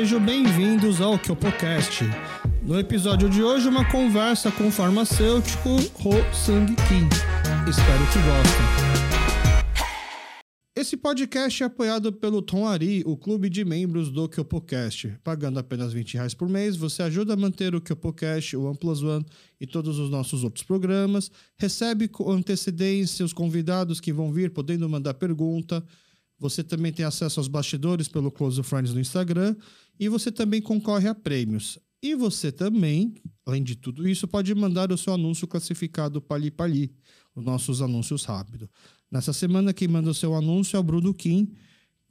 sejam bem-vindos ao Kyopocast. No episódio de hoje, uma conversa com o farmacêutico Ho Sang Kim. Espero que gostem. Esse podcast é apoiado pelo Tom Ari, o clube de membros do Kyopocast. Pagando apenas 20 reais por mês, você ajuda a manter o Kyopocast, o OnePlus One e todos os nossos outros programas. Recebe com antecedência os convidados que vão vir, podendo mandar pergunta. Você também tem acesso aos bastidores pelo Close Friends no Instagram. E você também concorre a prêmios. E você também, além de tudo isso, pode mandar o seu anúncio classificado Pali Pali, os nossos anúncios rápidos. Nessa semana, quem manda o seu anúncio é o Bruno Kim,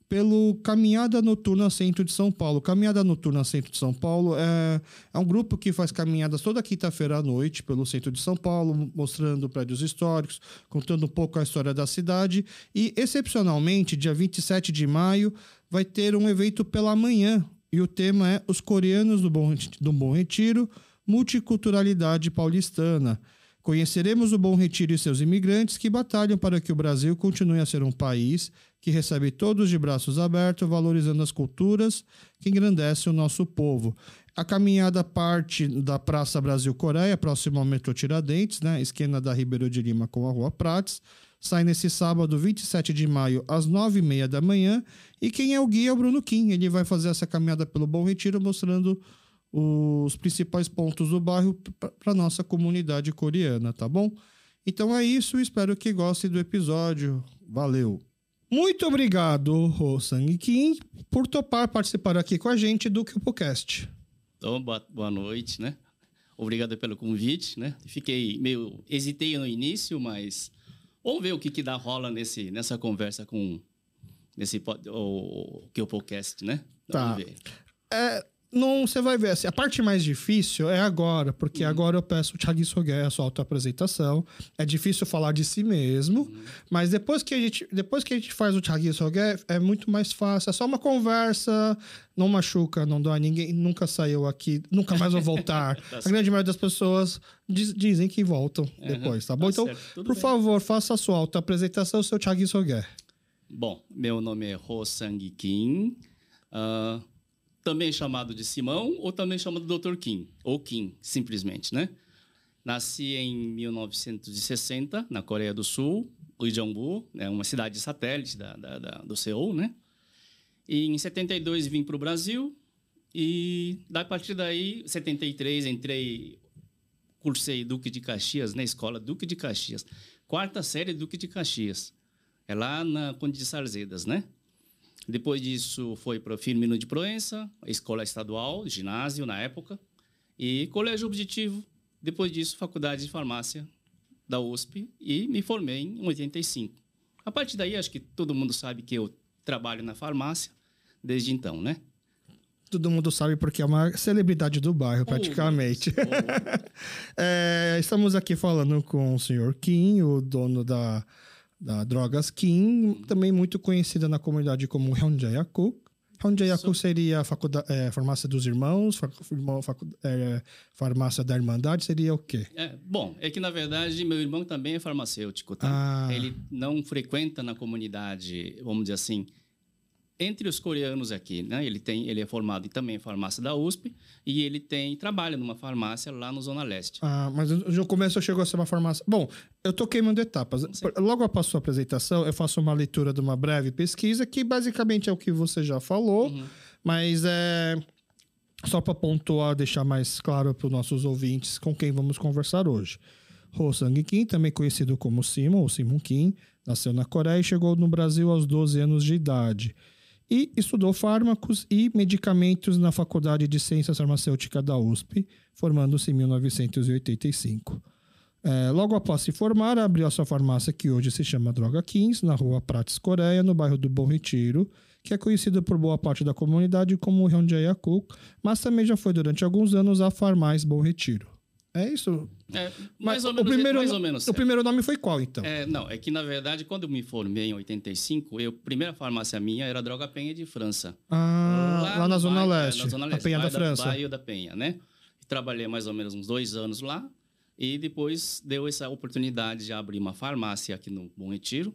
pelo Caminhada Noturna Centro de São Paulo. Caminhada Noturna Centro de São Paulo é, é um grupo que faz caminhadas toda quinta-feira à noite pelo centro de São Paulo, mostrando prédios históricos, contando um pouco a história da cidade. E, excepcionalmente, dia 27 de maio, vai ter um evento pela manhã. E o tema é Os Coreanos do Bom, do Bom Retiro, Multiculturalidade Paulistana. Conheceremos o Bom Retiro e seus imigrantes que batalham para que o Brasil continue a ser um país que recebe todos de braços abertos, valorizando as culturas que engrandecem o nosso povo. A caminhada parte da Praça Brasil-Coreia, próximo ao metrô Tiradentes, né, esquina da Ribeiro de Lima com a Rua Prates. Sai nesse sábado, 27 de maio, às 9h30 da manhã. E quem é o guia é o Bruno Kim. Ele vai fazer essa caminhada pelo Bom Retiro, mostrando os principais pontos do bairro para nossa comunidade coreana, tá bom? Então é isso, espero que gostem do episódio. Valeu! Muito obrigado, Ho Sang Kim, por topar participar aqui com a gente do KyopoCast. Então, boa noite, né? Obrigado pelo convite, né? Fiquei meio... Hesitei no início, mas... Vamos ver o que, que dá rola nesse, nessa conversa com... Nesse o, o KyopoCast, né? Tá. Vamos ver. É, não, você vai ver assim, a parte mais difícil é agora, porque uhum. agora eu peço o Thiago Soguer a sua autoapresentação. É difícil falar de si mesmo, uhum. mas depois que a gente, depois que a gente faz o Thiago Soguer, é muito mais fácil, é só uma conversa, não machuca, não dói ninguém, nunca saiu aqui, nunca mais vou voltar. tá a grande maioria das pessoas diz, dizem que voltam uhum. depois, tá bom? Tá então, por bem. favor, faça a sua autoapresentação, seu Thiago Soguer. Bom, meu nome é Ho Sang Kim. Uh, também chamado de Simão ou também chamado Dr. Kim, ou Kim, simplesmente, né? Nasci em 1960, na Coreia do Sul, Uijeongbu, né, uma cidade satélite da, da, da, do Seul, né? E em 72 vim para o Brasil e a partir daí, 73, entrei, cursei Duque de Caxias, na escola Duque de Caxias, quarta série Duque de Caxias, é lá na Conde de Sarzedas, né? Depois disso, foi para o Firmino de Proença, escola estadual, ginásio na época, e colégio objetivo. Depois disso, faculdade de farmácia da USP e me formei em 85. A partir daí, acho que todo mundo sabe que eu trabalho na farmácia desde então, né? Todo mundo sabe porque é uma celebridade do bairro, praticamente. Oh, é, estamos aqui falando com o senhor Kim, o dono da da Drogas Kim, também muito conhecida na comunidade como Hyunjayaku. Hyunjayaku seria a faculdade, é, farmácia dos irmãos, é, farmácia da Irmandade, seria o quê? É, bom, é que na verdade meu irmão também é farmacêutico, tá? Ah. Ele não frequenta na comunidade, vamos dizer assim, entre os coreanos aqui, né? Ele tem, ele é formado também em farmácia da USP e ele tem trabalha numa farmácia lá no Zona Leste. Ah, mas no começo chegou a ser uma farmácia. Bom, eu tô queimando etapas. Logo após sua apresentação, eu faço uma leitura de uma breve pesquisa que basicamente é o que você já falou, uhum. mas é só para pontuar, deixar mais claro para os nossos ouvintes com quem vamos conversar hoje. Ho Sang Kim, também conhecido como Simon ou Simon Kim, nasceu na Coreia e chegou no Brasil aos 12 anos de idade e estudou fármacos e medicamentos na Faculdade de Ciências Farmacêuticas da USP, formando-se em 1985. É, logo após se formar, abriu a sua farmácia, que hoje se chama Droga Kings, na rua Prates Coreia, no bairro do Bom Retiro, que é conhecido por boa parte da comunidade como Hyunjae-Yakuk, mas também já foi durante alguns anos a Farmais Bom Retiro. É isso? É, mais, ou menos, o primeiro, mais ou menos. O primeiro nome foi qual, então? É, não, é que na verdade, quando eu me formei em 85, eu, a primeira farmácia minha era Droga Penha de França. Ah, lá, lá na, Zona bairro, Leste, é, na Zona Leste. A Penha da França. Bairro da Penha, né? Trabalhei mais ou menos uns dois anos lá e depois deu essa oportunidade de abrir uma farmácia aqui no Bom Retiro.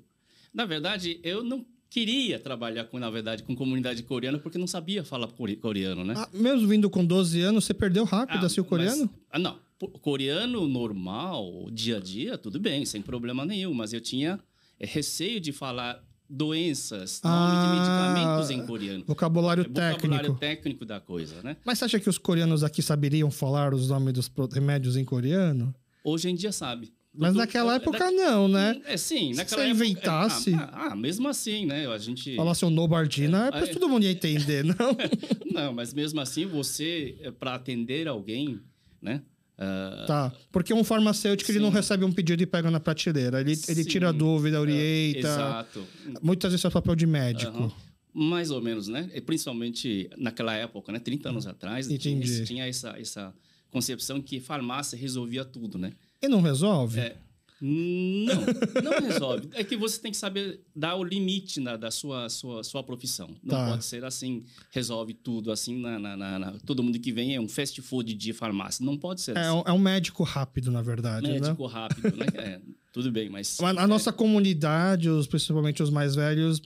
Na verdade, eu não queria trabalhar com, na verdade, com comunidade coreana porque não sabia falar core- coreano, né? Ah, mesmo vindo com 12 anos, você perdeu rápido Ah, assim o coreano? mas- ah, não. Coreano normal, dia a dia, tudo bem, sem problema nenhum. Mas eu tinha é, receio de falar doenças, nome Ah, de medicamentos em coreano. Vocabulário É vocabulário técnico. técnico da coisa, né? Mas você acha que os coreanos aqui saberiam falar os nomes dos remédios em coreano? Hoje em dia sabe. Mas naquela é, época da- não, né? É, sim. Se Naquela você época, é, inventasse- ah, ah, mesmo assim, né? A gente... Falasse o Nobardina, É, é, é. todo mundo ia entender, não? Não, mas mesmo assim, você, para atender alguém, né? Ah, tá. Porque um farmacêutico, ele não Sim. recebe um pedido e pega na prateleira. Ele, ele Sim. tira a dúvida, orienta. Exato. Muitas vezes é papel de médico. Aham. Mais ou menos, né? E principalmente naquela época, né? 30 anos atrás, tinha, Entendi. tinha essa, essa concepção que farmácia resolvia tudo, né? E não resolve? É, não, não resolve. É que você tem que saber dar o limite na, da sua, sua, sua profissão. Não Tá. pode ser assim, resolve tudo assim, na, na- na- todo mundo que vem é um fast food de farmácia. Não pode ser É, assim. um, é um médico rápido, na verdade, né? Médico rápido, né? É, tudo bem, mas... A, a nossa comunidade, os, principalmente os mais velhos,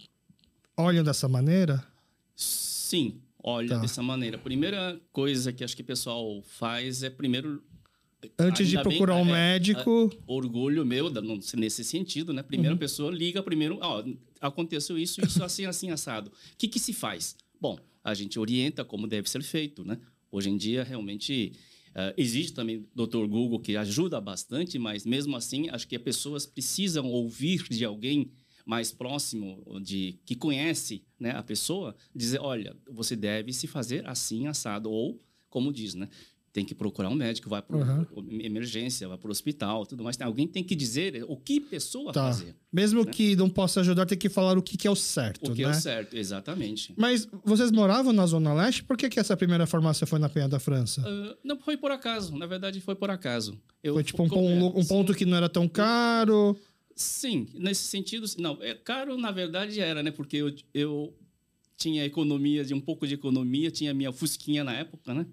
olham dessa maneira? Sim, olha Tá. dessa maneira. A primeira coisa que acho que o pessoal faz é primeiro Antes de Ainda bem, procurar um é, médico. orgulho meu nesse sentido, né? Primeira Uhum. pessoa liga primeiro, ó, aconteceu isso, isso assim, assim assado. O que que se faz? Bom, a gente orienta como deve ser feito, né? Hoje em dia realmente eh, existe também o Dr. Google que ajuda bastante, mas mesmo assim acho que as pessoas precisam ouvir de alguém mais próximo de que conhece, né, a pessoa, dizer, olha, você deve se fazer assim assado ou como diz, né? Tem que procurar um médico, vai para Uhum. emergência, vai para o hospital, tudo mais. Alguém tem que dizer o que pessoa Tá. fazer. Mesmo que não possa ajudar, tem que falar o que, que é o certo, O que né? é o certo, exatamente. Mas vocês moravam na Zona Leste? Por que, que essa primeira farmácia foi na Penha da França? Ah, não foi por acaso, na verdade foi por acaso. Eu, foi tipo um, como- pon- um sim, ponto que não era tão caro. Sim, nesse sentido, não, é caro na verdade era, né? Porque eu, eu tinha economia, de um pouco de economia, tinha minha fusquinha na época, né?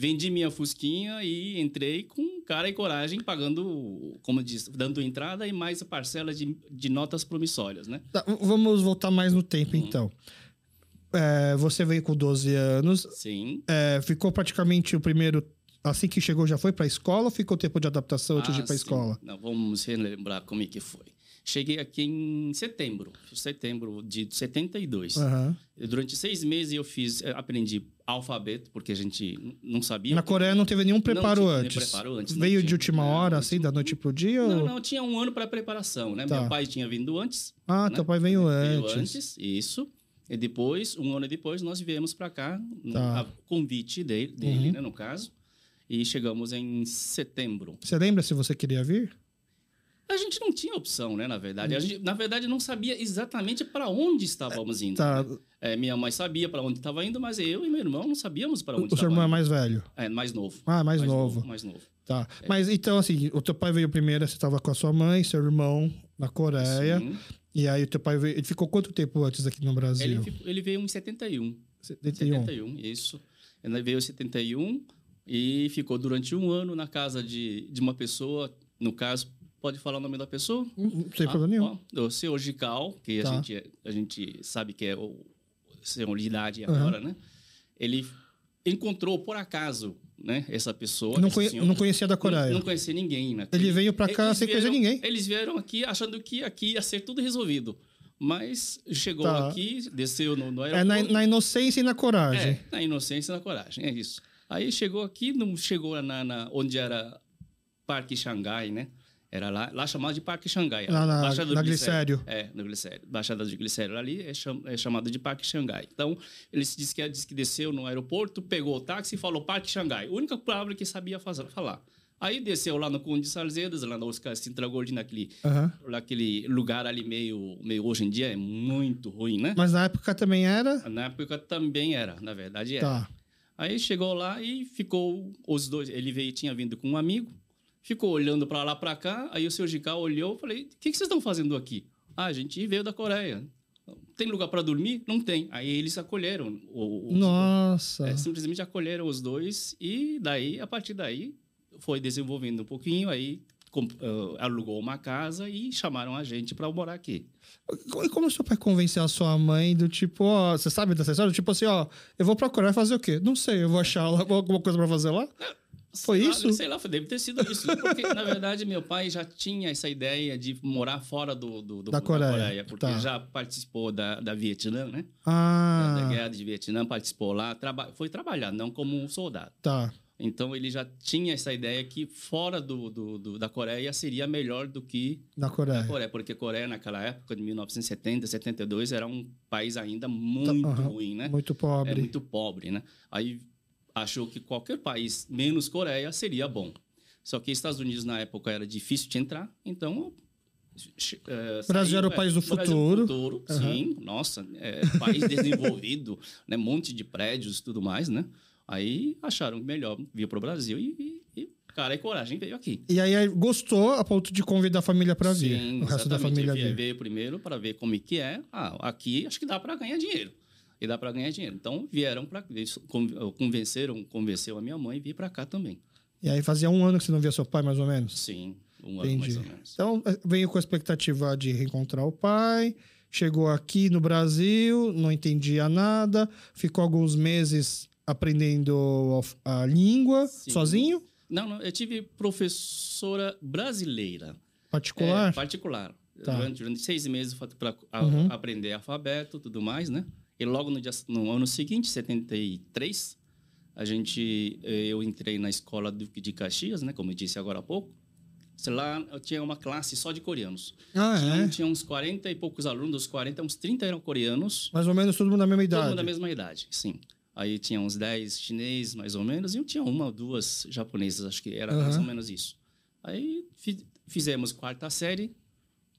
Vendi minha fusquinha e entrei com cara e coragem, pagando, como diz, dando entrada e mais a parcela de, de notas promissórias, né? Tá, vamos voltar mais no tempo, Uhum. então. É, você veio com 12 anos, Sim. é, ficou praticamente o primeiro. Assim que chegou, já foi para a escola ou ficou tempo de adaptação antes de ir Ah, para a escola? Não, vamos relembrar como é que foi. Cheguei aqui em setembro, setembro de 72. Aham. E Durante seis meses eu fiz, eh, aprendi alfabeto, porque a gente não sabia. Na Coreia não teve nenhum preparo nenhum antes. preparo antes, não Veio de última Não, hora, não assim, da noite pro dia? Não, ou- não, tinha um ano para preparação, né? Tá. Meu pai tinha vindo antes. Ah, né? teu pai veio Veio antes. antes, isso. E depois, um ano depois, nós viemos para cá, Tá. a convite dele, dele Uhum. né, no caso. E chegamos em setembro. Você lembra se você queria vir? A gente não tinha opção, né, na verdade. A gente, na verdade, não sabia exatamente para onde estávamos indo. Tá. né? É, minha mãe sabia para onde estava indo, mas eu e meu irmão não sabíamos para onde O seu irmão é indo. mais velho. É, mais novo. Ah, mais, novo. Mais novo. Tá. É. Mas então, assim, o teu pai veio primeiro, você estava com a sua mãe, seu irmão na Coreia. Sim. E aí o teu pai veio. Ele ficou quanto tempo antes aqui no Ele, Brasil? ficou- ele veio em 71. 71. 71, isso. Ele veio em 71 e ficou durante um ano na casa de, de uma pessoa, no caso, pode falar o nome da pessoa? Hum, Sem Ah, problema nenhum. ó, o senhor Gical, que Tá. a, gente, a gente sabe que é o senhor de idade Aham. agora, né? Ele encontrou, por acaso, né, essa pessoa. não, conhe- senhor. não conhecia da Coreia. Não, não conhecia ninguém, né? Ele veio pra cá Eles sem conhecer vieram- ninguém. Eles vieram aqui achando que aqui ia ser tudo resolvido. Mas chegou Tá. aqui, desceu no, no É na, aeroporto. na inocência e na coragem. É, na inocência e na coragem, é isso. Aí chegou aqui, não chegou na, na- onde era Parque Xangai, né? Era lá, lá chamado de Parque Xangai. Lá na- Baixada do na Glicério. É, no Glicério. Baixada de Glicério ali é, cham, é chamado de Parque Xangai. Então, ele se disse que, disse que desceu no aeroporto, pegou o táxi e falou Parque Xangai. A única palavra que sabia fazer, falar. Aí desceu lá no Conde de Salzedas, lá no Oscar Sintra Gordi, naquele, Aham. naquele lugar ali meio, meio... Hoje em dia é muito ruim, né? Mas na época também era. Na época também era, na verdade era. Tá. Aí chegou lá e ficou os dois. Ele veio, tinha vindo com um amigo, ficou olhando para lá para cá. Aí o seu Gical olhou, falei: "O que, que vocês estão fazendo aqui?" Ah, a gente veio da Coreia. Tem lugar para dormir? Não tem. Aí eles acolheram. O, o- Nossa. é, simplesmente acolheram os dois e daí, a partir daí, foi desenvolvendo um pouquinho. Aí com- uh, alugou uma casa e chamaram a gente para morar aqui. E como seu pai convenceu a sua mãe do tipo, ó, você sabe dessa história? Tipo assim, ó, eu vou procurar fazer o quê? Não sei, eu vou achar alguma coisa pra fazer lá? Foi Sei lá, isso? sei lá, deve ter sido isso. Porque, na verdade, meu pai já tinha essa ideia de morar fora do, do- do- Da Coreia, porque tá. já participou da, da Vietnã, né? Da, Ah, da guerra de Vietnã, participou lá, traba foi trabalhar, não como um soldado. tá. Então, ele já tinha essa ideia que fora do, do- do- da Coreia seria melhor do que Na Coreia. a Coreia, porque a Coreia, naquela época, de 1970, 72, era um país ainda muito Aham. ruim, né? Muito pobre. muito pobre, né? Aí achou que qualquer país, menos Coreia, seria bom. Só que Estados Unidos, na época, era difícil de entrar, então... eh, Brasil era o é, país do futuro. futuro, Aham. sim. Nossa, é, país desenvolvido, né? monte de prédios e tudo mais, né? Aí acharam melhor vir para o Brasil e, e, e cara e coragem veio aqui. E aí gostou a ponto de convidar a família pra vir. Sim, o resto da família Veio-. Veio primeiro para ver como é que é. Ah, aqui acho que dá para ganhar dinheiro. E dá para ganhar dinheiro. Então vieram para convenceram, convenceu a minha mãe a vir para cá também. E aí fazia um ano que você não via seu pai, mais ou menos? Sim, um ano Entendi. mais ou menos. Então, eh, veio com a expectativa de reencontrar o pai, chegou aqui no Brasil, não entendia nada, ficou alguns meses aprendendo a língua Sim. sozinho, Não, não, eu tive professora brasileira. particular. É, particular. Tá. Durante, durante seis meses para Uhum. aprender alfabeto e tudo mais, né? E logo no, dia, no ano seguinte, 73, a gente, eh, eu entrei na escola Duque de Caxias, né? Como eu disse agora há pouco. Sei Lá eu tinha uma classe só de coreanos. ah, Tinha, é? tinha uns 40 e poucos alunos, dos 40, uns 30 eram coreanos. Mais ou menos todo mundo da mesma Todo idade. mundo da mesma idade, sim. Aí tinha uns 10 chineses, mais ou menos, e eu tinha uma ou duas japonesas, acho que era mais Aham. ou menos isso. Aí fi- fizemos quarta série,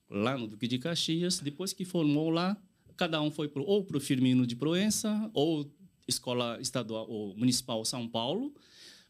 lá no Duque de Caxias. Depois que formou lá, cada um foi pro, ou para o Firmino de Proença, ou escola estadual ou municipal São Paulo,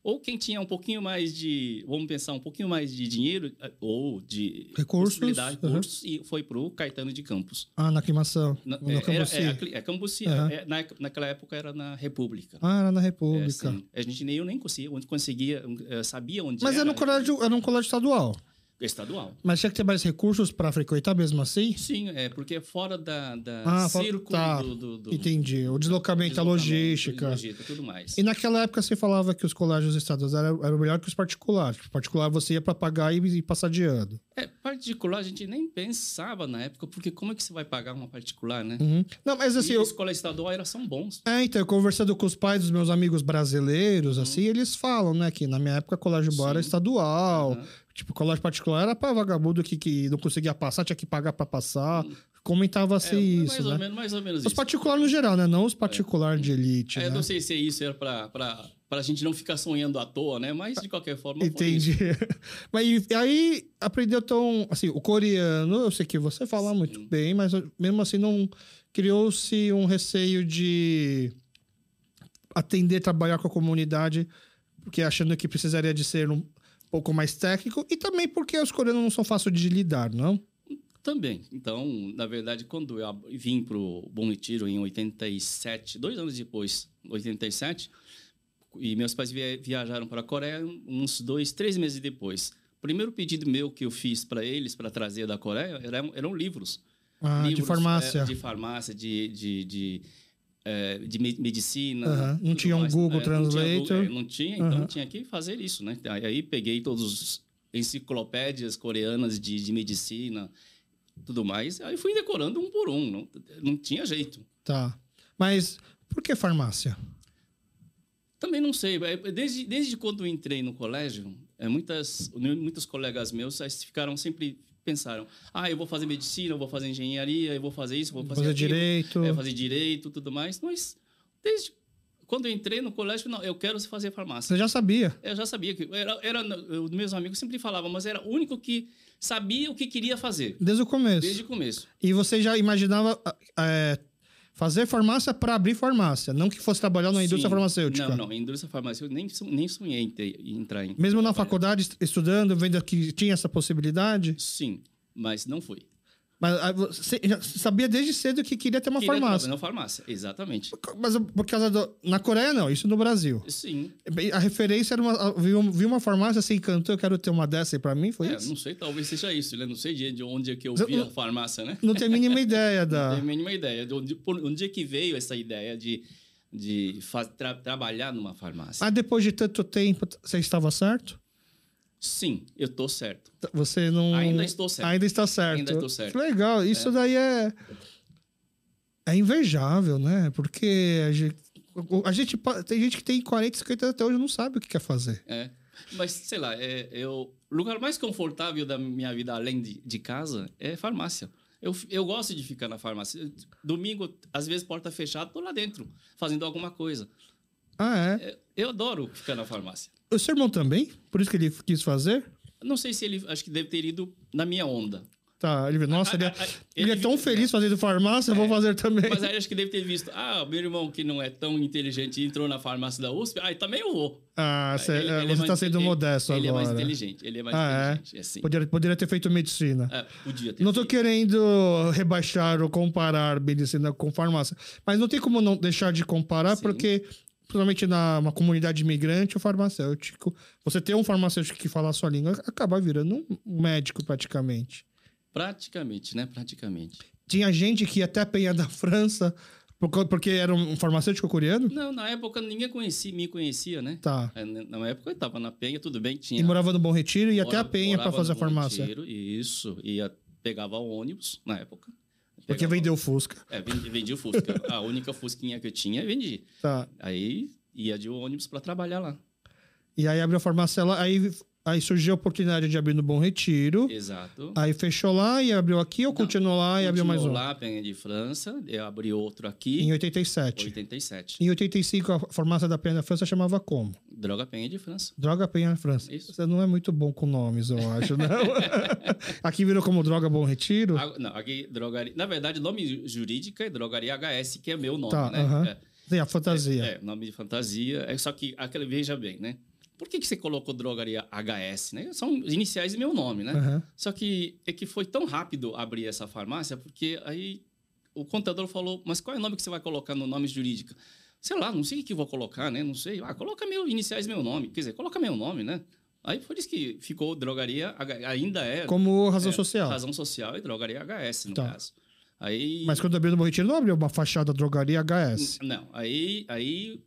ou quem tinha um pouquinho mais de, vamos pensar, um pouquinho mais de dinheiro eh, ou de Recursos, recursos, e foi para o Caetano de Campos. Ah, na aclimação. Na- no é, era, Cambuci. é, a- é Cambuci, Aham. é, na, naquela época era na República. Ah, era na É, República. sim. a gente nem eu nem conseguia, onde conseguia, eh, sabia onde Mas era. era no colégio, era um colégio estadual. Estadual. Mas tinha que ter mais recursos para frequentar mesmo assim? Sim, é porque é fora da, da Ah, círculo tá. do, do, do Entendi. O deslocamento, a logística. logística, tudo mais. E naquela época você falava que os colégios estaduais eram, eram melhor que os particulares. Tipo, particular você ia para pagar e, e passar de ano. É, particular a gente nem pensava na época, porque como é que você vai pagar uma particular, né? Uhum. Não, mas assim, e eu, escola estadual era, são bons. é, então, eu conversando com os pais dos meus amigos brasileiros, assim, eles falam, né, que na minha época colégio bom era Uhum. Estadual. Aham. Tipo, colégio particular era para vagabundo que, que não conseguia passar, tinha que pagar para passar. Comentava-se É, isso, mais, ou né? menos, mais ou menos Os particulares no geral, né? Não os particulares de elite, É, né? eu não sei se isso era para a gente não ficar sonhando à toa, né? Mas, de qualquer forma, Entendi. mas aí aprendeu tão. Assim, o coreano, eu sei que você fala muito Sim. bem, mas mesmo assim não criou-se um receio de atender, trabalhar com a comunidade, porque achando que precisaria de ser um pouco mais técnico, e também porque os coreanos não são fáceis de lidar, não? Também. Então, na verdade, quando eu vim para o Bom Retiro em 87, dois anos depois, 87, e meus pais via- viajaram para a Coreia uns dois, três meses depois. O primeiro pedido meu que eu fiz para eles, para trazer da Coreia, eram, eram livros. Ah, de livros, farmácia. é, de farmácia, de, de, de, é, de me- medicina. Aham. Não tinha um mais. Google É, não tinha Translator. Não tinha, então tinha que fazer isso, né? Aí, aí peguei todos os enciclopédias coreanas de, de medicina, tudo mais. Aí fui decorando um por um, não, não tinha jeito. Tá. Mas por que farmácia? Também não sei, é, desde, desde quando entrei no colégio, é, muitas, muitos colegas meus ficaram sempre pensaram, ah, eu vou fazer medicina, eu vou fazer engenharia, eu vou fazer isso, eu vou fazer, Fazer aquilo, direito. é, fazer direito, tudo mais. Mas desde quando eu entrei no colégio, não, eu quero fazer farmácia. Você já sabia. Eu já sabia que era, era eu, meus amigos sempre falavam, mas era o único que sabia o que queria fazer Desde o começo. desde o começo. E você já imaginava é, fazer farmácia para abrir farmácia, não que fosse trabalhar na indústria Sim. farmacêutica. Não, não, indústria farmacêutica nem nem sonhei em, ter- em entrar em. Mesmo na trabalhar. faculdade, est- estudando, vendo que tinha essa possibilidade? Sim, mas não fui. Mas ah, você já sabia desde cedo que queria ter uma Queria farmácia. na farmácia, exatamente. Mas por causa do... Na Coreia, não. Isso no Brasil. Sim. A referência era uma... Viu, viu uma farmácia, se encantou, eu quero ter uma dessa aí pra mim, foi É, isso? não sei, talvez seja isso, né? Não sei de de onde é que eu vi não- a farmácia, né? Não tenho a mínima ideia Não da... tenho a mínima ideia. De onde, por onde é que veio essa ideia de, de tra- trabalhar numa farmácia? Mas depois de tanto tempo, você estava certo? Sim, eu tô certo. Você não... Ainda estou certo. Ainda está certo. Ainda estou certo. Legal. Isso daí é... É invejável, né? Porque a gente... A gente... Tem gente que tem 40, 50 até hoje e não sabe o que quer fazer. É. Mas, sei lá, é, eu, o lugar mais confortável da minha vida, além de, de casa, é farmácia. Eu, eu gosto de ficar na farmácia. Domingo, às vezes, porta fechada, tô lá dentro, fazendo alguma coisa. Ah, é? É, Eu adoro ficar na farmácia. O seu irmão também? Por isso que ele quis fazer? Não sei se ele, acho que deve ter ido na minha onda. Tá, ele nossa, ele é, Ah, ah, ah, ele é ele- tão feliz fazendo farmácia, eu vou fazer também. Mas aí acho que deve ter visto, ah, meu irmão que não é tão inteligente entrou na farmácia da USP, ah, também eu vou. Ah, cê- Ele- é, ele é você mais tá sendo modesto ele agora. é mais inteligente, ele é mais Ah, é? inteligente, é assim. Poderia, poderia ter feito medicina. É, podia ter Não tô feito. querendo rebaixar ou comparar medicina com farmácia, mas não tem como não deixar de comparar, Sim. porque, principalmente na uma comunidade imigrante, o farmacêutico, você ter um farmacêutico que fala a sua língua, acaba virando um médico praticamente. Praticamente, né? Praticamente. Tinha gente que ia até a Penha da França, porque era um farmacêutico coreano? Não, na época ninguém conhecia, me conhecia, né? Tá. É, Na época eu tava na Penha, tudo bem, tinha. E morava no Bom Retiro e ia até a Penha para fazer a farmácia. Retiro, Isso, ia, pegava o ônibus na época. Porque vendeu Fusca. É, vendi, vendi o Fusca. a única Fusquinha que eu tinha, vendi. Tá. Aí ia de ônibus para trabalhar lá. E aí abriu a farmácia lá, aí, aí surgiu a oportunidade de abrir no Bom Retiro. Exato. Aí fechou lá e abriu aqui, ou Não, continuou lá e abriu mais um? Lá, Penha de França, eu abri outro aqui, Em 87. 87. Em 85, a farmácia da Penha da França chamava como? Droga Penha de França. Droga Penha da França. Isso. Você não é muito bom com nomes, eu acho, não? aqui virou como Droga Bom Retiro? Ah, não, aqui, drogaria. Na verdade, nome jurídico é Drogaria HS, que é meu nome, Tá, né? aham. É. Tem a fantasia. É, nome de fantasia. É só que, aquele, veja bem, né? Por que, que você colocou drogaria HS, né? São iniciais do meu nome, né? Aham. Só que é que foi tão rápido abrir essa farmácia, porque aí o contador falou, mas qual é o nome que você vai colocar no nome jurídico? Sei lá, não sei o que vou colocar, né? Não sei. Ah, coloca meu iniciais meu nome. Quer dizer, coloca meu nome, né? Aí por isso que ficou drogaria, ainda é. Como razão é, social. Razão social e drogaria HS, no Tá. caso. Aí. Mas quando abriu no Bom Retiro, não abriu uma fachada Drogaria HS. Não, aí, aí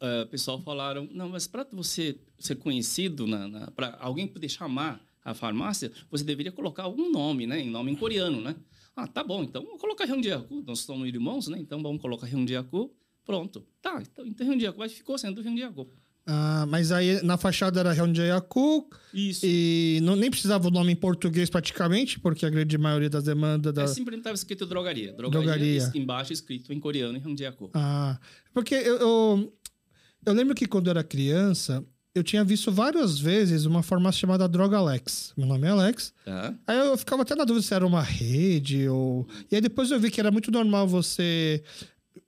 o pessoal falaram, não, mas para você ser conhecido, na, para alguém poder chamar a farmácia, você deveria colocar algum nome, né? Em nome em coreano, né? Ah, tá bom, então vamos colocar Hyundaiaku, nós somos irmãos, né? Então vamos colocar Hyundaiaku, pronto. Tá, então, então Hyundaiaku, mas ficou sendo Hyundaiaku. Ah, mas aí na fachada era Hyundaiaku Isso. e não, nem precisava o nome em português praticamente, porque a grande maioria das demandas da... É, simplesmente estava escrito drogaria. Drogaria, Drogaria. embaixo escrito em coreano em Hyundaiaku. Ah, porque eu, eu, eu lembro que quando eu era criança, eu tinha visto várias vezes uma farmácia chamada Droga Alex. Meu nome é Alex. Tá? Aí eu ficava até na dúvida se era uma rede ou. E aí depois eu vi que era muito normal você.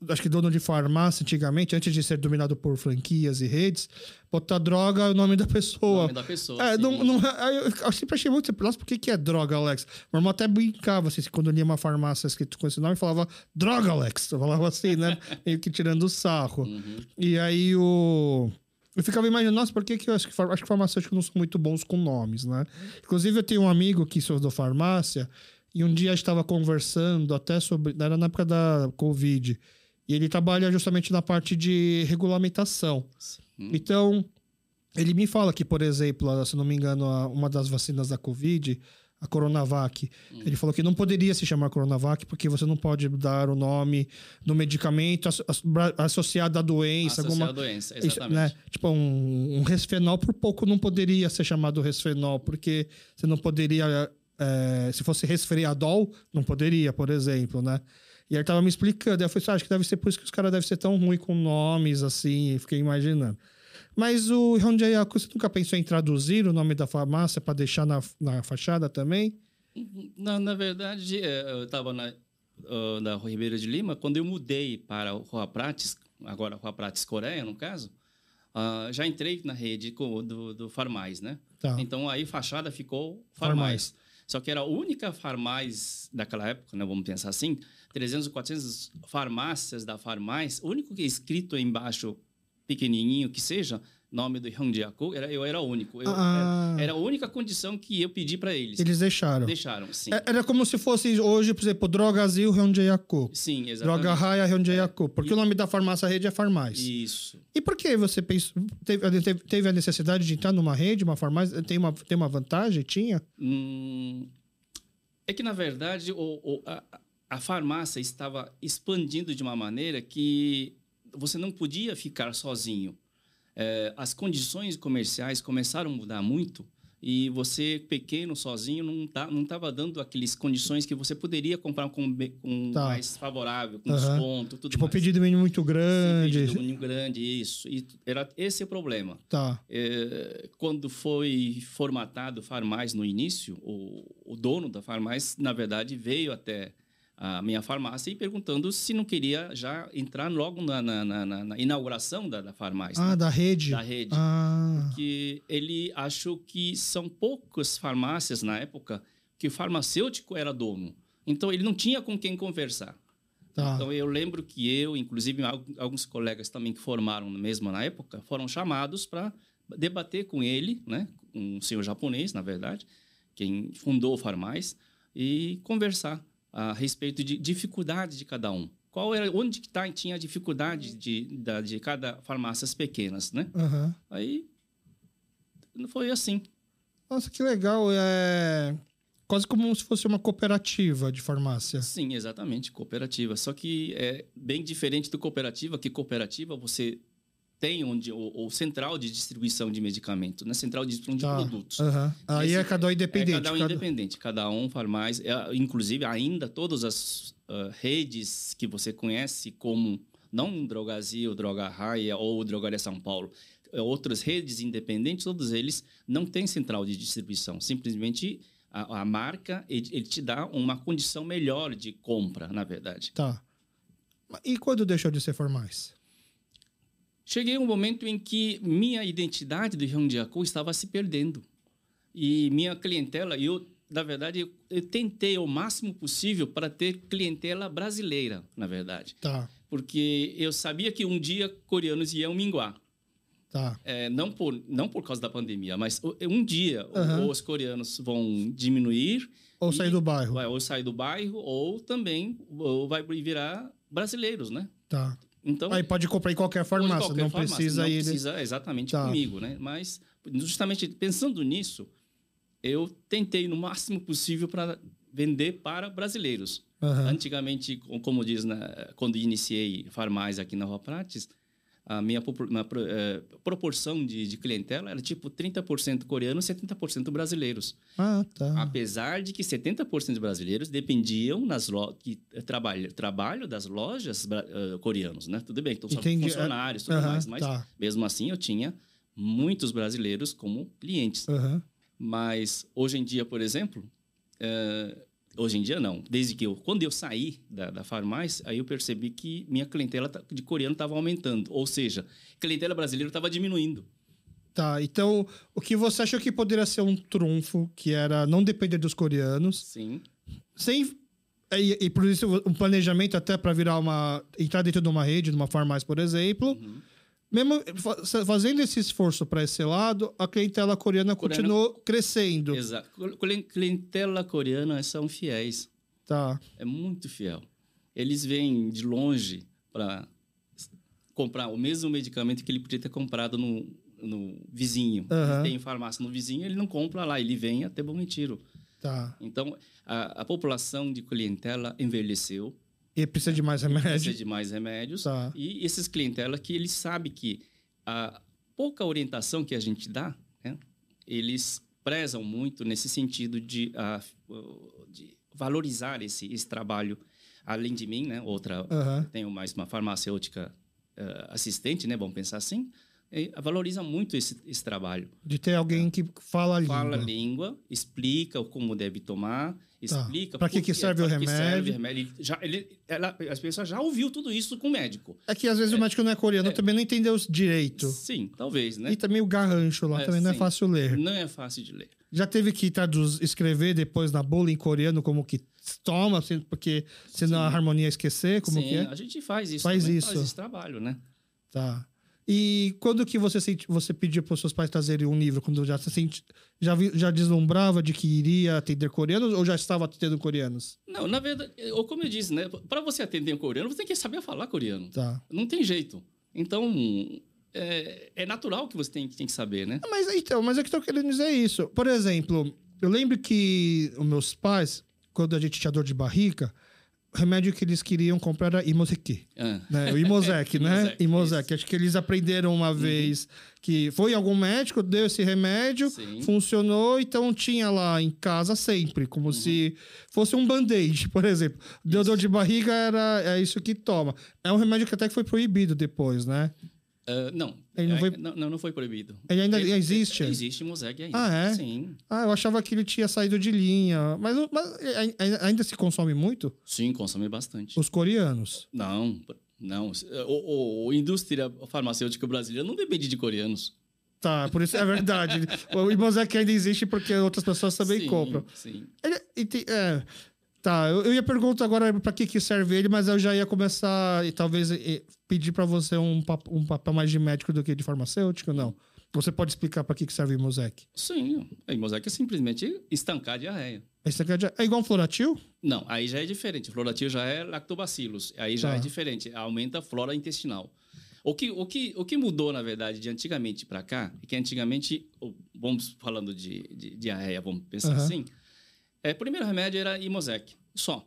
Acho que dono de farmácia antigamente, antes de ser dominado por franquias e redes, botar droga é o nome da O pessoa. nome da pessoa. É, não, não, aí eu, sempre achei muito. Nossa, por que, que é droga, Alex? Meu irmão até brincava, assim, quando lia uma farmácia escrito com esse nome, falava droga, Alex. Eu falava assim, né? Meio que tirando o sarro. Uhum. E aí o. Eu ficava imaginando, nossa, por que, que eu acho que, acho que farmacêuticos não são muito bons com nomes, né? Inclusive, eu tenho um amigo que estudou farmácia, e um dia a gente estava conversando até sobre. Era na época da Covid. E ele trabalha justamente na parte de regulamentação. Sim. Então, ele me fala que, por exemplo, se não me engano, uma das vacinas da Covid, a Coronavac, ele falou que não poderia se chamar Coronavac porque você não pode dar o nome do medicamento associado à doença, Associar alguma a doença, isso, exatamente. né? Tipo, um, um resfenol por pouco não poderia ser chamado resfenol, porque você não poderia. é, se fosse resfriadol, não poderia, por exemplo, né? E ele tava me explicando. Aí eu falei, assim, ah, acho que deve ser por isso que os caras devem ser tão ruins com nomes, assim, e fiquei imaginando. Mas o Hyundaiaku, você nunca pensou em traduzir o nome da farmácia para deixar na, na fachada também? Na, na verdade, é, eu estava na, na Rua Ribeiro de Lima, quando eu mudei para o Rua Prates, agora Rua Prates Coreia, no caso, ah, já entrei na rede do, do Farmais, né? Tá. Então, aí fachada ficou Farmais. Farmais. Só que era a única farmácia daquela época, né, vamos pensar assim, 300, 400 farmácias da farmácia, o único que é escrito embaixo, pequenininho que seja, nome do Hyundaiaku, era eu era o único. Eu, Ah. era, era a única condição que eu pedi para eles. Eles deixaram. Deixaram, sim. É- Era como se fosse hoje, por exemplo, Drogazil Hyundaiaku. Sim, exatamente. Droga Raia Hyundaiaku. Porque o nome da farmácia rede é farmácia. Isso. E por que você pensou, teve, teve- teve a necessidade de entrar numa rede, uma farmácia? Tem uma, tem uma vantagem? Tinha? Hum, é que, na verdade, o, o- a, a farmácia estava expandindo de uma maneira que você não podia ficar sozinho. É, as condições comerciais começaram a mudar muito e você, pequeno, sozinho, não tá, não estava dando aquelas condições que você poderia comprar com, com Tá. mais favorável, com Aham. desconto, tudo Tipo, mais. pedido mínimo muito grande. Sim, pedido grande, isso. E era esse é o problema. Tá. É, quando foi formatado Farmais no início, o, o dono da Farmais, na verdade, veio até a minha farmácia e perguntando se não queria já entrar logo na, na- na- na- na inauguração da, da Farmais, Ah, né? da rede? da rede. Ah, Que ele achou que são poucas farmácias na época que o farmacêutico era dono. Então, ele não tinha com quem conversar. tá. Então, eu lembro que eu, inclusive al- alguns colegas também que formaram mesmo na época, foram chamados para debater com ele, né, um senhor japonês, na verdade, quem fundou o Farmais, e conversar a respeito de dificuldade de cada um. Qual era, onde que tá, tinha a dificuldade de, da, de cada farmácias pequenas, né? Aham. Aí foi assim. Nossa, que legal. É quase como se fosse uma cooperativa de farmácia. Sim, exatamente, cooperativa. Só que é bem diferente do cooperativa, que cooperativa você tem onde o, o central de distribuição de medicamento, né? Central de distribuição Tá. de produtos. Aham. Aí Esse é cada um independente. É cada um cada- independente, cada um faz mais. É, inclusive, ainda todas as ah, redes que você conhece, como não Drogazil, Droga Raia ou Drogaria São Paulo, é, outras redes independentes, todos eles não têm central de distribuição. Simplesmente a, a marca ele, ele te dá uma condição melhor de compra, na verdade. Tá. E quando deixou de ser formais? Cheguei a um momento em que minha identidade do Hyundaiaku estava se perdendo. E minha clientela, eu, na verdade, eu, eu tentei o máximo possível para ter clientela brasileira, na verdade. Tá, Porque eu sabia que um dia coreanos iam minguar. tá. É, não, por, não por causa da pandemia, mas um dia Aham. os coreanos vão diminuir, Ou E- sair do bairro. vai ou sair do bairro, ou também ou vai virar brasileiros, né? Tá. Então, Aí pode comprar em qualquer farmácia, qualquer não farmácia, precisa não ir. precisa exatamente Tá. comigo, né? Mas justamente pensando nisso, eu tentei no máximo possível para vender para brasileiros. Aham. Antigamente, co- como diz, quando iniciei farmácia aqui na Rua Prates, a minha pro- eh, proporção de, de clientela era tipo 30% coreanos e 70% brasileiros. Ah, tá. Apesar de que 70% dos brasileiros dependiam nas lo que eh, trabalho, trabalho das lojas eh, coreanos, né? Tudo bem, então são funcionários, tudo Aham, mais, mas tá. mesmo assim eu tinha muitos brasileiros como clientes. Aham. Mas hoje em dia, por exemplo, eh, hoje em dia não, desde que eu quando eu saí da, da farmácia, aí eu percebi que minha clientela de coreano estava aumentando, ou seja, clientela brasileira estava diminuindo. Tá, então o que você achou que poderia ser um trunfo, que era não depender dos coreanos, Sim, sem. E, e por isso um planejamento até para virar uma. entrar dentro de uma rede, de uma farmácia, por exemplo. Uhum. Mesmo fa- fazendo esse esforço para esse lado, a clientela coreana Coreana- continuou crescendo. exato. Cli- Clientela coreana são fiéis. Tá. é muito fiel. Eles vêm de longe para comprar o mesmo medicamento que ele podia ter comprado no, no vizinho. Ele tem farmácia no vizinho, ele não compra lá, ele vem até Bom Retiro. Tá. Então, a, a população de clientela envelheceu, E precisa de mais precisa remédio. de mais remédios. Tá. E esses clientela que eles sabem que a pouca orientação que a gente dá, né, eles prezam muito nesse sentido de, ah, de valorizar esse, esse trabalho. Além de mim, né, outra Aham. tenho mais uma farmacêutica eh, assistente, né, vamos pensar assim, valoriza muito esse, esse trabalho. De ter alguém que fala a língua. Fala a língua, explica como deve tomar, explica Pra que por que serve o que serve remédio. o remédio. Ele já, ele, ela, as pessoas já ouviu tudo isso com o médico. É que às vezes o médico não é coreano, também não entendeu direito. Sim, talvez, né? E também o garrancho lá É, também não é sim. fácil ler. Não é fácil de ler. Já teve que traduzir, escrever depois na bula em coreano como que toma, assim, porque senão a harmonia ia esquecer, como Sim, que é? a gente faz isso. Faz também, isso. Faz esse trabalho, né? Tá. E quando que você sente, você pediu para os seus pais trazerem um livro? Quando já se sente, já, vi- já deslumbrava de que iria atender coreanos ou já estava atendendo coreanos? Não, na verdade, ou como eu disse, né? Para você atender um coreano, você tem que saber falar coreano. Tá. Não tem jeito. Então, é, é natural que você tem, tem que saber, né? Mas então, mas é que eu tô querendo dizer isso. Por exemplo, eu lembro que os meus pais, quando a gente tinha dor de barriga, remédio que eles queriam comprar era Imosec. Ah, Né? O Imosec, né? Imosec. Acho que eles aprenderam uma vez que foi algum médico, deu esse remédio, Sim. funcionou, então tinha lá em casa sempre, como se fosse um band-aid, por exemplo. Deu dor de barriga, era é isso que toma. É um remédio que até foi proibido depois, né? ah, não, Ele não É, foi- não, não, foi proibido. Ele ainda existe? Existe Mosaic ainda. Ah, é? Sim. Ah, eu achava que ele tinha saído de linha. Mas, mas ai- ainda se consome muito? Sim, consome bastante. Os coreanos. Não, não. O, o- a indústria farmacêutica brasileira não depende de coreanos. Tá, por isso é verdade. o Imosec ainda existe porque outras pessoas também sim, compram. Sim. Ele, tem- é, tá, eu, eu ia perguntar agora pra que, que serve ele, mas eu já ia começar e talvez e, pedir pra você um, um papel mais de médico do que de farmacêutico, não. Você pode explicar pra que, que serve o Imosec? Sim. A Mosaic é simplesmente estancar a diarreia. Aqui é, de- é igual um Floratil? Não, aí já é diferente. Floratil já é lactobacillus. Aí já Tá. é diferente. Aumenta a flora intestinal. O que, o que, o que mudou, na verdade, de antigamente para cá, é que antigamente, o- vamos falando de, de diarreia, vamos pensar Aham. assim, é, o primeiro remédio era Imosec. Só.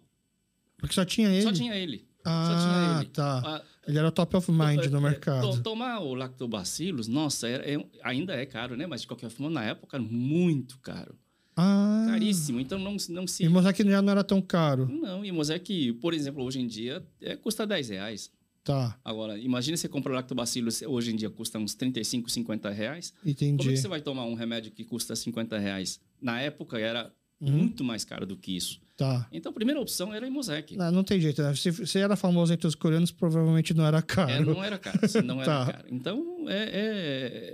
Porque só tinha ele? Só tinha ele. Ah, só tinha ele. tá. Ah, Ele era o top of mind no é, mercado. to- Tomar o lactobacillus, nossa, era- é- ainda é caro, né? Mas de qualquer forma, na época, era muito caro. Ah. Caríssimo. Então não, não se. E Imosec já não era tão caro. Não, e Mosaic, por exemplo, hoje em dia, é, custa 10 reais. Tá, Agora, imagine você comprar lactobacillus, hoje em dia custa uns 35, 50 reais. Como é entendi. que você vai tomar um remédio que custa 50 reais? Na época era Uhum. muito mais caro do que isso. Tá. Então, a primeira opção era a Imosec. Não, não tem jeito. né? Se, se era famoso entre os coreanos, provavelmente não era caro. É, não era caro, assim, não era Tá. caro. Então, é,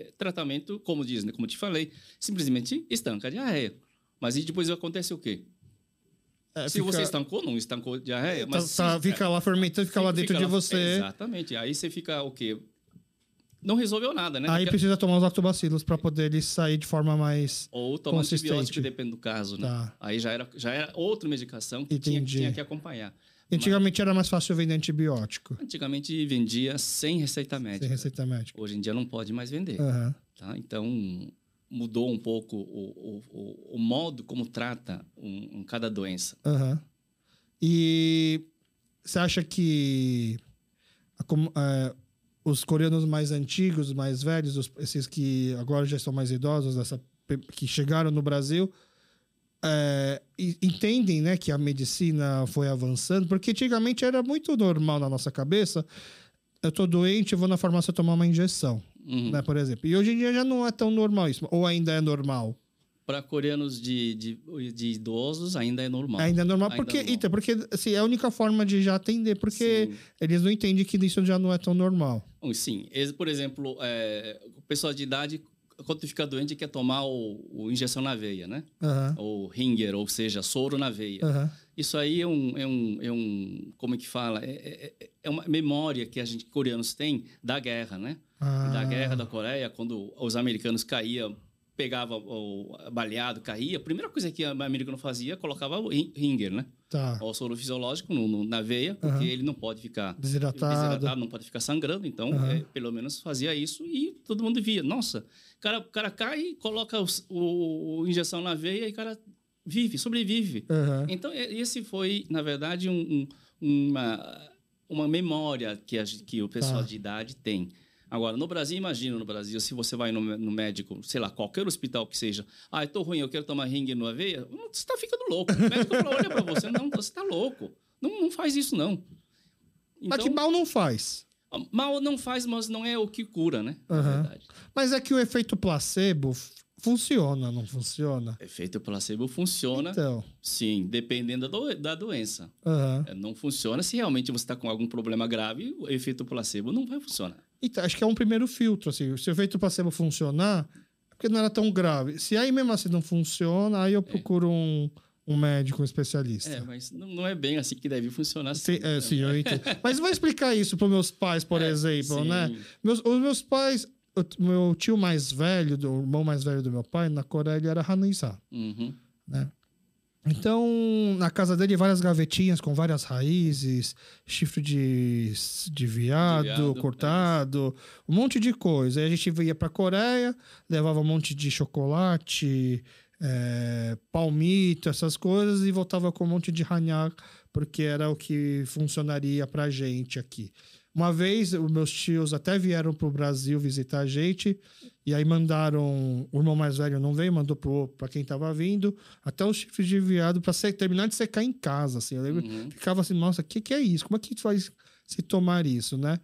é tratamento, como diz, né, como te falei, simplesmente estanca a diarreia. Mas e depois acontece o quê? É, se fica- você estancou, não estancou a diarreia, tá- mas... tá- se- fica lá fermentando, fica lá dentro de você. Exatamente. Aí você fica o quê? Não resolveu nada, né? Aí a- precisa tomar os lactobacilos para poder ele sair de forma mais. Ou tomar consistente. antibiótico, depende do caso, né? Tá. Aí já era, já era outra medicação que tinha, tinha que acompanhar. Antigamente era mais fácil vender antibiótico. Antigamente vendia sem receita médica. Sem receita médica. Hoje em dia não pode mais vender. Aham. Tá? Então, mudou um pouco o, o, o, modo como trata um, um cada doença. Aham. E você acha que a é, os coreanos mais antigos, mais velhos, os- esses que agora já estão mais idosos, essa, que chegaram no Brasil, é, entendem né, que a medicina foi avançando? Porque antigamente era muito normal na nossa cabeça. Eu tô doente, eu vou na farmácia tomar uma injeção, Uhum. né, por exemplo. E hoje em dia já não é tão normal isso. Ou ainda é normal? Para coreanos de, de, de idosos, ainda é normal. Ainda é normal, Ainda porque, é normal. então, porque assim, é a única forma de já atender, porque Sim. eles não entendem que isso já não é tão normal. Sim, Ex- por exemplo, é, o pessoal de idade, quando fica doente, quer tomar o, o injeção na veia, né? Aham, Ou ringer, ou seja, soro na veia. aham, Isso aí é um, é um, é um como é que fala? É, é, é uma memória que a gente, coreanos, tem da guerra, né? Ah. Da guerra da Coreia, quando os americanos caíam, pegava o baleado, caía, a primeira coisa que o americano fazia, colocava o rin- ringer, né? Tá. O soro fisiológico no, no- na veia, porque ele não pode ficar Desidratado. desidratado, não pode ficar sangrando, então Aham. é, pelo menos fazia isso e todo mundo via. Nossa, o cara, o cara cai, coloca os- o, o injeção na veia e o cara vive, sobrevive. Aham. Então esse foi, na verdade, um- um- uma, uma memória que, a que o pessoal Tá. de idade tem. Agora, no Brasil, imagina no Brasil, se você vai no, no médico, sei lá, qualquer hospital que seja, ah, eu tô ruim, eu quero tomar ringue no aveia, você está ficando louco. O médico fala, olha para você, não, você está louco. Não, não faz isso, não. Mas Então, que mal não faz. Mal não faz, mas não é o que cura, né? Verdade. Mas é que o efeito placebo funciona, não funciona? Efeito placebo funciona, Então. sim, dependendo da, do- da doença. É, Não funciona se realmente você está com algum problema grave, o efeito placebo não vai funcionar. Então, acho que é um primeiro filtro. Assim. Se o efeito placebo funcionar, porque não era tão grave. Se aí mesmo assim não funciona, aí eu procuro um, um médico, um especialista. É, mas não, não é bem assim que deve funcionar. Sim, assim, é, né? sim, eu entendo. Mas vai explicar isso para meus pais, por É, exemplo, sim. né? Meus, os meus pais, o meu tio mais velho, do- o irmão mais velho do meu pai, na Coreia, ele era Hanuisa, Uhum. né? Então, na casa dele, várias gavetinhas com várias raízes, chifre de, de viado, De viado, cortado, um monte de coisa. Aí a gente ia pra Coreia, levava um monte de chocolate, é, palmito, essas coisas, e voltava com um monte de hanyak, porque era o que funcionaria pra gente aqui. Uma vez, os meus tios até vieram pro Brasil visitar a gente, e aí mandaram. O irmão mais velho não veio, mandou pro, pra quem tava vindo, até os chifres de viado se- terminar de secar em casa. Assim. Eu lembro, Uhum. ficava assim, nossa, o que, que é isso? Como é que faz se tomar isso, né?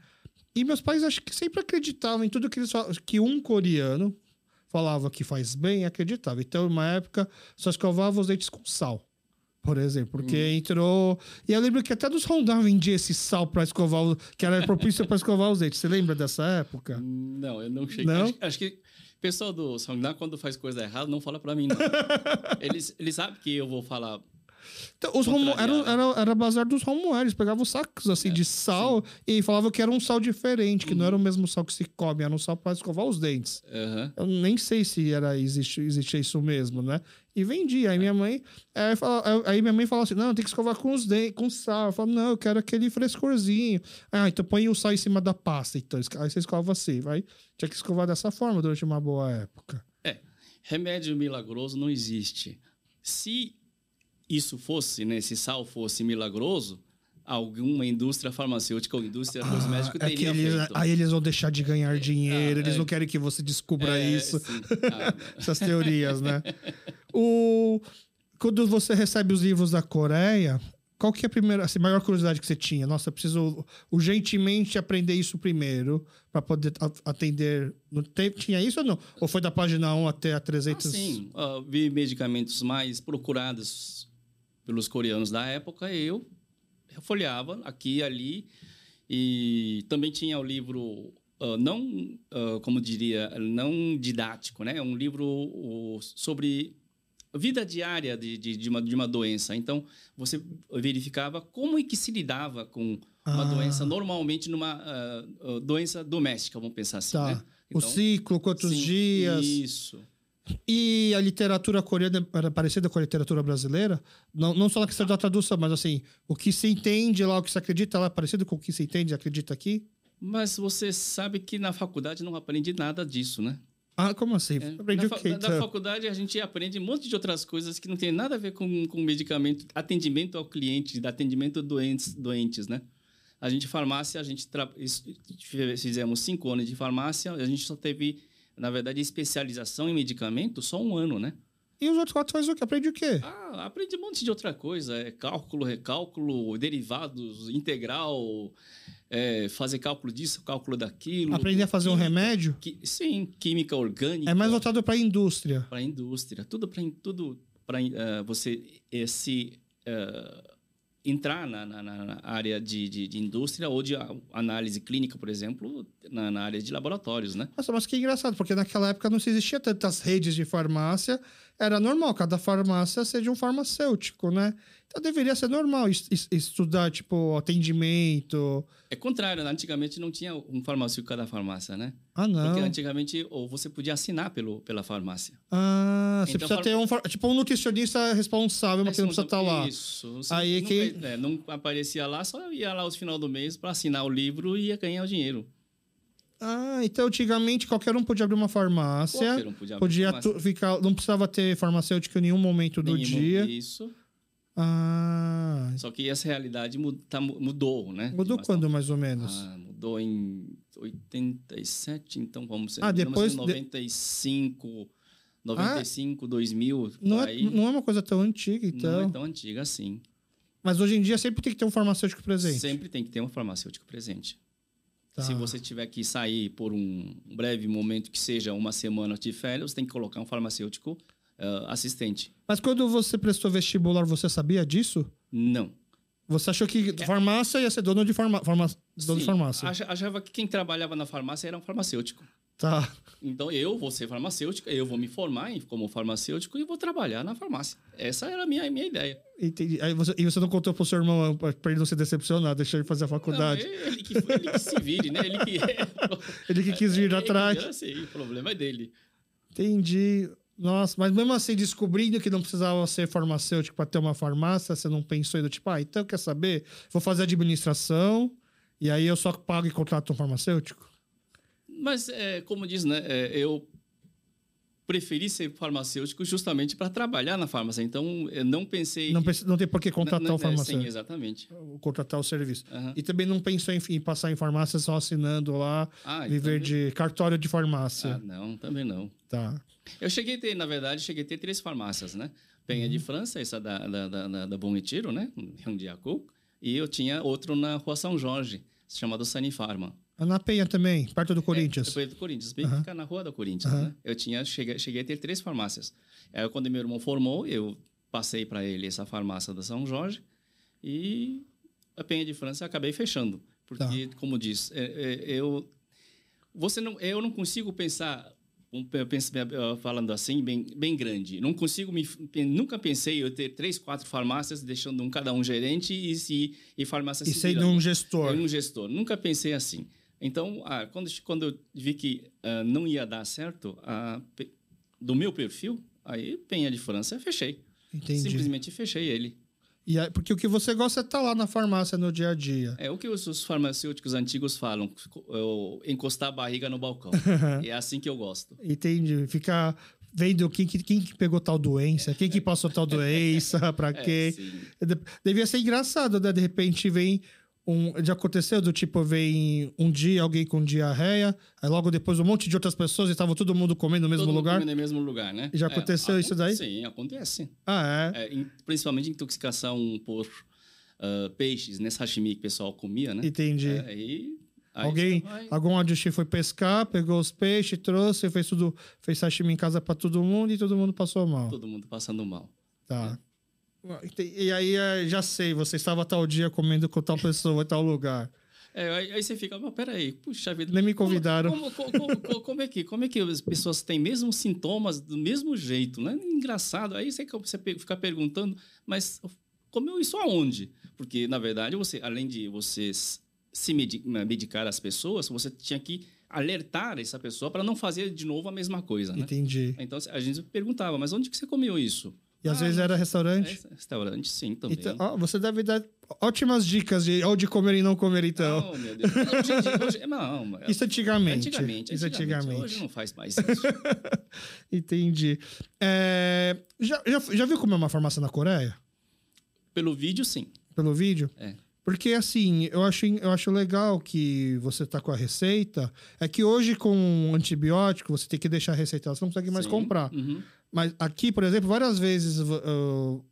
E meus pais acho que sempre acreditavam em tudo que eles falavam, que um coreano falava que faz bem, acreditava. Então, uma época, só escovava os dentes com sal. Por exemplo, porque entrou. E eu lembro que até nos Rondar vendia esse sal para escovar, o... que era propício para escovar os dentes. Você lembra dessa época? Não, eu não cheguei. Não? Acho, acho que o pessoal do Songnam, quando faz coisa errada, não fala pra mim, não. eles, eles sabem que eu vou falar. Então, os Romu... era, era, era bazar dos Romuelos. Eles pegavam sacos assim É, de sal e falavam que era um sal diferente, que Uhum. não era o mesmo sal que se come, era um sal para escovar os dentes. Aham. Eu nem sei se era existe, existe isso mesmo, né? E vendia. Aí minha mãe, aí, fala- aí minha mãe falava assim: não, tem que escovar com os dentes, com sal. Eu falo, não, eu quero aquele frescorzinho. Ah, então põe o sal em cima da pasta. Então, aí você escova assim, vai. Tinha que escovar dessa forma durante uma boa época. É, remédio milagroso não existe. Se isso fosse, né, se sal fosse milagroso, alguma indústria farmacêutica ou indústria cosmética é teria que eles- feito. aí eles vão deixar de ganhar dinheiro, Ah, eles é. não querem que você descubra É, isso. Ah, essas teorias, né? O, quando você recebe os livros da Coreia, qual que é a primeira, assim, maior curiosidade que você tinha? Nossa, eu preciso urgentemente aprender isso primeiro para poder atender. Não tem- tinha isso ou não? Ou foi da página 1 até a ah, 300? sim, ah, vi medicamentos mais procurados pelos coreanos da época, eu folheava aqui e ali. E também tinha o livro, ah, não, ah, como diria, não didático, né? Um livro o, sobre vida diária de, de, de, uma, de uma doença. Então, você verificava como é que se lidava com uma Ah. doença, normalmente numa ah, doença doméstica, vamos pensar assim, Tá. né? o ciclo, quantos sim, dias. Isso. E a literatura coreana era parecida com a literatura brasileira? Não, não só na questão da tradução, mas assim, o que se entende lá, o que se acredita lá, é parecido com o que se entende e acredita aqui? Mas você sabe que na faculdade não aprendi nada disso, né? Ah, como assim? É, Aprendi na, o quê? na- na então? faculdade a gente aprende um monte de outras coisas que não tem nada a ver com, com medicamento, atendimento ao cliente, atendimento doentes, doentes, né? A gente, farmácia, a gente tra... fizemos cinco anos de farmácia, a gente só teve, na verdade, especialização em medicamento só um ano, né? E os outros quatro fazem o quê? Aprende o quê? Ah, aprendi um monte de outra coisa. É cálculo, recálculo, derivados, integral, é, fazer cálculo disso, cálculo daquilo. Aprender a fazer um química, remédio? qui- sim, química orgânica. É mais voltado para a indústria. para a indústria. Tudo para tudo para você esse eh, entrar na, na- na- área de, de, de indústria ou de análise clínica, por exemplo, na, na área de laboratórios, né? Nossa, mas que engraçado, porque naquela época não existia tantas redes de farmácia. Era normal cada farmácia ser de um farmacêutico, né? Então deveria ser normal es- es- estudar, tipo, atendimento. É contrário, né? antigamente não tinha um farmacêutico cada farmácia, né? Ah, não. Porque antigamente ou você podia assinar pelo, pela farmácia. Ah, você Então, precisa far- ter um, tipo, um nutricionista responsável, mas que não precisa estar lá. Isso. Você Aí não, que- é, não aparecia lá, só ia lá no final do mês para assinar o livro e ia ganhar o dinheiro. Ah, então antigamente qualquer um podia abrir uma farmácia. Um podia abrir Podia farmácia. ficar, não precisava ter farmacêutico em nenhum momento do Nenhum- dia. Isso. Ah, Só que essa realidade tá- mudou, né? mudou Mas quando mais ou menos? Ah, mudou em 87, então vamos ser. Ah, depois de- 95, 95, 2000. não, é, não é uma coisa tão antiga, Não então. é tão antiga assim. Mas hoje em dia sempre tem que ter um farmacêutico presente. Sempre tem que ter um farmacêutico presente. Tá. Se você tiver que sair por um breve momento, que seja uma semana de férias, você tem que colocar um farmacêutico ah, assistente. Mas quando você prestou vestibular, você sabia disso? Não. Você achou que farmácia ia ser dono de, farma, farma, dono de Sim, farmácia? acha- Achava que quem trabalhava na farmácia era um farmacêutico. Tá. Então eu vou ser farmacêutica, eu vou me formar como farmacêutico e vou trabalhar na farmácia. Essa era a minha, a minha ideia. Entendi. Aí você, e você não contou pro seu irmão pra pra ele não se decepcionar, deixar ele fazer a Não, faculdade. ele, que, ele que se vire, né? Ele que, Ele que quis vir é, atrás. Assim, o problema é dele. Entendi. Nossa, mas mesmo assim, descobrindo que não precisava ser farmacêutico para ter uma farmácia, você não pensou ainda, tipo, ah, então quer saber? Vou fazer administração e aí eu só pago e contrato um farmacêutico? Mas, é, como diz, né? é, eu preferi ser farmacêutico justamente para trabalhar na farmácia. Então, eu não pensei... Não, precisa- não tem por que contratar é, farmacêutico. Sim, exatamente. Contratar o serviço. Aham. E também não pensou em, em passar em farmácia só assinando lá, Ah, e viver também- de cartório de farmácia. Ah, não, também não. Tá. Eu cheguei a ter, na verdade, cheguei a ter três farmácias, né? Penha Uhum. de França, essa da, da, da, da, da Bom Retiro, né? Em Diacu. E eu tinha outro na Rua São Jorge, chamado Sanifarma. Na Penha também, perto do Corinthians. É, depois do Corinthians, bem Aham. fica na Rua do Corinthians, Aham. né? Eu tinha, cheguei, cheguei a ter três farmácias. Aí, quando meu irmão formou, eu passei para ele essa farmácia da São Jorge e a Penha de França eu acabei fechando. Porque, Tá. como diz, é, é, eu, você não, eu não consigo pensar, falando assim, bem, bem grande. Não consigo me, nunca pensei eu ter três, quatro farmácias, deixando um cada um gerente e, se, e farmácia E se sendo um gestor. Eu um gestor. Nunca pensei assim. Então, ah, quando, quando eu vi que ah, não ia dar certo ah, do meu perfil, aí Penha de França, eu fechei. Entendi. Simplesmente fechei ele. E aí, porque o que você gosta é estar lá na farmácia no dia a dia. É o que os, os farmacêuticos antigos falam, encostar a barriga no balcão. é assim que eu gosto. Entendi. Ficar vendo quem que, quem que pegou tal doença, quem que passou tal doença, É, quê. sim. De- Devia ser engraçado, né? De repente vem um. Já aconteceu do tipo, vem um dia alguém com diarreia, aí logo depois um monte de outras pessoas e estava todo mundo comendo no mesmo Todo mundo lugar. comendo no mesmo lugar, né? Já É, aconteceu isso daí? Sim, acontece. Ah, é. É, principalmente intoxicação por ah, peixes, né? Sashimi que o pessoal comia, né? Entendi. É, aí, aí Alguém, vai- algum adjusti foi pescar, pegou os peixes, trouxe, fez tudo, fez sashimi em casa pra todo mundo e todo mundo passou mal. todo mundo passando mal. Tá. E aí, é, já sei, você estava tal dia comendo com tal pessoa em tal lugar. É, aí, aí você fica, mas peraí, puxa vida. Nem me convidaram. Como, como, como, como- é que, como é que as pessoas têm mesmos sintomas do mesmo jeito, né? Engraçado. Aí você, você fica perguntando, mas comeu isso aonde? Porque, na verdade, você, além de você se medi- medicar as pessoas, você tinha que alertar essa pessoa para não fazer de novo a mesma coisa, né? Entendi. Então, a gente perguntava, mas onde que você comeu isso? E às Ah, vezes era restaurante. É, restaurante, sim, também. Então, ó, você deve dar ótimas dicas de onde comer e não comer, então. Oh, meu Deus. Hoje hoje- não, mas- Isso antigamente. Antigamente, Isso antigamente. Hoje não faz mais isso. Entendi. É, já, já, já viu como é uma farmácia na Coreia? Pelo vídeo, sim. Pelo vídeo? É. Porque, assim, eu acho, eu acho legal que você tá com a receita. É que hoje, com antibiótico, você tem que deixar a receita, você não consegue mais Sim. comprar. Uhum. Mas aqui, por exemplo, várias vezes, uh,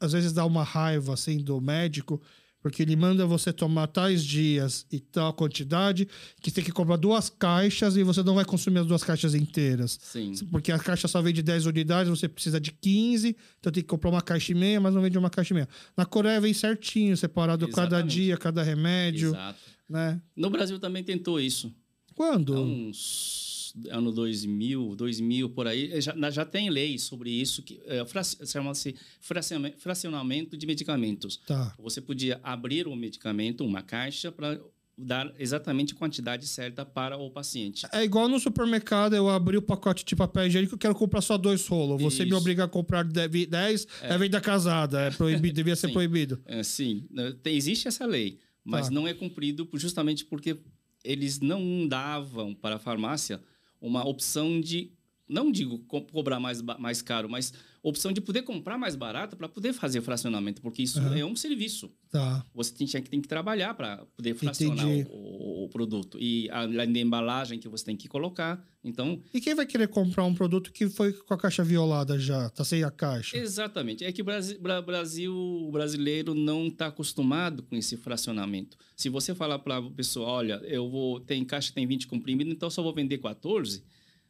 às vezes dá uma raiva assim do médico, porque ele manda você tomar tais dias e tal quantidade, que você tem que comprar duas caixas e você não vai consumir as duas caixas inteiras. Sim. Porque a caixa só vende 10 unidades, você precisa de 15, então tem que comprar uma caixa e meia, mas não vende uma caixa e meia. Na Coreia vem certinho, separado cada Exatamente. dia, cada remédio, Exato. né? No Brasil também tentou isso. Quando? Há uns ano 2000, 2000 por aí, já, já tem lei sobre isso que é, chama-se fraciona- fracionamento de medicamentos. Tá. Você podia abrir o medicamento, uma caixa para dar exatamente a quantidade certa para o paciente. É igual no supermercado, eu abri o pacote de papel higiênico, eu quero comprar só dois rolos. Você me Isso. obriga a comprar 10, é, venda casada. É proibido, devia ser proibido. É, sim, né, tem- existe essa lei, mas Tá. não é cumprido justamente porque eles não davam para a farmácia uma opção de, não digo co- cobrar mais, mais caro, mas opção de poder comprar mais barato para poder fazer fracionamento, porque isso Aham. é um serviço. Tá. Você tem, tem que trabalhar para poder fracionar o, o- o produto. E além da embalagem que você tem que colocar. Então, E quem vai querer comprar um produto que foi com a caixa violada já? Tá sem a caixa? Exatamente. É que o Brasil, Bra- Brasil o brasileiro não está acostumado com esse fracionamento. Se você falar para a pessoa, olha, eu vou tem caixa tem 20 comprimidos, então só vou vender 14,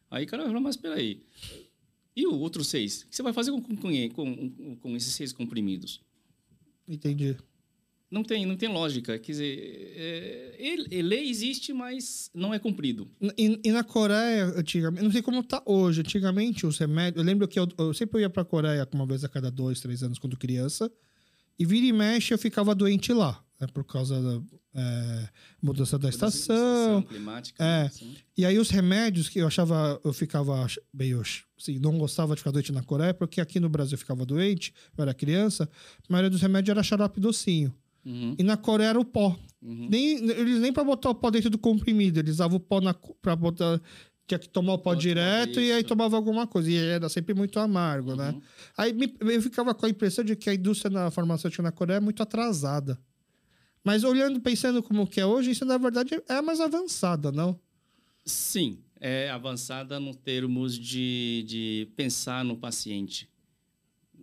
aí o cara vai falar, mas espera aí. E o outro seis? O que você vai fazer com, com, com, com esses seis comprimidos? Entendi. Não tem, não tem lógica. Quer dizer, é, ele, lei existe, mas não é cumprido. E, e, na Coreia, antigamente, não sei como tá hoje. Antigamente, os remédios. Eu lembro que eu, eu sempre ia pra Coreia uma vez a cada dois, três anos, quando criança. E vira e mexe, eu ficava doente lá. Né, por causa da é, mudança da estação. climática. É. Assim. E aí os remédios que eu achava, eu ficava meio assim, não gostava de ficar doente na Coreia, porque aqui no Brasil eu ficava doente, eu era criança, a maioria dos remédios era xarope docinho. Uhum. E na Coreia era o pó. Uhum. Nem, eles nem para botar o pó dentro do comprimido, eles usavam o pó para botar. Tinha que tomar o pó direto e aí tomava alguma coisa. E era sempre muito amargo, né? uhum. né? Aí me, eu ficava com a impressão de que a indústria na farmacêutica na Coreia é muito atrasada. Mas olhando, pensando como que é hoje, isso na verdade é mais avançada, não? Sim, é avançada no termos de, de pensar no paciente.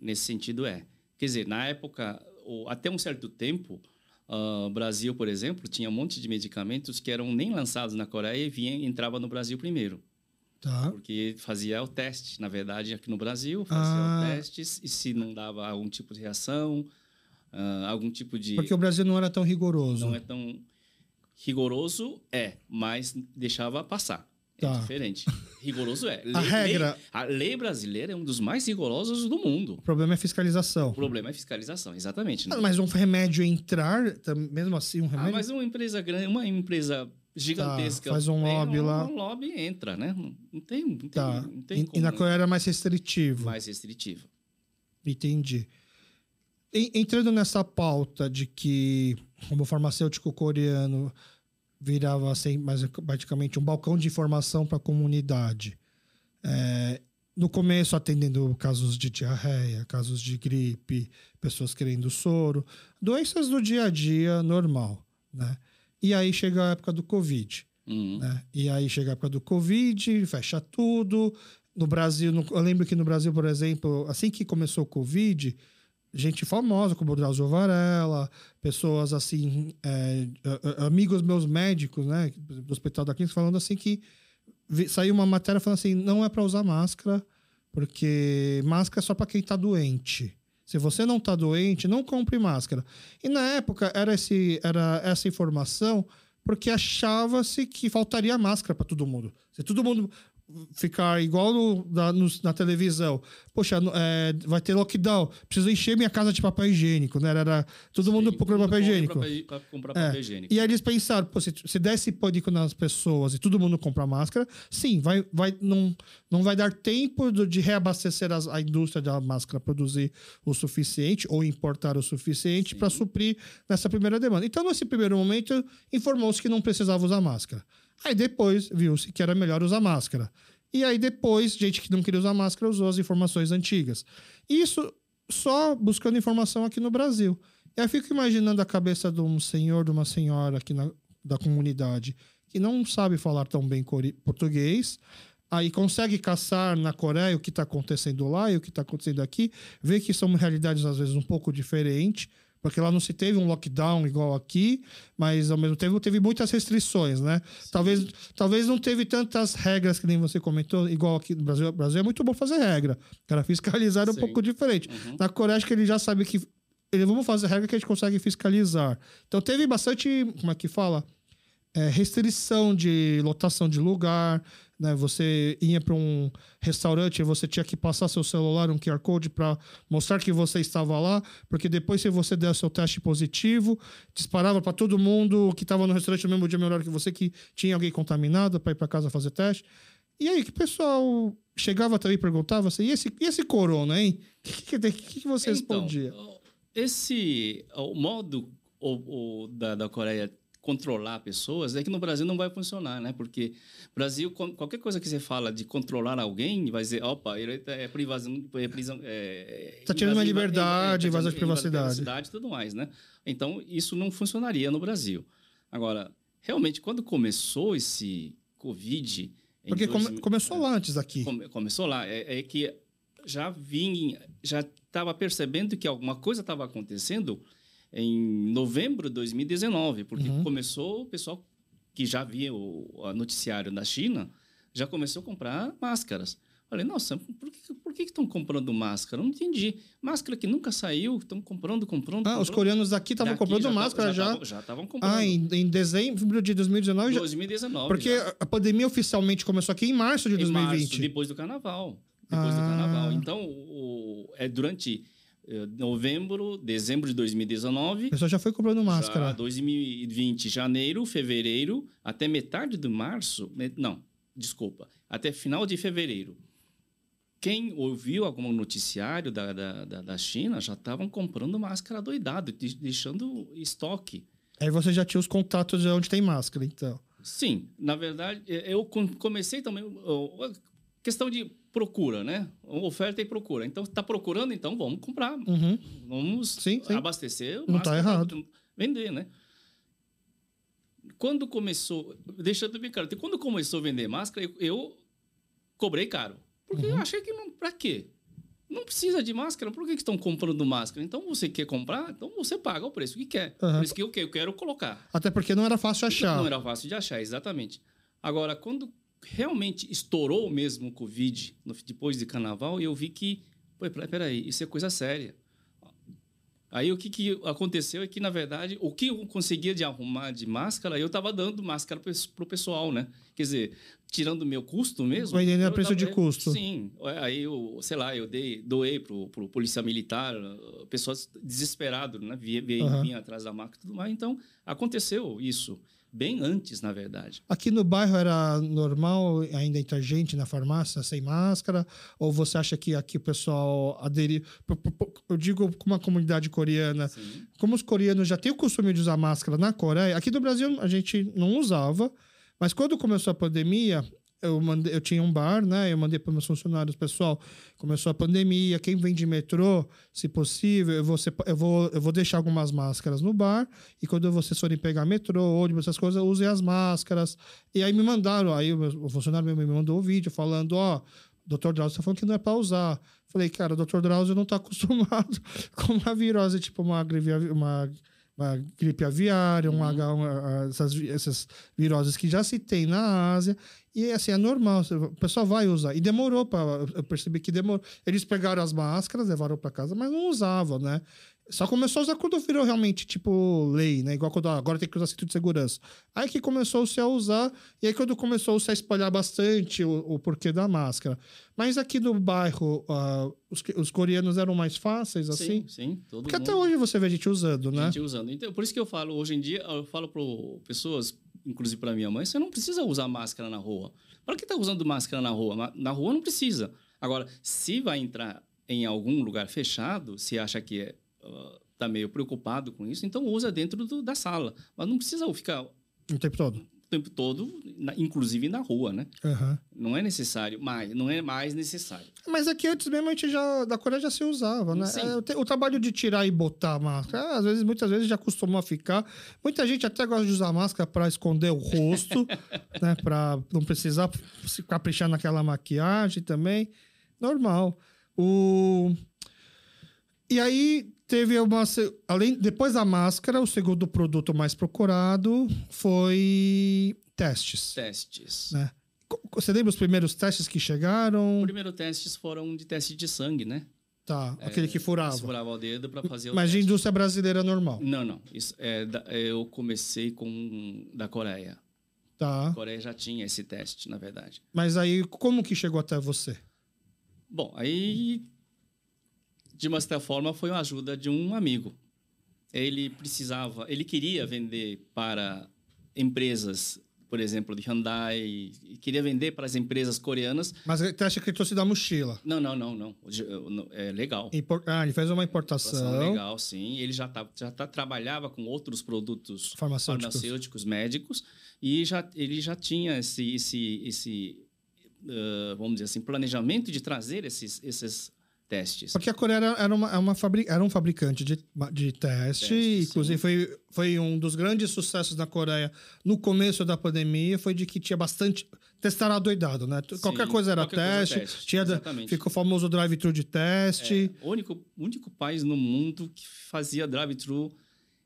Nesse sentido é. Quer dizer, na época, até um certo tempo, o uh, Brasil, por exemplo, tinha um monte de medicamentos que eram nem lançados na Coreia e vinha, entrava no Brasil primeiro. Tá. Porque fazia o teste, na verdade, aqui no Brasil, fazia ah. o teste, e se não dava algum tipo de reação, uh, algum tipo de. Porque o Brasil não era tão rigoroso. Não é tão rigoroso, é, mas deixava passar. É tá. diferente. Rigoroso é. Lei, a regra. Lei, a lei brasileira é um dos mais rigorosos do mundo. O problema é fiscalização. O problema é fiscalização, exatamente. Né? Ah, mas um remédio entrar, mesmo assim, um ah, remédio. Ah, mas uma empresa grande, uma empresa gigantesca. Tá, faz um lobby um, lá. Um lobby entra, né? Não tem. Não tem, tá. não tem e, como, e na Coreia era mais restritivo. Mais restritivo. Entendi entrando nessa pauta de que como farmacêutico coreano virava assim, mas praticamente um balcão de informação para a comunidade. É, no começo atendendo casos de diarreia, casos de gripe, pessoas querendo soro, doenças do dia a dia normal, né? E aí chega a época do Covid, uhum. né? E aí chega a época do Covid, fecha tudo. No Brasil, eu lembro que no Brasil, por exemplo, assim que começou o Covid, gente famosa como o Drauzio Varela, pessoas assim, é, amigos meus médicos, né, do Hospital da Clínica, falando assim que saiu uma matéria falando assim, não é para usar máscara, porque máscara é só para quem está doente. Se você não está doente, não compre máscara. E na época era, esse, era essa informação porque achava-se que faltaria máscara para todo mundo. Se todo mundo ficar igual no, na, no, na, televisão. Poxa, é, vai ter lockdown, preciso encher minha casa de papel higiênico, né? Era todo Sim, mundo procurando papel higiênico. Pra, comprar é. papel higiênico. E aí eles pensaram, pô, se, se desse pânico nas pessoas e todo mundo comprar máscara, sim, vai, vai, não, não vai dar tempo de reabastecer as, a indústria da máscara, produzir o suficiente ou importar o suficiente para suprir nessa primeira demanda. Então, nesse primeiro momento, informou-se que não precisava usar máscara. Aí depois viu-se que era melhor usar máscara. E aí depois, gente que não queria usar máscara usou as informações antigas. Isso só buscando informação aqui no Brasil. Eu fico imaginando a cabeça de um senhor, de uma senhora aqui na, da comunidade que não sabe falar tão bem português, aí consegue caçar na Coreia o que está acontecendo lá e o que está acontecendo aqui, vê que são realidades às vezes um pouco diferentes, porque lá não se teve um lockdown igual aqui, mas ao mesmo tempo teve muitas restrições, né? Talvez, talvez não teve tantas regras que nem você comentou, igual aqui no Brasil. O Brasil é muito bom fazer regra. Cara, fiscalizar é um pouco diferente. Uhum. Na Coreia, acho que ele já sabe que. Ele, vamos fazer regra que a gente consegue fiscalizar. Então teve bastante. Como é que fala? É, restrição de lotação de lugar, né? Você ia para um restaurante e você tinha que passar seu celular, um QR Code, para mostrar que você estava lá, porque depois, se você der seu teste positivo, disparava para todo mundo que estava no restaurante no mesmo dia, melhor que você, que tinha alguém contaminado para ir para casa fazer teste. E aí, que o pessoal chegava também e perguntava assim: e esse, e esse corona, hein? O que, que, que, que, você então, respondia? Esse. O modo o, o da, da Coreia controlar pessoas, é que no Brasil não vai funcionar, né? Porque Brasil, qualquer coisa que você fala de controlar alguém, vai dizer, opa, ele é privação, é prisão, é, tá tirando uma liberdade, é, tá invasão de privacidade. privacidade e tudo mais, né? Então, isso não funcionaria no Brasil. Agora, realmente, quando começou esse Covid... Porque dois, come, começou lá antes aqui. Come, começou lá. É, é que já vim, já estava percebendo que alguma coisa estava acontecendo em novembro de 2019, porque uhum. começou o pessoal que já via o, o noticiário da China já começou a comprar máscaras. Falei, nossa, por que por que estão comprando máscara? Não entendi. Máscara que nunca saiu, estão comprando, comprando. Ah, comprando. os coreanos daqui estavam comprando já máscara já. Já estavam comprando. Ah, em, em dezembro de 2019 já. 2019. Porque já. a pandemia oficialmente começou aqui em março de Em 2020. março, depois do carnaval. Depois do Ah. carnaval. Então, o, é durante novembro, dezembro de 2019. O pessoal já foi comprando Já máscara. 2020, janeiro, fevereiro, até metade de março. Não, desculpa. Até final de fevereiro. Quem ouviu algum noticiário da, da, da, China já estavam comprando máscara doidado, de- deixando estoque. Aí você já tinha os contatos de onde tem máscara, então. Sim, na verdade, eh, eu com- comecei também. Questão de procura, né? Oferta e procura. Então, está procurando, então vamos comprar. Uhum. Vamos Sim, sim. abastecer. Não tá máscara errado. Vender, né? Quando começou, deixando bem claro, quando começou a vender máscara, eu, eu cobrei caro. Porque Uhum. eu achei que não. Pra quê? Não precisa de máscara, por que, que estão comprando máscara? Então você quer comprar, então você paga o preço que quer. Aham. Por isso que eu, que- eu quero colocar. Até porque não era fácil achar. Não era fácil de achar, exatamente. Agora, quando realmente estourou mesmo o Covid, no- depois de carnaval, eu vi que, pô, pera- peraí, isso é coisa séria. Aí o que, que aconteceu é que, na verdade, o que eu conseguia de arrumar de máscara, eu estava dando máscara para o pessoal, né? Quer dizer, tirando o meu custo mesmo. Vendendo a eu preço de é, custo. Sim. Aí eu, sei lá, eu dei, doei para o polícia militar, uh, pessoas desesperadas, né? Vinha, vinha, Aham. vinha atrás da máquina e tudo mais. Então, aconteceu isso. Bem antes, na verdade. Aqui no bairro era normal ainda entrar gente na farmácia sem máscara? Ou você acha que aqui o pessoal aderiu? Eu digo com uma comunidade coreana. Sim. Como os coreanos já têm o costume de usar máscara na Coreia, aqui no Brasil a gente não usava, mas quando começou a pandemia, eu, mandei, eu tinha um bar, né? Eu mandei para meus funcionários, pessoal, começou a pandemia, quem vem de metrô, se possível, eu vou, eu vou, eu vou deixar algumas máscaras no bar, e quando vocês forem pegar metrô, ônibus, essas coisas, usem as máscaras. E aí me mandaram, aí o, funcionário me mandou o vídeo falando, ó, Dr. Drauzio tá falando que não é para usar. Falei, cara, o Dr. Drauzio não tá acostumado com uma virose, tipo uma uma, uma gripe aviária, um H, uma- essas, vi- essas viroses que já se tem na Ásia. E assim, é normal, o pessoal vai usar. E demorou para. Eu percebi que demorou. Eles pegaram as máscaras, levaram para casa, mas não usavam, né? Só começou a usar quando virou realmente, tipo, lei, né? Igual quando agora tem que usar cinto de segurança. Aí que começou-se a usar, e aí quando começou-se a espalhar bastante o, o porquê da máscara. Mas aqui no bairro, ah, os, os coreanos eram mais fáceis, assim? Sim, sim. Todo Porque mundo, até hoje você vê gente usando, né? gente usando. Então, por isso que eu falo, hoje em dia, eu falo para pessoas, inclusive para minha mãe, você não precisa usar máscara na rua. Para que tá usando máscara na rua? Na rua não precisa. Agora, se vai entrar em algum lugar fechado, se acha que é, ah, tá meio preocupado com isso, então usa dentro do- da sala. Mas não precisa ficar o O tempo todo. tempo todo, na- inclusive na rua, né? Aham. Não é necessário, mais, não é mais necessário. Mas aqui antes mesmo a gente já, da Coreia já se usava, né? É, o, o trabalho de tirar e botar a máscara, às vezes, muitas vezes já acostumou a ficar. Muita gente até gosta de usar máscara para esconder o rosto, né? Para não precisar se caprichar naquela maquiagem também. Normal. O... E aí teve uma. Além, depois da máscara, o segundo produto mais procurado foi testes. Testes. Né? Você lembra os primeiros testes que chegaram? Os primeiros testes foram de teste de sangue, né? Tá, aquele que furava. Furava o dedo para fazer o Mas de indústria brasileira normal. Não, não. Isso é eu comecei com da Coreia. Tá. A Coreia já tinha esse teste, na verdade. Mas aí, como que chegou até você? Bom, aí de uma certa forma foi uma ajuda de um amigo. Ele precisava, ele queria vender para empresas, por exemplo, de Hyundai, queria vender para as empresas coreanas. Mas o teste que ele trouxe da mochila. Não, não, não, não. É legal. Impor- Ah, ele fez uma Importação importação. legal, sim. Ele já, tá, já tá, trabalhava com outros produtos Farmacêuticos. farmacêuticos, médicos, e já, ele já tinha esse, esse, esse ah, vamos dizer assim, planejamento de trazer esses, esses testes. Porque a Coreia era, uma, é uma era um fabricante de, de teste. Teste, inclusive, foi, foi um dos grandes sucessos da Coreia no começo da pandemia. Foi de que tinha bastante. Testaram adoidado, né? qualquer coisa era qualquer coisa teste. teste, tinha, exatamente. ficou o famoso drive-thru de teste. É, o único, único país no mundo que fazia drive-thru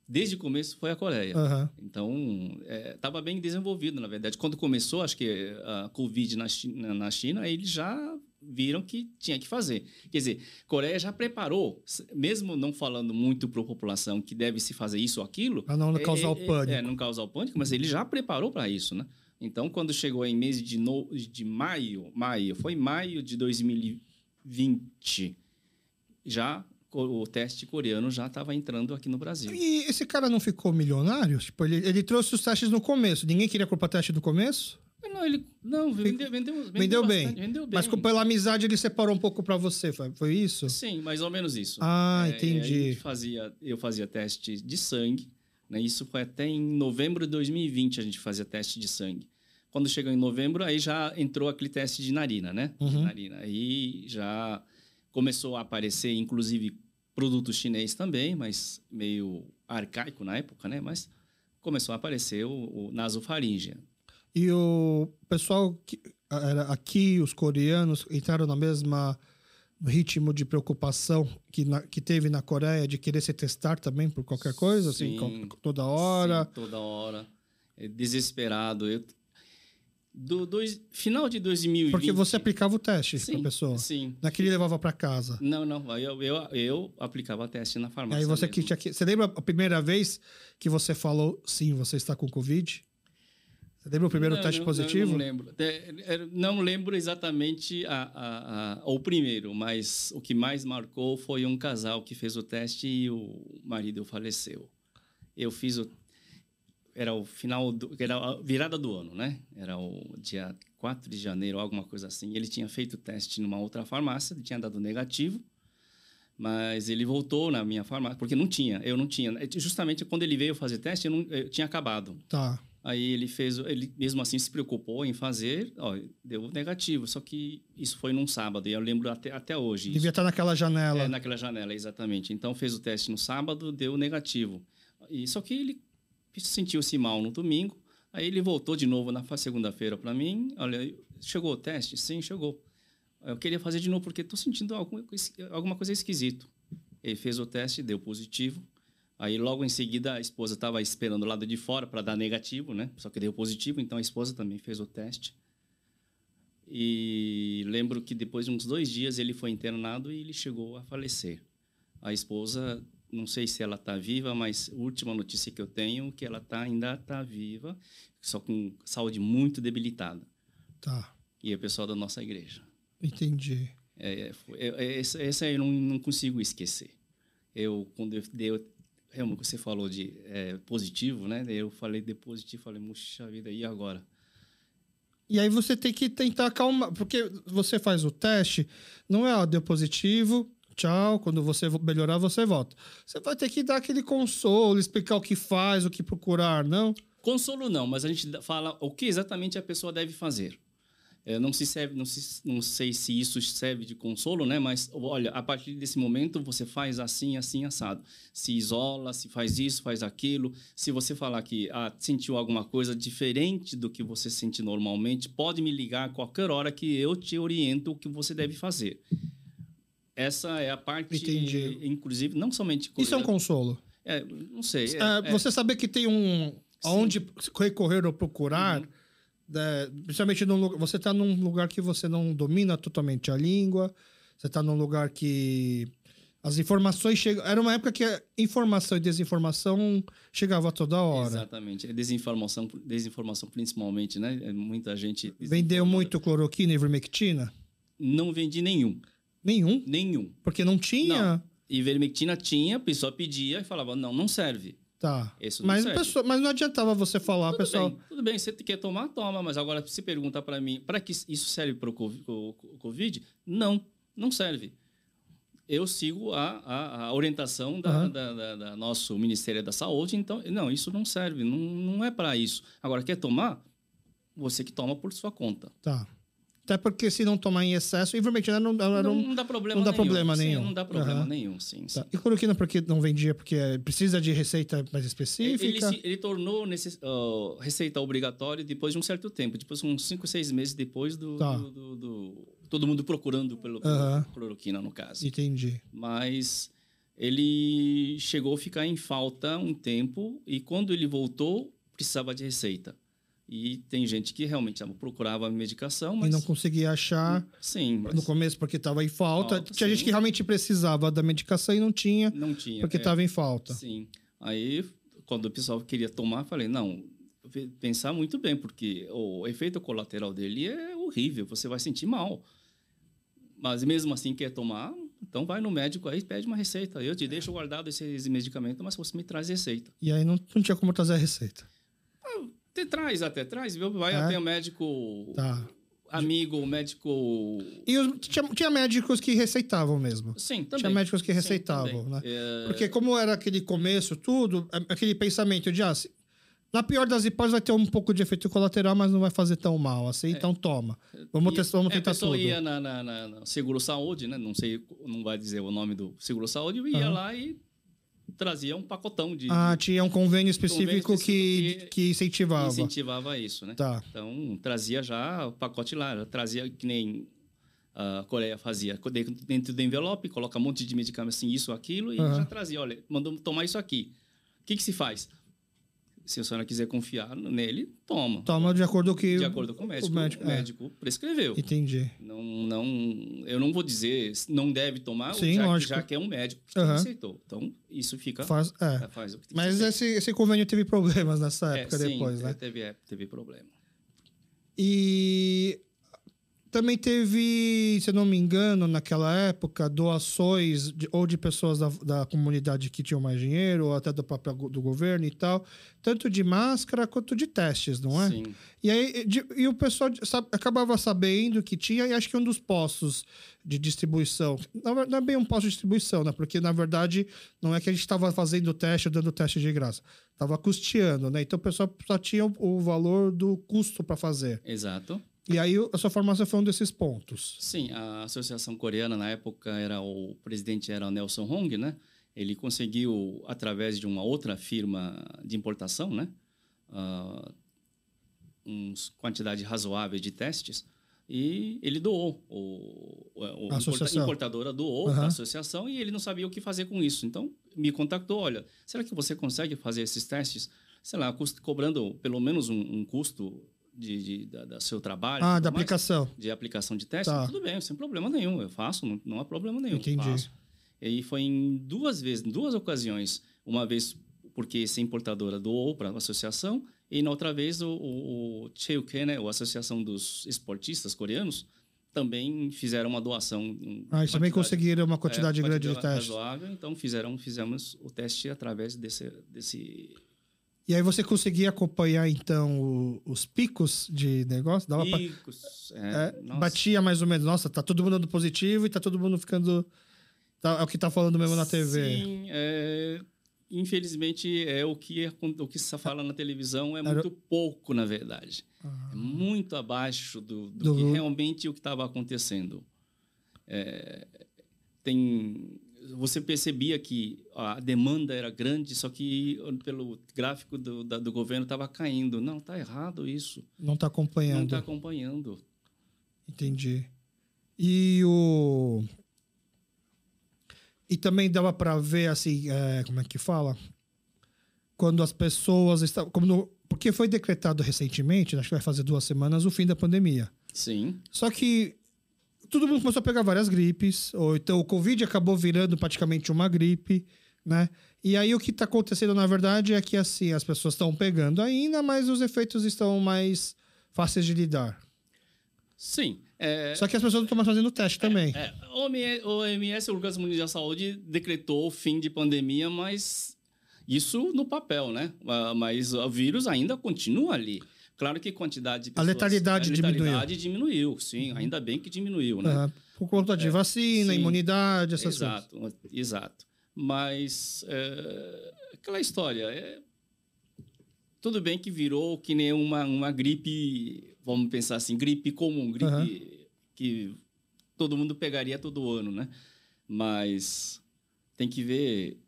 desde o começo foi a Coreia. Aham. Então, estava bem desenvolvido, na verdade. Quando começou, acho que a Covid na China, na China, eles já viram que tinha que fazer. Quer dizer, Coreia já preparou, mesmo não falando muito para a população que deve se fazer isso ou aquilo. Para não causar é, o pânico. É, não causar o pânico, mas ele já preparou para isso, né? Então, quando chegou em mês de, no, de maio, maio, foi maio de 2020, já o teste coreano já estava entrando aqui no Brasil. E esse cara não ficou milionário? Tipo, ele, ele trouxe os testes no começo. Ninguém queria comprar teste no começo? Não, ele não vendeu, vendeu, vendeu, vendeu bem. vendeu bem. Mas pela amizade ele separou um pouco para você, foi, foi, isso? Sim, mais ou menos isso. Ah, é, entendi. fazia, eu fazia teste de sangue, né? Isso foi até em novembro de 2020 a gente fazia teste de sangue. Quando chegou em novembro, aí já entrou aquele teste de narina, né? Uhum. De narina. Aí já começou a aparecer, inclusive, produto chinês também, mas meio arcaico na época, né? Mas começou a aparecer o, o nasofaríngea. E o pessoal que, era aqui, os coreanos, entraram na mesma ritmo de preocupação que, na, que teve na Coreia de querer se testar também por qualquer coisa, assim, sim, assim, toda hora. Sim, toda hora. É desesperado. Eu, do dois, final de 2020. Porque você aplicava o teste para a pessoa. Sim. Naquele levava para casa. Não, não. Eu, eu, eu aplicava teste na farmácia. Aí você que tinha que. Você lembra a primeira vez que você falou sim, você está com Covid? Você lembra o primeiro não, teste não, positivo? Não, lembro. Não lembro exatamente a, a, a, o primeiro, mas o que mais marcou foi um casal que fez o teste e o marido faleceu. Eu fiz o. Era o final. Do, era a virada do ano, né? Era o dia 4 de janeiro, alguma coisa assim. Ele tinha feito o teste numa outra farmácia, tinha dado negativo. Mas ele voltou na minha farmácia, porque não tinha, eu não tinha. Justamente quando ele veio fazer teste, eu, não, eu tinha acabado. Tá. Aí ele fez, ele mesmo assim se preocupou em fazer, ó, deu negativo. Só que isso foi num sábado, e eu lembro até, até hoje. Devia isso. estar naquela janela. É, naquela janela, exatamente. Então fez o teste no sábado, deu negativo. E só que ele sentiu-se mal no domingo. Aí ele voltou de novo na segunda-feira para mim. Olha, chegou o teste? Sim, chegou. Eu queria fazer de novo porque estou sentindo alguma, alguma coisa esquisito. Ele fez o teste, deu positivo. Aí logo em seguida a esposa estava esperando do lado de fora para dar negativo, né? Só que deu positivo, então a esposa também fez o teste. E lembro que depois de uns dois dias ele foi internado e ele chegou a falecer. A esposa, não sei se ela está viva, mas a última notícia que eu tenho é que ela tá, ainda está viva, só com saúde muito debilitada. Tá. E é o pessoal da nossa igreja. Entendi. É, é, é, essa, essa eu não, não consigo esquecer. Eu, quando eu dei realmente você falou de é, positivo, né? Eu falei de positivo, falei, muxa vida, e agora? E aí você tem que tentar acalmar, porque você faz o teste, não é, ó, deu positivo, tchau, quando você melhorar, você volta. Você vai ter que dar aquele consolo, explicar o que faz, o que procurar, não? Consolo não, mas a gente fala o que exatamente a pessoa deve fazer. É, não se serve, não, se, não sei se isso serve de consolo, né? Mas olha, a partir desse momento você faz assim, assim, assado. Se isola, se faz isso, faz aquilo. Se você falar que ah, sentiu alguma coisa diferente do que você sente normalmente, pode me ligar a qualquer hora que eu te oriento o que você deve fazer. Essa é a parte, Entendi. inclusive, não somente. Isso é um consolo. É, não sei. É, é, você saber que tem um aonde recorrer ou procurar. Uhum é, principalmente num, você está num lugar que você não domina totalmente a língua, você está num lugar que as informações chegam. Era uma época que a informação e desinformação chegava toda hora. Exatamente. Desinformação, desinformação principalmente, né? É, muita gente. Vendeu muito cloroquina e ivermectina? Não vendi nenhum. Nenhum? Nenhum. Porque não tinha? Não. Ivermectina tinha, a pessoa pedia e falava: não, não serve. Tá. mas, pessoa, mas não adiantava você falar, tudo pessoal. Bem, tudo bem, você quer tomar, toma, mas agora se pergunta para mim, para que isso serve para o Covid? Não, não serve. Eu sigo a, a, a orientação da, uhum. da, da, da, nosso Ministério da Saúde, então, não, isso não serve, não, não é para isso. Agora, quer tomar? Você que toma por sua conta. Tá. Até porque se não tomar em excesso, ivermectina não, não, não, não dá problema não dá nenhum. Problema sim, nenhum. não dá problema uhum. nenhum, sim. Tá. E cloroquina porque não vendia? Porque precisa de receita mais específica? Ele, ele tornou necess, uh, receita obrigatória depois de um certo tempo. Depois, uns 5, 6 meses depois do, tá. do, do, do, Todo mundo procurando pelo, uhum. cloroquina, no caso. Entendi. Mas ele chegou a ficar em falta um tempo e quando ele voltou, precisava de receita. E tem gente que realmente procurava medicação, mas... E não conseguia achar Sim, mas no começo porque estava em falta. Falta, Tinha gente sim. que realmente precisava da medicação e não tinha não tinha. porque é. estava em falta. Sim. Aí, quando o pessoal queria tomar, falei, não, pe- pensar muito bem, porque o efeito colateral dele é horrível, você vai sentir mal. Mas mesmo assim quer tomar, então vai no médico aí, pede uma receita. Eu te deixo guardado esse, esse medicamento, mas você me traz receita. E aí não, não tinha como trazer a receita. Te traz até, traz, viu? Vai É? até o médico Tá. amigo, médico... E os- tinha, tinha médicos que receitavam mesmo. Sim, também. Tinha médicos que Sim, receitavam, também. né? É, Porque como era aquele começo, tudo, a- aquele pensamento de, ah, se- na pior das hipóteses vai ter um pouco de efeito colateral, mas não vai fazer tão mal assim, então toma. Vamos, E- testar, vamos é, tentar a pessoa tudo. ia na, na, na- Seguro Saúde, né? Não sei, não vai dizer o nome do Seguro Saúde, eu ia Aham. lá e trazia um pacotão de, Ah, tinha um convênio específico, específico que, que- incentivava. incentivava isso, né? Tá. Então, trazia já o pacote lá, trazia que nem a Coreia fazia. Dentro- do envelope, coloca um monte de medicamento assim, isso, aquilo, e Aham. já trazia, olha, mandou tomar isso aqui. O que, que se faz? Se a senhora quiser confiar nele, toma. Toma de acordo com o que De acordo com o médico. O médico, médico, é. prescreveu. Entendi. Não, não, eu não vou dizer não deve tomar, Sim, já, lógico. já que é um médico que Aham. receitou. Então, isso fica. Faz, é. é, faz o que tem Mas que esse, esse convênio teve problemas nessa feito. época É, sim, depois, né? Teve, é, teve problema. E também teve, se eu não me engano, naquela época, doações de- ou de pessoas da, da comunidade que tinham mais dinheiro, ou até do próprio do governo e tal, tanto de máscara quanto de testes, não é? Sim. E aí de- e o pessoal de- sa- acabava sabendo que tinha, e acho que um dos postos de distribuição, ver- não é bem um posto de distribuição, né? Porque na verdade não é que a gente estava fazendo teste ou dando teste de graça, estava custeando, né? Então o pessoal só tinha o, o valor do custo para fazer. Exato. E aí a sua formação foi um desses pontos. Sim, a Associação Coreana, na época, era o presidente era o Nelson Hong, né? Ele conseguiu, através de uma outra firma de importação, né? Ah, uma quantidade razoável de testes. E ele doou. O, o, A associação. importadora doou para a associação e ele não sabia o que fazer com isso. Então, me contactou, olha, será que você consegue fazer esses testes, sei lá, cust- cobrando pelo menos um, um custo de, de- da, da seu trabalho? Ah, da mais?" aplicação. de aplicação de teste, Tá. tudo bem, sem problema nenhum. Eu faço, não, não há problema nenhum. Entendi. Faço. E foi em duas vezes, em duas ocasiões. Uma vez porque essa importadora doou para a associação e na outra vez o, o, o Cheilke, né, a Associação dos Esportistas Coreanos, também fizeram uma doação. Ah, eles também conseguiram uma é, quantidade grande de testes. razoável, então fizeram, fizemos o teste através desse, desse E aí você conseguia acompanhar, então, o- os picos de negócio? Dava pra- picos. é, É, nossa. batia mais ou menos. Nossa, tá todo mundo positivo e tá todo mundo ficando... Tá, é o que tá falando mesmo na TV. Sim, é, infelizmente é o que o que se fala na televisão é muito pouco, na verdade. Ah. É muito abaixo do, do Do- que realmente o que estava acontecendo. É, tem você percebia que a demanda era grande, só que pelo gráfico do, da- do governo estava caindo. Não, está errado isso. Não tá Não acompanhando. está acompanhando. Entendi. E o. E também dava para ver assim, é, como é que fala? Quando as pessoas estavam. Como no- porque foi decretado recentemente, acho que vai fazer duas semanas, o fim da pandemia. Sim, Só que todo mundo começou a pegar várias gripes, ou então o Covid acabou virando praticamente uma gripe, né? E aí o que está acontecendo, na verdade, é que assim, as pessoas estão pegando ainda, mas os efeitos estão mais fáceis de lidar. sim. É, Só que as pessoas não estão mais fazendo teste também. É, o OMS, o OMS, o Organismo Mundial da Saúde, decretou o fim de pandemia, mas isso no papel, né? Ah, Mas o vírus ainda continua ali. Claro que a quantidade de A pessoas... letalidade a diminuiu. letalidade diminuiu, sim. Ainda bem que diminuiu, né? Ah, por conta de vacina, sim. imunidade, essas coisas. exato, exato. Mas é, aquela história, é, tudo bem que virou que nem uma, uma gripe, vamos pensar assim, gripe comum, gripe Aham. que todo mundo pegaria todo ano, né? Mas tem que ver,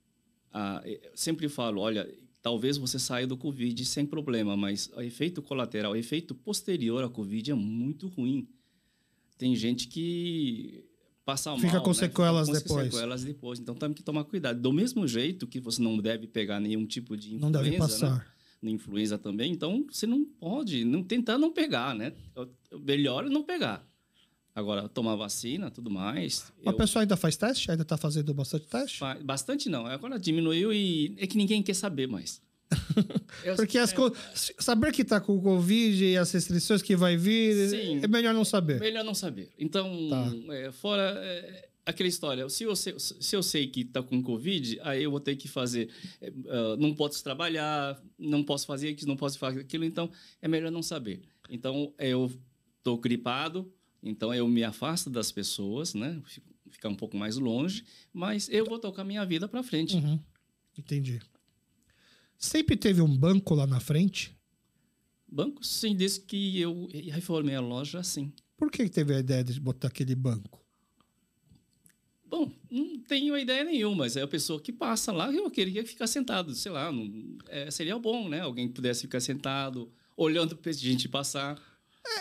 a, eu sempre falo, olha, talvez você saia do Covid sem problema, mas o efeito colateral, o efeito posterior à Covid é muito ruim. Tem gente que passa mal, Fica com né? sequelas Fica com depois. sequelas depois. Então temos que tomar cuidado. Do mesmo jeito que você não deve pegar nenhum tipo de Não deve influenza, né? passar. na influenza também. Então, você não pode não tentar não pegar, né? O melhor é não pegar. Agora, tomar vacina, tudo mais. A pessoa ainda faz teste? Ainda está fazendo bastante teste? Bastante não. Agora diminuiu e é que ninguém quer saber mais. Porque as é... co... saber que está com o Covid e as restrições que vai vir, Sim, é melhor não saber. Melhor não saber. Então, tá. é, fora é, aquela história, se eu sei, se eu sei que está com Covid, aí eu vou ter que fazer, uh, não posso trabalhar, não posso fazer isso, não posso fazer aquilo, então é melhor não saber. Então, eu estou gripado, então eu me afasto das pessoas, né? Ficar um pouco mais longe, mas eu vou tocar minha vida para frente. Uhum. Entendi. Sempre teve um banco lá na frente? Banco, sim, desde que eu reformei a loja, sim. Por que teve a ideia de botar aquele banco? Bom, não tenho ideia nenhuma, mas é a pessoa que passa lá, eu queria ficar sentado, sei lá, não, é, seria bom, né? Alguém pudesse ficar sentado, olhando para a gente passar.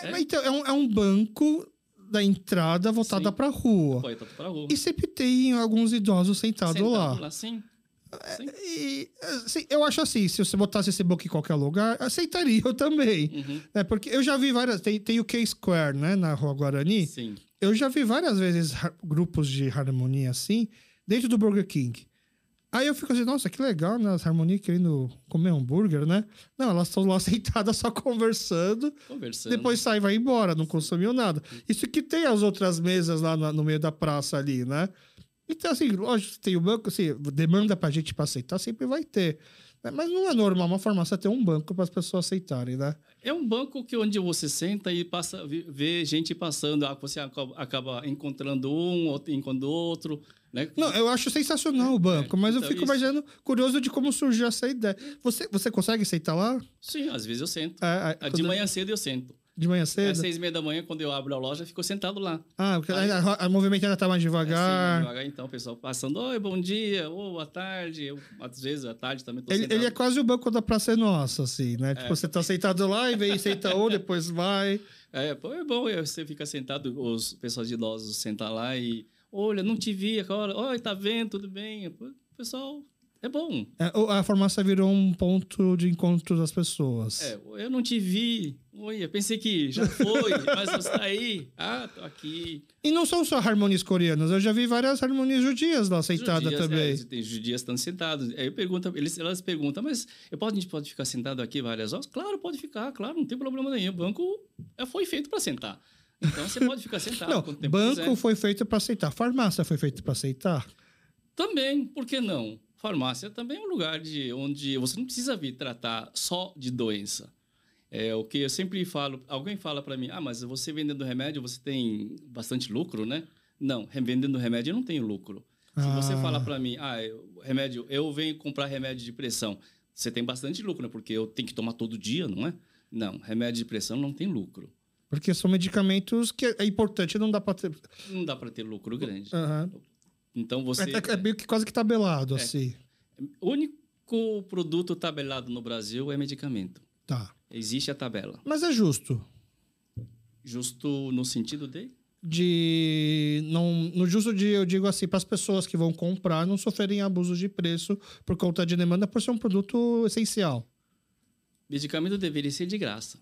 É, é. Então, é um, é um banco da entrada voltada para a rua. Rua. E sempre tem alguns idosos sentados Sentado lá. lá sim. É, e, assim, eu acho assim, se você botasse esse banco em qualquer lugar, aceitaria eu também. Uhum. É, porque eu já vi várias. Tem, tem o K-Square, né, na Rua Guarani. Sim. Eu já vi várias vezes grupos de harmonia assim, dentro do Burger King. Aí eu fico assim, nossa, que legal, né? As harmonias querendo comer hambúrguer, né? Não, elas estão lá sentadas só conversando. Conversando. Depois sai e vai embora, não consumiu nada. Isso que tem as outras mesas lá no, meio da praça ali, né? Então, assim, lógico, tem o banco, assim, demanda pra gente pra aceitar, sempre vai ter. Mas não é normal uma farmácia ter um banco para as pessoas aceitarem, né? É um banco que onde você senta e passa, vê gente passando, ah, você acaba encontrando um, outro, encontrando outro. Né? Não, eu acho sensacional o banco, é, mas então eu fico isso. imaginando, curioso de como surgiu essa ideia. Você, você consegue sentar lá? Sim, às vezes eu sento. É, é, de manhã cedo eu sento. De manhã cedo? Às seis e meia da manhã, quando eu abro a loja, ficou sentado lá. Ah, porque Aí, a, a, movimento ainda tá mais devagar. É, devagar, então, o pessoal passando, oi, bom dia, ou boa tarde. Eu, às vezes, à tarde também tô ele, ele é quase o banco da Praça Nossa, assim, né? É. Tipo, você tá sentado lá e vem senta um, depois vai. É, pô, é bom, você fica sentado, os pessoas idosos sentam lá e... Olha, não te vi agora. Oi, tá vendo? Tudo bem? O pessoal é bom. É, a farmácia virou um ponto de encontro das pessoas. É, eu não te vi. Oi, eu pensei que já foi, mas você tá aí. Ah, tô aqui. E não são só harmonias coreanas, eu já vi várias harmonias judias lá sentadas também. É, tem judias estão sentados. Aí eu pergunto, eles, elas perguntam, mas eu posso, a gente pode ficar sentado aqui várias horas? Claro, pode ficar, claro, não tem problema nenhum. O banco é, foi feito para sentar. Então você pode ficar sentado. não, banco quiser. foi feito para aceitar. Farmácia foi feito para aceitar? Também, por que não? Farmácia também é um lugar de, onde você não precisa vir tratar só de doença. É o que eu sempre falo. Alguém fala para mim: ah, mas você vendendo remédio, você tem bastante lucro, né? Não, vendendo remédio eu não tenho lucro. Se ah. você fala para mim, ah, remédio, eu venho comprar remédio de pressão, você tem bastante lucro, né? Porque eu tenho que tomar todo dia, não é? Não, remédio de pressão não tem lucro. Porque são medicamentos que é importante, não dá para ter. Não dá para ter lucro grande. Uhum. Então você. É, é, meio que quase que tabelado, é. assim. O único produto tabelado no Brasil é medicamento. Tá. Existe a tabela. Mas é justo. Justo no sentido de? De. Não, no justo de, eu digo assim, para as pessoas que vão comprar não sofrerem abusos de preço por conta de demanda, por ser um produto essencial. Medicamento deveria ser de graça.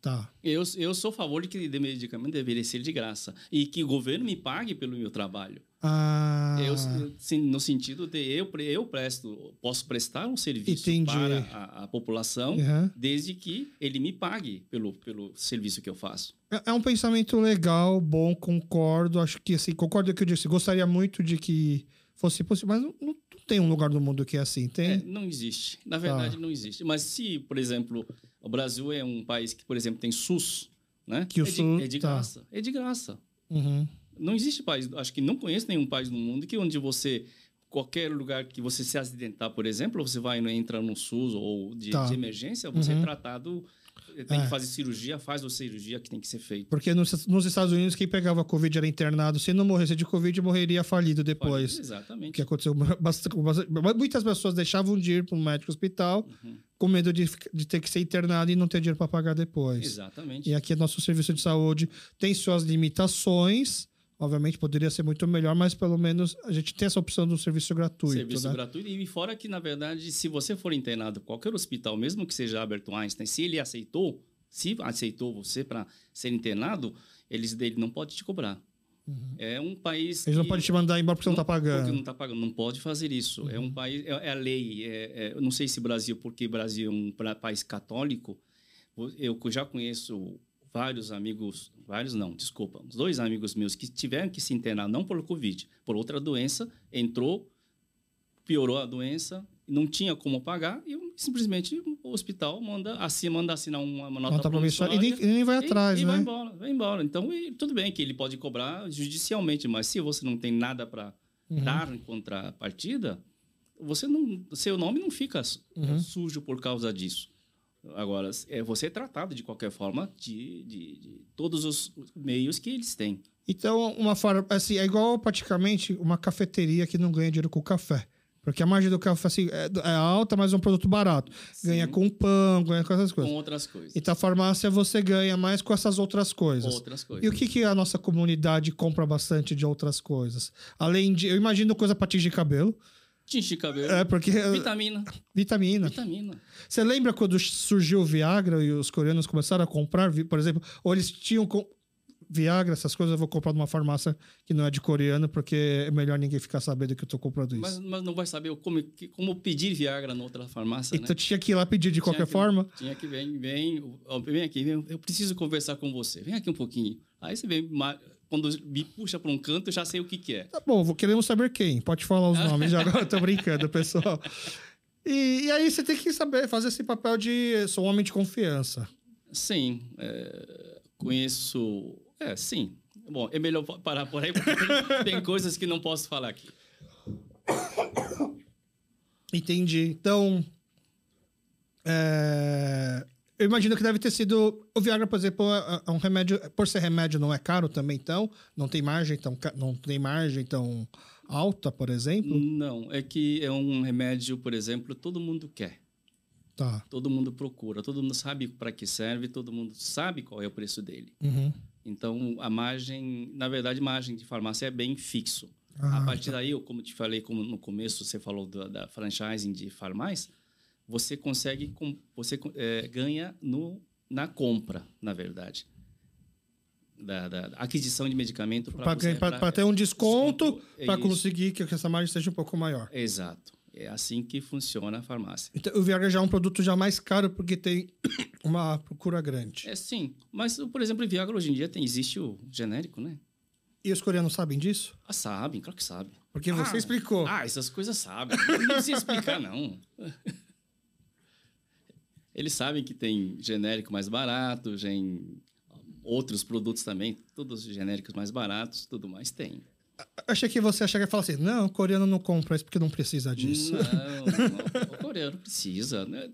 Tá. Eu, eu sou a favor de que o medicamento deveria ser de graça e que o governo me pague pelo meu trabalho. Ah. Eu, no sentido de eu, eu presto, posso prestar um serviço Entendi. para a, a população uhum. desde que ele me pague pelo, pelo serviço que eu faço. É, é um pensamento legal, bom, concordo. Acho que assim, concordo com o que eu disse. Gostaria muito de que fosse possível, mas não, não tem um lugar no mundo que é assim, tem? É, não existe. Na verdade, tá. não existe. Mas se, por exemplo, o Brasil é um país que, por exemplo, tem SUS, né? Que o é, SUS, de, é de tá. graça. É de graça. Uhum. Não existe país, acho que não conheço nenhum país no mundo que onde você qualquer lugar que você se acidentar, por exemplo, você vai entrar no SUS ou de, tá. de emergência, você é uhum. é tratado tem é. que fazer cirurgia, faz a cirurgia que tem que ser feita. Porque nos, nos, Estados Unidos, quem pegava Covid era internado. Se não morresse de Covid, morreria falido depois. Falido, exatamente. Que aconteceu bastante, Muitas pessoas deixavam de ir para um médico hospital uhum. com medo de, de ter que ser internado e não ter dinheiro para pagar depois. Exatamente. E aqui, nosso serviço de saúde tem suas limitações Obviamente poderia ser muito melhor, mas pelo menos a gente tem essa opção do serviço gratuito. Serviço né? gratuito. E fora que, na verdade, se você for internado em qualquer hospital, mesmo que seja Albert Einstein, se ele aceitou, se aceitou você para ser internado, eles dele não pode te cobrar. É um país. Uhum. Eles não podem te mandar embora porque você não está Porque pagando. Uhum. não está pagando. Não pode fazer isso. É um país. É, é a lei. É, é- eu não sei se Brasil, porque Brasil é um pra- país católico. Eu já conheço vários amigos, vários não, desculpa, dois amigos meus que tiveram que se internar não por Covid, por outra doença, entrou, piorou a doença, não tinha como pagar e simplesmente o hospital manda, assim, manda assinar uma, uma nota Nota promissoria. E nem, e nem vai E- atrás, e né? vai embora, vai embora. Então, e tudo bem que ele pode cobrar judicialmente, mas se você não tem nada para Uhum. dar em contrapartida, você não, seu nome não fica Uhum. sujo por causa disso. Agora, é você é tratado de qualquer forma de, de- de todos os meios que eles têm. Então, uma forma, assim, é igual praticamente uma cafeteria que não ganha dinheiro com café. Porque a margem do café assim, é, é alta, mas é um produto barato. Ganha Sim. com pão, ganha com essas com coisas. outras coisas. Então, a farmácia você ganha mais com essas outras coisas. Outras coisas. E o que, que a nossa comunidade compra bastante de outras coisas? Além de. Eu imagino coisa pra tingir cabelo. Tinge cabelo. É, porque. Vitamina. Vitamina. Vitamina. Você lembra quando surgiu o Viagra e os coreanos começaram a comprar, por exemplo, ou eles tinham com- Viagra, essas coisas eu vou comprar numa farmácia que não é de coreano, porque é melhor ninguém ficar sabendo que eu tô comprando isso. Mas, mas não vai saber como, como pedir Viagra noutra farmácia, então né? tinha que ir lá pedir de Tinha qualquer que- forma. Tinha que vem, vem, vem aqui, vem, eu preciso conversar com você. Vem aqui um pouquinho. Aí você vem, quando me puxa para um canto, eu já sei o que, que é. Tá bom, vou- queremos saber quem. Pode falar os nomes já agora, tô brincando, pessoal. E, e aí você tem que saber fazer esse papel de sou um homem de confiança. Sim, é, conheço. É, sim. Bom, é melhor pa- parar por aí, porque tem, tem coisas que não posso falar aqui. Entendi. Então, é, eu imagino que deve ter sido o Viagra, por exemplo, é é um remédio, por ser remédio não é caro também, então não tem margem tão não tem margem tão alta, por exemplo. Não, é que é um remédio, por exemplo, todo mundo quer. Tá. Todo mundo procura, todo mundo sabe para que serve, todo mundo sabe qual é o preço dele. Uhum. Então, a margem, na verdade, margem de farmácia é bem fixo. Ah, a partir daí, eu, como te falei, como no começo você falou da, da franchising de farmácia, você consegue, você eh, ganha no, na compra, na verdade. Da, da aquisição de medicamento Para ter um desconto, é para isso. conseguir que essa margem seja um pouco maior. Exato. É assim que funciona a farmácia. Então, o Viagra já é um produto já mais caro porque tem uma procura grande. É sim, mas por exemplo, o Viagra hoje em dia tem, existe o genérico, né? E os coreanos sabem disso? Ah, sabem, claro que sabem. Porque você Ah, explicou. Ah, essas coisas sabem. Não precisa explicar, não. Eles sabem que tem genérico mais barato, tem outros produtos também, todos os genéricos mais baratos, tudo mais tem. Achei que você achava que ia falar assim: não, o coreano não compra isso porque não precisa disso. Não, não, o coreano precisa, né?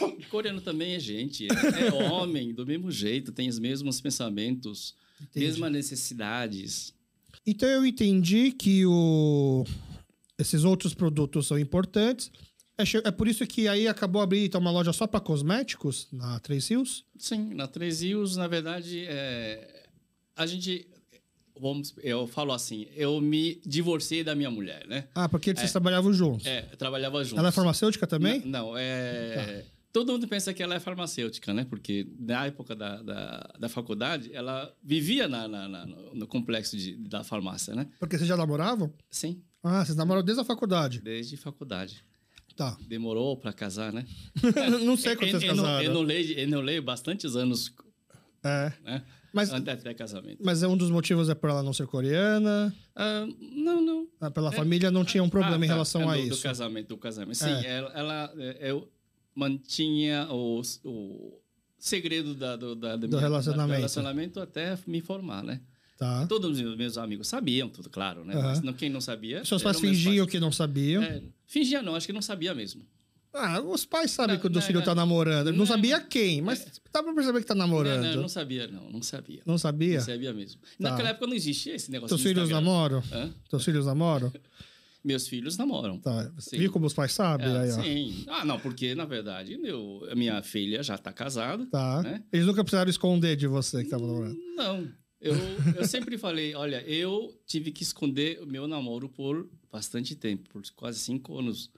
O coreano também é gente, é, é homem, do mesmo jeito, tem os mesmos pensamentos, Entendi. mesmas necessidades. Então eu entendi que o... esses outros produtos são importantes. É, é por isso que aí acabou abrindo então, uma loja só para cosméticos na Três Rios? Sim, na Três Rios, na verdade, é, a gente. Vamos, eu falo assim, eu me divorciei da minha mulher, né? Ah, porque vocês trabalhavam juntos. É, trabalhava juntos. Ela é farmacêutica também? Tá. Não, não, é. Todo mundo pensa que ela é farmacêutica, né? Porque na época da, da, da faculdade, ela vivia na, na- na- no no complexo de, da farmácia, né? Porque vocês já namoravam? Sim, Ah, vocês namoraram desde a faculdade. desde faculdade. Tá. Demorou para casar, né? não sei quando vocês eu, não, eu, casaram. não leio, eu não leio bastantes anos, É. né? Mas, Até, casamento. mas é um dos motivos é por ela não ser coreana. Ah, não, não. ah, Pela família não tinha um problema Ah, em tá. relação É, a do, isso. Do casamento, do casamento. Sim, É. ela, ela é, eu mantinha o, o segredo da, do, da, do, Do relacionamento. do relacionamento até me formar, né? Tá. Todos os meus- amigos sabiam, tudo claro, né? Aham. Mas não, quem não sabia... Seus pais fingiam que não sabiam. É, fingia não, acho que não sabia mesmo. Ah, os pais sabem Não, que o não, filho não. tá namorando. Não Não, sabia quem, mas dá pra perceber que tá namorando. não, não sabia, não, não sabia. Não sabia? Não sabia mesmo. Tá. Naquela época não existia esse negócio Teus filhos namoram? Hã? Teus filhos namoram? Meus filhos namoram. Tá. Sim. Viu como os pais sabem? É, aí, sim. Ah, não, porque, na verdade, meu, a minha filha já está casada. Tá. Né? Eles nunca precisaram esconder de você que tava namorando. Não. Eu, eu sempre falei, olha, eu tive que esconder o meu namoro por bastante tempo, por quase cinco anos.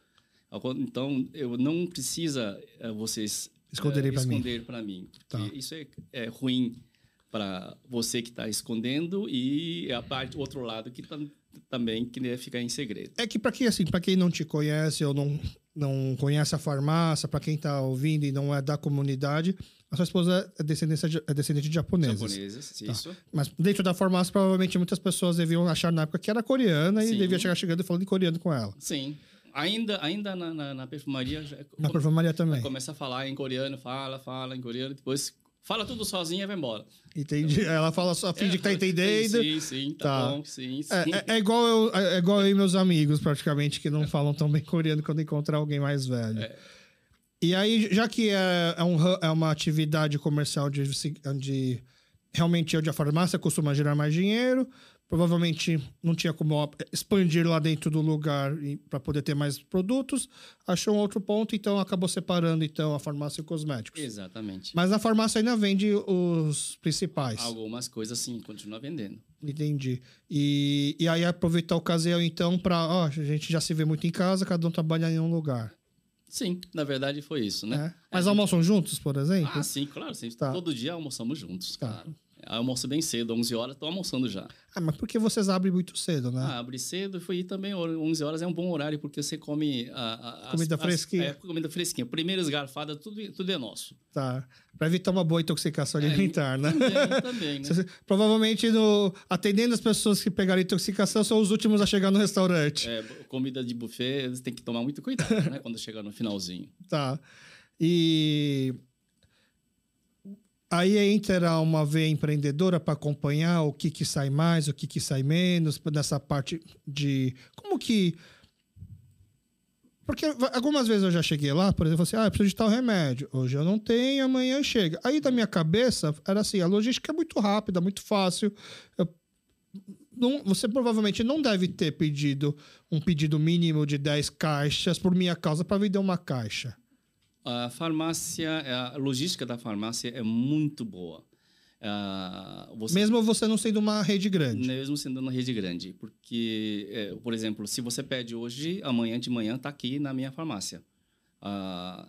Então, eu não precisa uh, vocês esconderem uh, para mim. Esconder para mim. Tá. Isso é, é ruim para você que está escondendo e a parte, outro lado que tá, também queria ficar em segredo. É que para quem assim, para quem não te conhece ou não não conhece a farmácia, para quem está ouvindo e não é da comunidade, a sua esposa é descendente de, é descendente de japoneses. Japoneses, tá. isso. Mas dentro da farmácia, provavelmente muitas pessoas deviam achar na época que era coreana Sim. e devia chegar chegando e falando em coreano com ela. Sim. Ainda, ainda na, na, na perfumaria. Já, na perfumaria também. Começa a falar em coreano, fala, fala em coreano, depois Fala tudo sozinha e vai embora. Entendi. Ela fala só, finge é, que tá entendendo. Sim, sim, tá, tá. bom, sim, sim. É, é, é, igual eu, é, é igual eu e meus amigos, praticamente, que não falam tão bem coreano quando encontrar alguém mais velho. É. E aí, já que é, é, um, é uma atividade comercial de, onde realmente onde a farmácia costuma gerar mais dinheiro, provavelmente não tinha como expandir lá dentro do lugar para poder ter mais produtos, achou um outro ponto, então acabou separando então a farmácia e cosméticos. Exatamente. Mas a farmácia ainda vende os principais. Algumas coisas sim, continua vendendo. Entendi. E, e aí aproveitar a ocasião então para, ó, a gente já se vê muito em casa, cada um trabalha em um lugar. Sim, na verdade foi isso, né? É. Mas almoçam juntos, por exemplo? Ah, sim, claro. Sim. Tá. Todo dia almoçamos juntos, tá. claro almoço bem cedo, 11 horas, estou almoçando já. Ah, mas porque vocês abrem muito cedo, né? Ah, abre cedo e também 11 horas é um bom horário porque você come a, a comida as, fresquinha. As, é, comida fresquinha. Primeira esgarfada, tudo, tudo é nosso. Tá. Para evitar uma boa intoxicação é, alimentar, né? Também, também né? Provavelmente, no, atendendo as pessoas que pegaram intoxicação, são os últimos a chegar no restaurante. É, comida de buffet, você tem que tomar muito cuidado, né? Quando chegar no finalzinho. Tá. E Aí entra uma veia empreendedora para acompanhar o que, que sai mais, o que, que sai menos, nessa parte de. Como que. Porque algumas vezes eu já cheguei lá, por exemplo, assim, ah, eu preciso de tal remédio. Hoje eu não tenho, amanhã chega. Aí da minha cabeça era assim: a logística é muito rápida, muito fácil. Eu, não, você provavelmente não deve ter pedido um pedido mínimo de 10 caixas por minha causa para vender uma caixa. A farmácia, a logística da farmácia é muito boa. Uh, você, mesmo você não sendo uma rede grande. Mesmo sendo uma rede grande. Porque, é, por exemplo, se você pede hoje, amanhã de manhã está aqui na minha farmácia. Uh,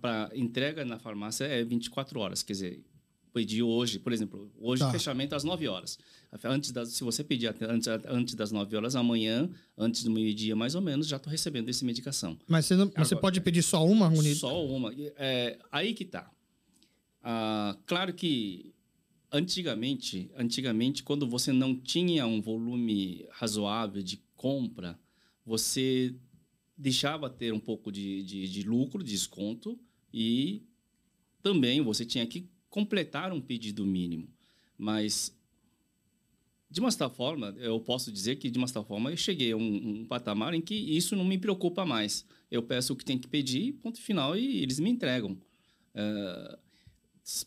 para entrega na farmácia é 24 horas. Quer dizer, pedir hoje, por exemplo, hoje tá. fechamento às 9 horas. Antes das, se você pedir antes, antes das 9 horas, amanhã, antes do meio-dia mais ou menos, já estou recebendo essa medicação. Mas você, não, Agora, você pode pedir só uma unidade? Só uma. É, aí que está. Ah, claro que antigamente, antigamente, quando você não tinha um volume razoável de compra, você deixava ter um pouco de, de, de lucro, de desconto, e também você tinha que completar um pedido mínimo. Mas, de uma certa forma, eu posso dizer que, de uma certa forma, eu cheguei a um, um patamar em que isso não me preocupa mais. Eu peço o que tem que pedir, ponto final, e eles me entregam. Uh,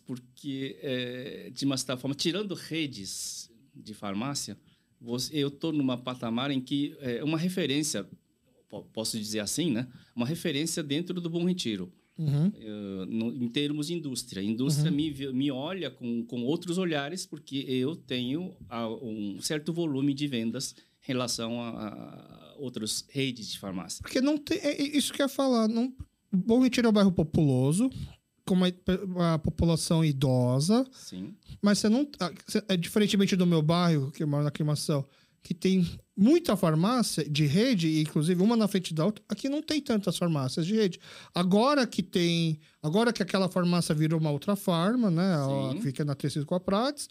porque, é, de uma certa forma, tirando redes de farmácia, eu estou numa patamar em que é uma referência, posso dizer assim, né? Uma referência dentro do Bom Retiro. Uhum. Uh, no, em termos de indústria. A indústria uhum. me, me olha com, com outros olhares porque eu tenho a, um certo volume de vendas em relação a, a outras redes de farmácia. Porque não tem. É, é isso que eu ia falar. Não, Bom Retiro é um bairro populoso, com uma, uma, população idosa. Sim. Mas você não. Ah, é diferentemente do meu bairro, que eu moro na aclimação que tem muita farmácia de rede, inclusive uma na frente da outra, aqui não tem tantas farmácias de rede. Agora que tem, agora que aquela farmácia virou uma outra farma, né? Ela fica na Tecido com a Prates.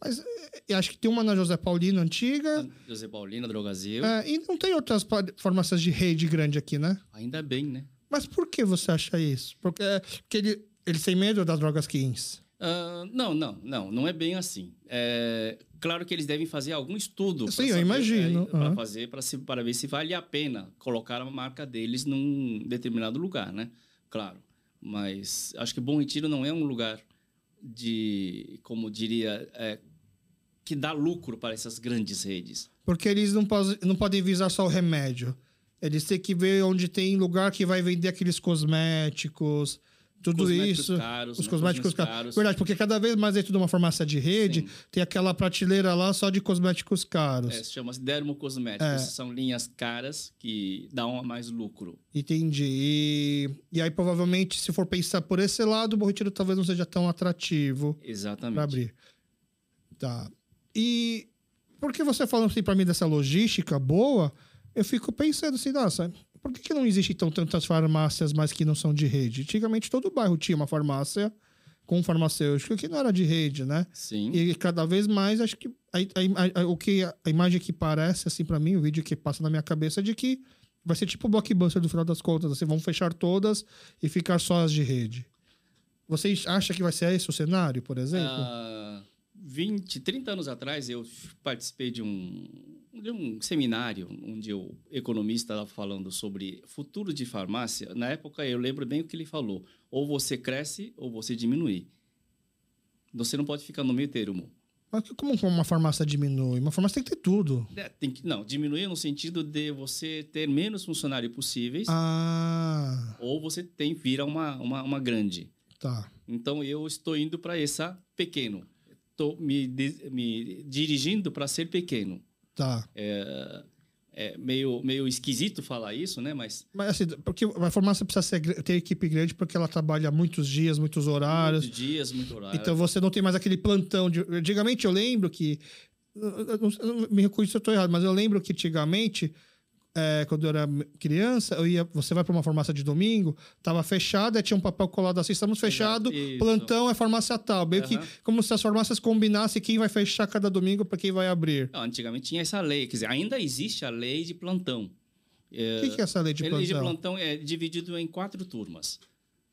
Mas eh, acho que tem uma na José Paulino antiga. José Paulino, Drogazil. É, e não tem outras farmácias de rede grande aqui, né? Ainda bem, né? Mas por que você acha isso? Porque, porque ele, eles têm medo das drogas Kings. Uh, não, não, não, não é bem assim. É, claro que eles devem fazer algum estudo. Sim, eu imagino. É, para fazer, para para ver se vale a pena colocar a marca deles num determinado lugar, né? Claro. Mas acho que Bom Retiro não é um lugar de, como diria, é, que dá lucro para essas grandes redes. Porque eles não, pode, não podem visar só o remédio. Eles têm que ver onde tem lugar que vai vender aqueles cosméticos, tudo Cosméticos isso. caros, os né? cosméticos Cosméticos caros. Verdade, porque cada vez mais dentro de uma farmácia de rede, Sim. tem aquela prateleira lá só de cosméticos caros. É, se chama dermocosméticos. É. São linhas caras que dão mais lucro. Entendi. E, e aí, provavelmente, se for pensar por esse lado, o Bom Retiro talvez não seja tão atrativo Exatamente. para abrir. Tá. E porque você falando assim para mim dessa logística boa, eu fico pensando assim, nossa, por que, que não existe então tantas farmácias mais que não são de rede? Antigamente todo bairro tinha uma farmácia com um farmacêutico que não era de rede, né? Sim. E cada vez mais, acho que a, a- a- o que a imagem que parece assim para mim, o vídeo que passa na minha cabeça é de que vai ser tipo o blockbuster do final das contas, assim, vão fechar todas e ficar só as de rede. Vocês acham que vai ser esse o cenário, por exemplo? Ah, 20, 30 anos atrás, eu participei de um, de um seminário onde o economista estava falando sobre futuro de farmácia. Na época, eu lembro bem o que ele falou. Ou você cresce ou você diminui. Você não pode ficar no meio termo. Mas como uma farmácia diminui? Uma farmácia tem que ter tudo. É, tem que, não, diminuir no sentido de você ter menos funcionários possíveis Ah, ou você tem vira uma, uma, uma grande. tá. Então, eu estou indo para essa pequeno. Estou me, me dirigindo para ser pequeno. Tá. É meio, meio esquisito falar isso, né? Mas Mas assim, porque a farmácia precisa ser ter equipe grande porque ela trabalha muitos dias, muitos horários. muitos dias, muito horário. Então você não tem mais aquele plantão de. Antigamente eu lembro que. eu- não- eu não me recuso se eu estou errado, mas eu lembro que antigamente, é, quando eu era criança, eu ia, você vai para uma farmácia de domingo, tava fechada, tinha um papel colado assim, estamos fechados, plantão é farmácia tal. Meio que Aham. como se as farmácias combinassem quem vai fechar cada domingo para quem vai abrir. Não, antigamente tinha essa lei, quer dizer, ainda existe a lei de plantão. É, O que, que é essa lei de a lei de plantão? plantão é dividido em quatro turmas.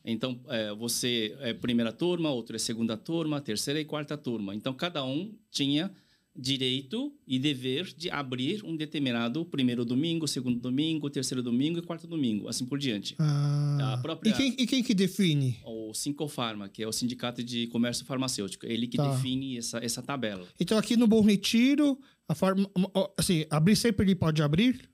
Então, é, você é primeira turma, outro é segunda turma, terceira e quarta turma. Então, cada um tinha direito e dever de abrir um determinado primeiro domingo, segundo domingo, terceiro domingo e quarto domingo, assim por diante. Ah, A própria- e, quem, e quem que define? O Sincofarma, que é o Sindicato de Comércio Farmacêutico, ele que Tá. define essa, essa tabela. Então aqui no Bom Retiro, a farma, assim, abrir sempre ele pode abrir?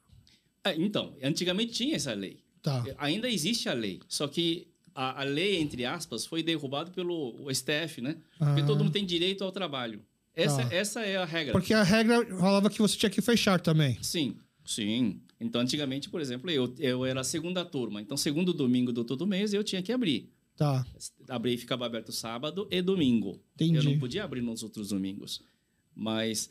É, então, antigamente tinha essa lei. Tá. Ainda existe a lei, só que a, a lei, entre aspas, foi derrubada pelo STF, né? Porque Ah. todo mundo tem direito ao trabalho. Essa, Tá. essa é a regra. Porque a regra falava que você tinha que fechar também. Sim, sim. Então, antigamente, por exemplo, eu, eu era a segunda turma. Então, segundo domingo do todo mês, eu tinha que abrir. Tá. Abrir e ficava aberto sábado e domingo. Entendi. Eu não podia abrir nos outros domingos. Mas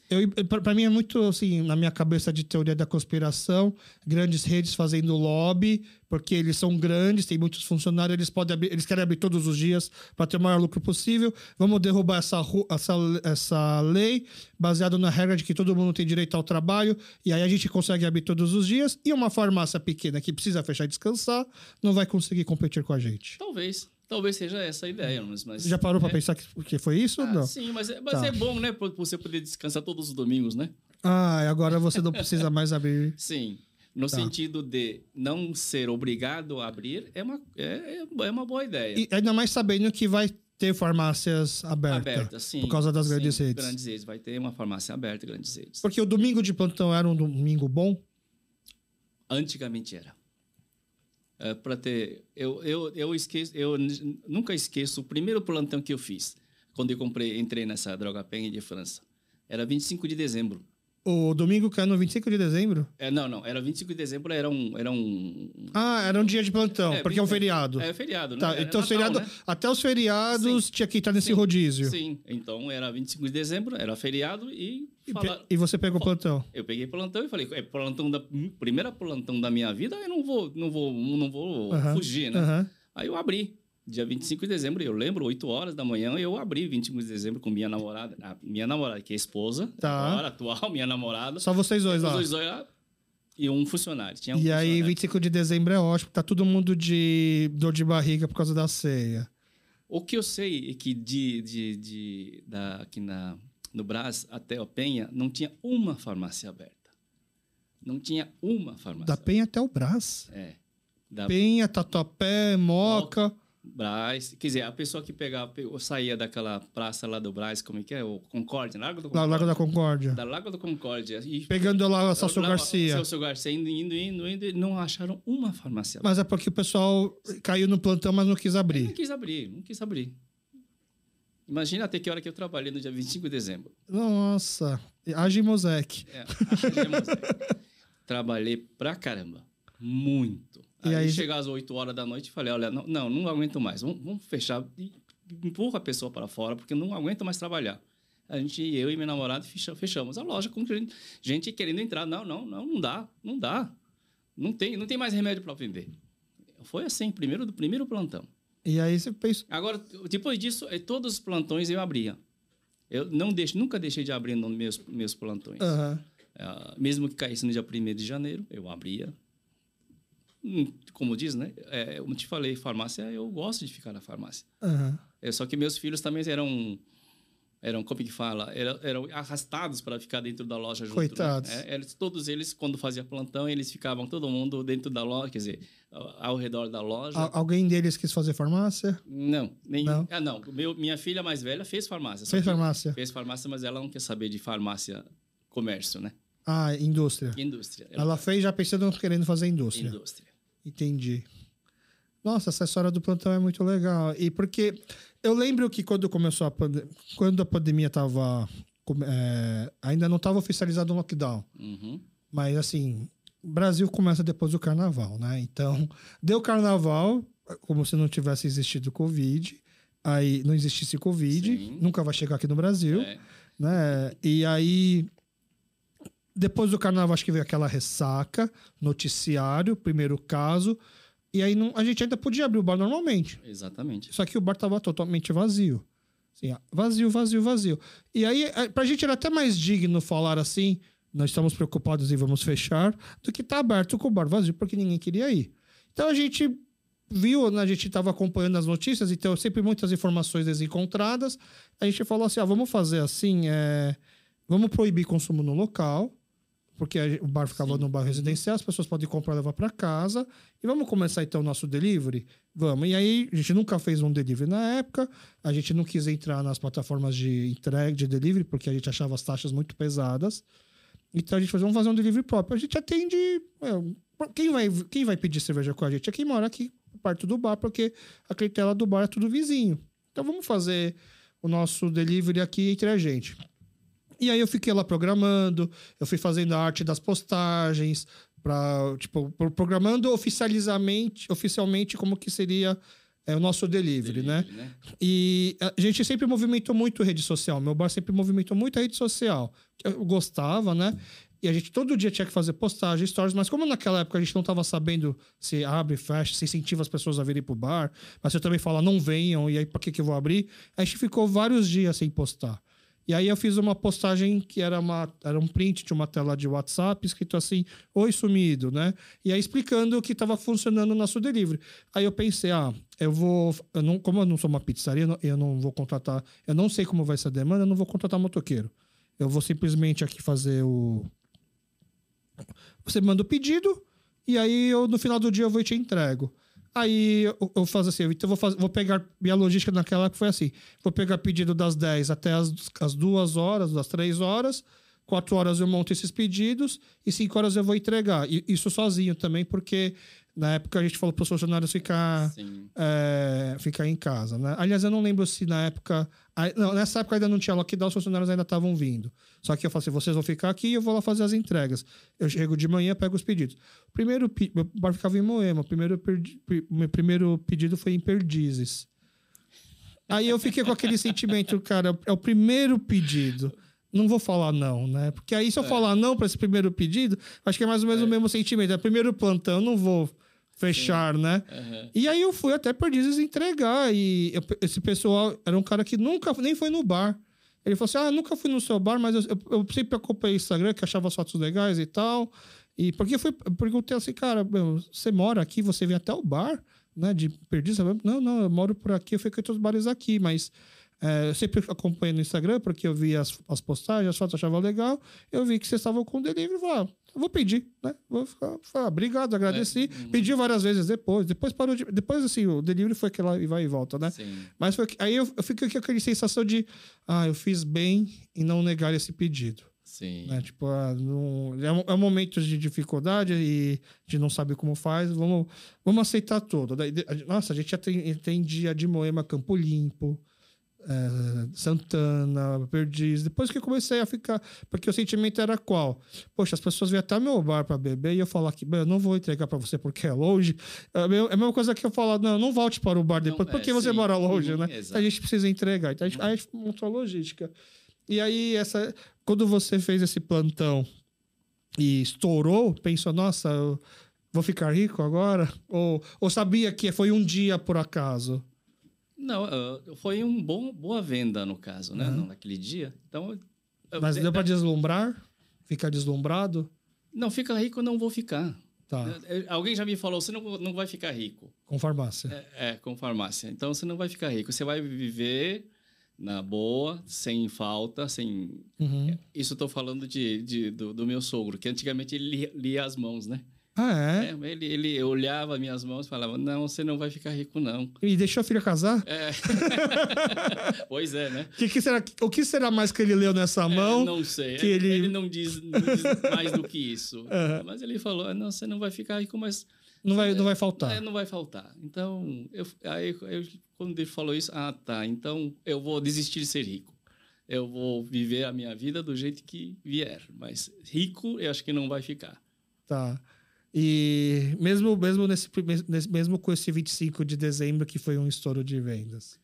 pra mim é muito assim, na minha cabeça de teoria da conspiração, grandes redes fazendo lobby, porque eles são grandes, tem muitos funcionários, eles podem abrir, eles querem abrir todos os dias para ter o maior lucro possível. Vamos derrubar essa, essa, essa lei baseada na regra de que todo mundo tem direito ao trabalho, e aí a gente consegue abrir todos os dias, e uma farmácia pequena que precisa fechar e descansar não vai conseguir competir com a gente. talvez, talvez seja essa a ideia. Mas, mas Já parou é, para pensar que, que foi isso ou ah, não? Sim, mas, é- mas Tá. é bom, né? Pra você poder descansar todos os domingos, né? Ah, agora você não precisa mais abrir. Sim. No Tá. sentido de não ser obrigado a abrir, é uma, é, é uma boa ideia. E ainda mais sabendo que vai ter farmácias abertas. Aberta, sim. por causa das sim, grandes redes. Grandes redes. Vai ter uma farmácia aberta, grandes redes. Porque o domingo de plantão era um domingo bom. Antigamente era. É, para ter, eu, eu, eu esqueço, eu nunca esqueço o primeiro plantão que eu fiz quando eu comprei, entrei nessa droga Penha de França. Era 25 de dezembro. O domingo que é no 25 de dezembro. É, não, não, era 25 de dezembro, era um, era um Ah, era um dia de plantão, É, porque é um feriado. é feriado, né? Tá, Era então Natal, feriado, né? até os feriados tinha que estar nesse Sim, rodízio. Sim, então era 25 de dezembro, era feriado e E, fala- pe- e você pegou plantão. eu peguei plantão e falei, é plantão da primeira plantão da minha vida, eu não vou, não vou, não vou fugir, né? Aí eu abri. Dia 25 de dezembro, eu lembro, 8 horas da manhã, eu abri 25 de dezembro com minha namorada, minha namorada, que é esposa, Tá. agora atual, minha namorada. Só vocês dois lá. dois olhos e um funcionário. Tinha um E aí, funcionário. 25 de dezembro é ótimo, tá todo mundo de dor de barriga por causa da ceia. O que eu sei é que de, de, de, da, aqui na, no Brás até o Penha não tinha uma farmácia aberta. Não tinha uma farmácia. Da Penha até o Brás. É. Da, Penha, Tatuapé, Moca. Braz. Quer dizer, a pessoa que pegava, pe- saía daquela praça lá do Braz, como é que é? O Concórdia, Lago do Concórdia. Lago da Concórdia. Da Lago do Concórdia. E Pegando lá a Celso Garcia. Celso Garcia, indo, indo, indo, indo, e não acharam uma farmácia. Mas é porque o pessoal caiu no plantão, mas não quis Não abrir. quis abrir, não quis abrir. Imagina até que hora que eu trabalhei no dia 25 de dezembro. Nossa, age Mosec. É. Trabalhei pra caramba. Muito. E aí, aí- chegar às 8 horas da noite, falei, olha, não, não, não aguento mais. Vamos, vamos fechar e empurra a pessoa para fora, porque não aguento mais trabalhar. A gente, eu e minha namorada, fecha- fechamos a loja com gente, gente querendo entrar. Não, não, não, não dá, não dá. Não tem, não tem mais remédio para vender. Foi assim, primeiro do primeiro plantão. E aí você pensa. Agora, depois disso, eh, todos os plantões eu abria. Eu não deixo, nunca deixei de abrir nos meus, meus plantões. Aham. Ah, mesmo que caísse no dia 1 de janeiro, eu abria. Hum, Como diz, né? É, como te falei, farmácia, eu gosto de ficar na farmácia. aham. É, só que meus filhos também eram, eram como que fala? Eram, eram arrastados para ficar dentro da loja junto. né? Coitados. É, eles, todos eles, quando fazia plantão, eles ficavam todo mundo dentro da loja, quer dizer, ao, ao redor da loja. Al- alguém deles quis fazer farmácia? Não, nenhum. Não? Ah, não. Meu, minha filha mais velha fez farmácia. Fez farmácia? Fez farmácia, mas ela não quer saber de farmácia comércio, né? Ah, indústria. Indústria. Ela fez já pensando querendo fazer indústria. Indústria. Entendi. Nossa, essa história do plantão é muito legal. E porque eu lembro que quando começou a pandemia, quando a pandemia estava ainda não estava oficializado o lockdown, Uhum. mas assim, Brasil começa depois do carnaval, né? Então, deu carnaval, como se não tivesse existido Covid, aí não existisse Covid, Sim. nunca vai chegar aqui no Brasil É. né? E aí, depois do carnaval, acho que veio aquela ressaca, noticiário, primeiro caso. E aí não, a gente ainda podia abrir o bar normalmente. Exatamente. Só que o bar tava totalmente vazio. Assim, vazio, vazio, vazio. E aí, eh, pra gente era até mais digno falar assim, nós estamos preocupados e vamos fechar, do que tá aberto com o bar vazio, porque ninguém queria ir. Então a gente viu, né, a gente estava acompanhando as notícias, então sempre muitas informações desencontradas. A gente falou assim: ah, vamos fazer assim, é, vamos proibir consumo no local, porque o bar ficava no bar residencial, as pessoas podem comprar e levar para casa. E vamos começar então o nosso delivery? Vamos. E aí, a gente nunca fez um delivery na época, a gente não quis entrar nas plataformas de entrega, de delivery, porque a gente achava as taxas muito pesadas. Então a gente falou, vamos fazer um delivery próprio. A gente atende. é, quem, vai, quem vai pedir cerveja com a gente é quem mora aqui perto do bar, porque a clientela do bar é tudo vizinho. Então vamos fazer o nosso delivery aqui entre a gente. E aí eu fiquei lá programando, eu fui fazendo a arte das postagens, para tipo, pro- programando oficializamente, oficialmente como que seria é, o nosso delivery, né? Delivery, né? E a gente sempre movimentou muito rede social. Meu bar sempre movimentou muito a rede social. Eu gostava, né? E a gente todo dia tinha que fazer postagem, stories, mas como naquela época a gente não estava sabendo se abre, fecha, se incentiva as pessoas a virem pro bar, mas eu também falo, não venham, e aí para que, que eu vou abrir? A gente ficou vários dias sem postar. E aí eu fiz uma postagem que era, uma, era um print de uma tela de WhatsApp, escrito assim, oi sumido, né? E aí explicando o que estava funcionando no nosso delivery. Aí eu pensei, ah, eu vou. Eu não, como eu não sou uma pizzaria, eu não, eu não vou contratar. Eu não sei como vai ser a demanda, eu não vou contratar motoqueiro. Eu vou simplesmente aqui fazer o. Você manda o pedido, e aí eu, no final do dia eu vou e te entrego. Aí eu, eu faço assim, então eu vou, fazer, vou pegar. Minha logística naquela época foi assim: vou pegar pedido das 10 até as, as 2 horas, das 3 horas. 4 horas eu monto esses pedidos e 5 horas eu vou entregar. E isso sozinho também, porque na época a gente falou para os funcionários ficar, é, ficar em casa. Né? Aliás, eu não lembro se na época. Não, nessa época ainda não tinha lockdown, os funcionários ainda estavam vindo. Só que eu falei assim: vocês vão ficar aqui e eu vou lá fazer as entregas. Eu chego de manhã, pego os pedidos. Primeiro, meu bar ficava em Moema. Primeiro, perdi- meu primeiro pedido foi em Perdizes. Aí eu fiquei com aquele sentimento, cara, é o primeiro pedido. Não vou falar não, né? Porque aí se eu falar não para esse primeiro pedido, acho que é mais ou menos o mesmo sentimento. É primeiro plantão, não vou fechar, né? Aham. E aí eu fui até Perdizes entregar. E eu- esse pessoal era um cara que nunca nem foi no bar. Ele falou assim: Ah, nunca fui no seu bar, mas eu, eu, eu sempre acompanhei o Instagram, que achava as fotos legais e tal. E porque eu perguntei assim, cara, meu, você mora aqui, você vem até o bar, né? De Perdizes? Não, não, eu moro por aqui, eu frequento os bares aqui, mas É, eu sempre acompanhei no Instagram, porque eu vi as, as postagens, as fotos, achava legal. Eu vi que vocês estavam com delivery e falei, ah, vou pedir, né? Vou ficar, falar, obrigado, agradeci. É, uhum. Pedi várias vezes depois. Depois parou de. Depois, assim, o delivery foi aquela e vai e volta, né? Sim. Mas foi, aí eu, eu fiquei com aquela sensação de, ah, eu fiz bem em não negar esse pedido. Sim. Né? Tipo, ah, não, é, um, é um momento de dificuldade e de não saber como faz, vamos, vamos aceitar tudo. Daí, nossa, a gente atendia de Moema Campo Limpo, é, Santana, Perdiz. Depois que eu comecei a ficar. Porque o sentimento era qual? Poxa, as pessoas vêm até meu bar para beber e eu falar que "Bem, eu não vou entregar para você porque é longe. É a mesma é a mesma coisa que eu falar, não, não volte para o bar depois, é, porque você sim. mora longe, Uhum, né? exato. A gente precisa entregar. Então a gente, a gente montou a logística. E aí, essa, quando você fez esse plantão e estourou, pensou, nossa, eu vou ficar rico agora? Ou, ou sabia que foi um dia por acaso? Não, foi uma boa venda, no caso, né? Uhum. Naquele dia. Então. eu- Mas de- deu para deslumbrar? Ficar deslumbrado? Não, fica rico, eu não vou ficar. Tá, Alguém já me falou, você não, não vai ficar rico. com farmácia. É, é, com farmácia. Então você não vai ficar rico. Você vai viver na boa, sem falta, sem. Uhum. Isso eu tô falando de, de- do, do meu sogro, que antigamente ele lia, lia as mãos, né? Ah, é? É, ele, ele olhava minhas mãos e falava: Não, você não vai ficar rico, não. E deixou a filha casar? É. pois é, né? Que que será, o que será mais que ele leu nessa mão? É, não sei. que ele... ele- não, diz, não diz mais do que isso. Aham. Mas ele falou: "Ah, Não, você não vai ficar rico, mas Não vai, não vai faltar. É, não vai faltar. Então, eu, aí, eu- quando ele falou isso, ah, tá, então eu vou desistir de ser rico. Eu vou viver a minha vida do jeito que vier. Mas rico, eu acho que não vai ficar. Tá. E mesmo, mesmo, nesse, mesmo com esse 25 de dezembro, que foi um estouro de vendas.